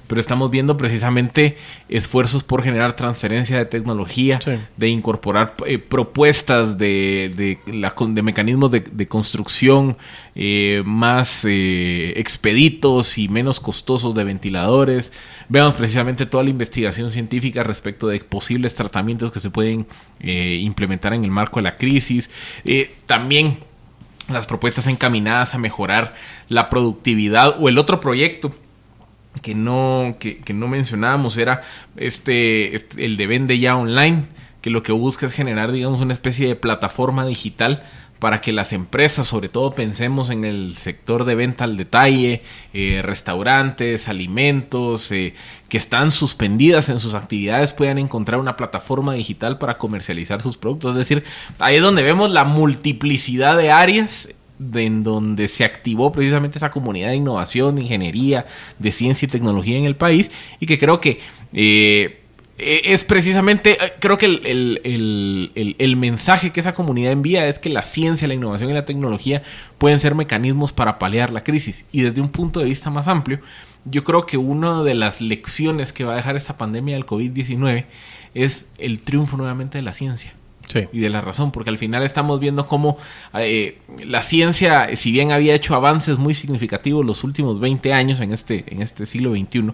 pero estamos viendo precisamente esfuerzos por generar transferencia de tecnología, de incorporar eh, propuestas de, de, la, de, mecanismos de, construcción eh, más eh, expeditos y menos costosos de ventiladores. Veamos precisamente toda la investigación científica respecto de posibles tratamientos que se pueden implementar en el marco de la crisis. también las propuestas encaminadas a mejorar la productividad o el otro proyecto que no, que, no mencionábamos era este, este, el de vende ya online, que lo que busca es generar, digamos, una especie de plataforma digital para que las empresas, sobre todo pensemos en el sector de venta al detalle, eh, restaurantes, alimentos, eh, que están suspendidas en sus actividades, puedan encontrar una plataforma digital para comercializar sus productos. Es decir, ahí es donde vemos la multiplicidad de áreas en donde se activó precisamente esa comunidad de innovación, de ingeniería, de ciencia y tecnología en el país y que creo que eh, e, es precisamente, eh, creo que el, mensaje que esa comunidad envía es que la ciencia, la innovación y la tecnología pueden ser mecanismos para paliar la crisis. Y desde un punto de vista más amplio, yo creo que una de las lecciones que va a dejar esta pandemia del COVID-19 es el triunfo nuevamente de la ciencia y de la razón, porque al final estamos viendo cómo eh, la ciencia, si bien había hecho avances muy significativos los últimos 20 años en este, en este siglo XXI,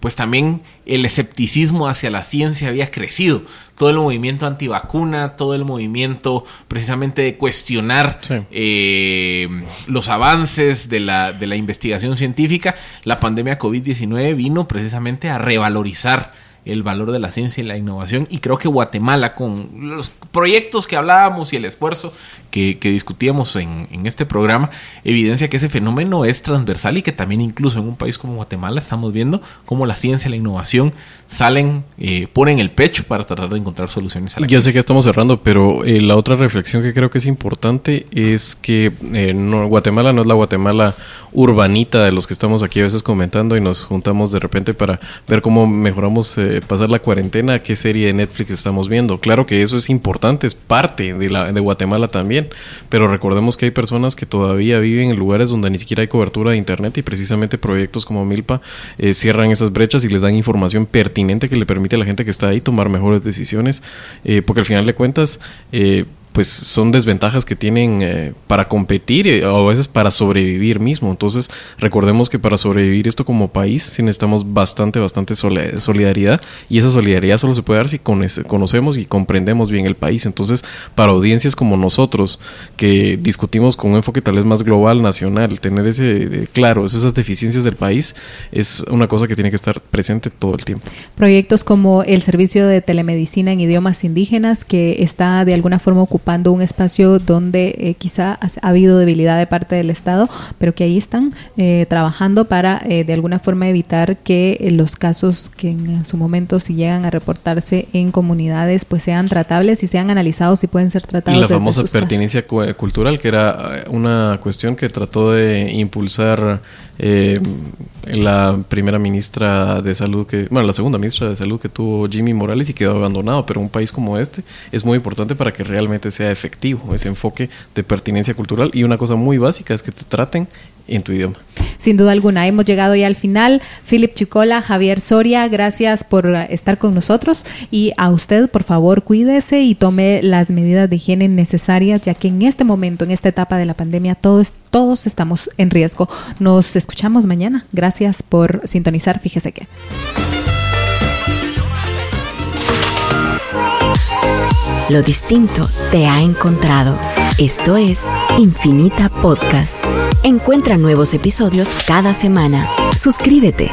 pues también el escepticismo hacia la ciencia había crecido. Todo el movimiento antivacuna, todo el movimiento precisamente de cuestionar eh, los avances de la, de la investigación científica, la pandemia COVID-19 vino precisamente a revalorizar el valor de la ciencia y la innovación. Y creo que Guatemala, con los proyectos que hablábamos y el esfuerzo que, discutíamos en, en, este programa, evidencia que ese fenómeno es transversal y que también incluso en un país como Guatemala estamos viendo cómo la ciencia y la innovación salen, eh, ponen el pecho para tratar de encontrar soluciones a la Ya sé que estamos cerrando, pero eh, la otra reflexión que creo que es importante es que eh, no, Guatemala no es la Guatemala urbanita de los que estamos aquí a veces comentando y nos juntamos de repente para ver cómo mejoramos eh, pasar la cuarentena, qué serie de Netflix estamos viendo. Claro que eso es importante, es parte de, la, de Guatemala también, pero recordemos que hay personas que todavía viven en lugares donde ni siquiera hay cobertura de internet y precisamente proyectos como Milpa eh, cierran esas brechas y les dan información pertinente que le permite a la gente que está ahí tomar mejores decisiones, eh, porque al final de cuentas pues son desventajas que tienen eh, para competir eh, o a veces para sobrevivir mismo. Entonces, recordemos que para sobrevivir esto como país sí necesitamos bastante, bastante solidaridad y esa solidaridad solo se puede dar si conocemos y comprendemos bien el país. Entonces, para audiencias como nosotros, que discutimos con un enfoque tal vez más global, nacional, tener ese, claro, esas deficiencias del país es una cosa que tiene que estar presente todo el tiempo. Proyectos como el servicio de telemedicina en idiomas indígenas que está de alguna forma ocupado ocupando un espacio donde eh, quizá ha, habido debilidad de parte del Estado, pero que ahí están eh, trabajando para eh, de alguna forma evitar que los casos que en su momento si llegan a reportarse en comunidades pues sean tratables y sean analizados y pueden ser tratados. Y la famosa pertinencia cultural, que era una cuestión que trató de impulsar eh, la primera ministra de salud que, bueno, la segunda ministra de salud que tuvo Jimmy Morales y quedó abandonado, pero un país como este es muy importante para que realmente sea efectivo ese enfoque de pertinencia cultural y una cosa muy básica es que te traten en tu idioma. Sin duda alguna, hemos llegado ya al final. Philip Chicola, Javier Soria, gracias por estar con nosotros y a usted, por favor, cuídese y tome las medidas de higiene necesarias, ya que en este momento, en esta etapa de la pandemia, todos, todos estamos en riesgo. Nos escuchamos mañana. Gracias por sintonizar. Fíjese que. Lo distinto te ha encontrado. Esto es Infinita Podcast. Encuentra nuevos episodios cada semana. Suscríbete.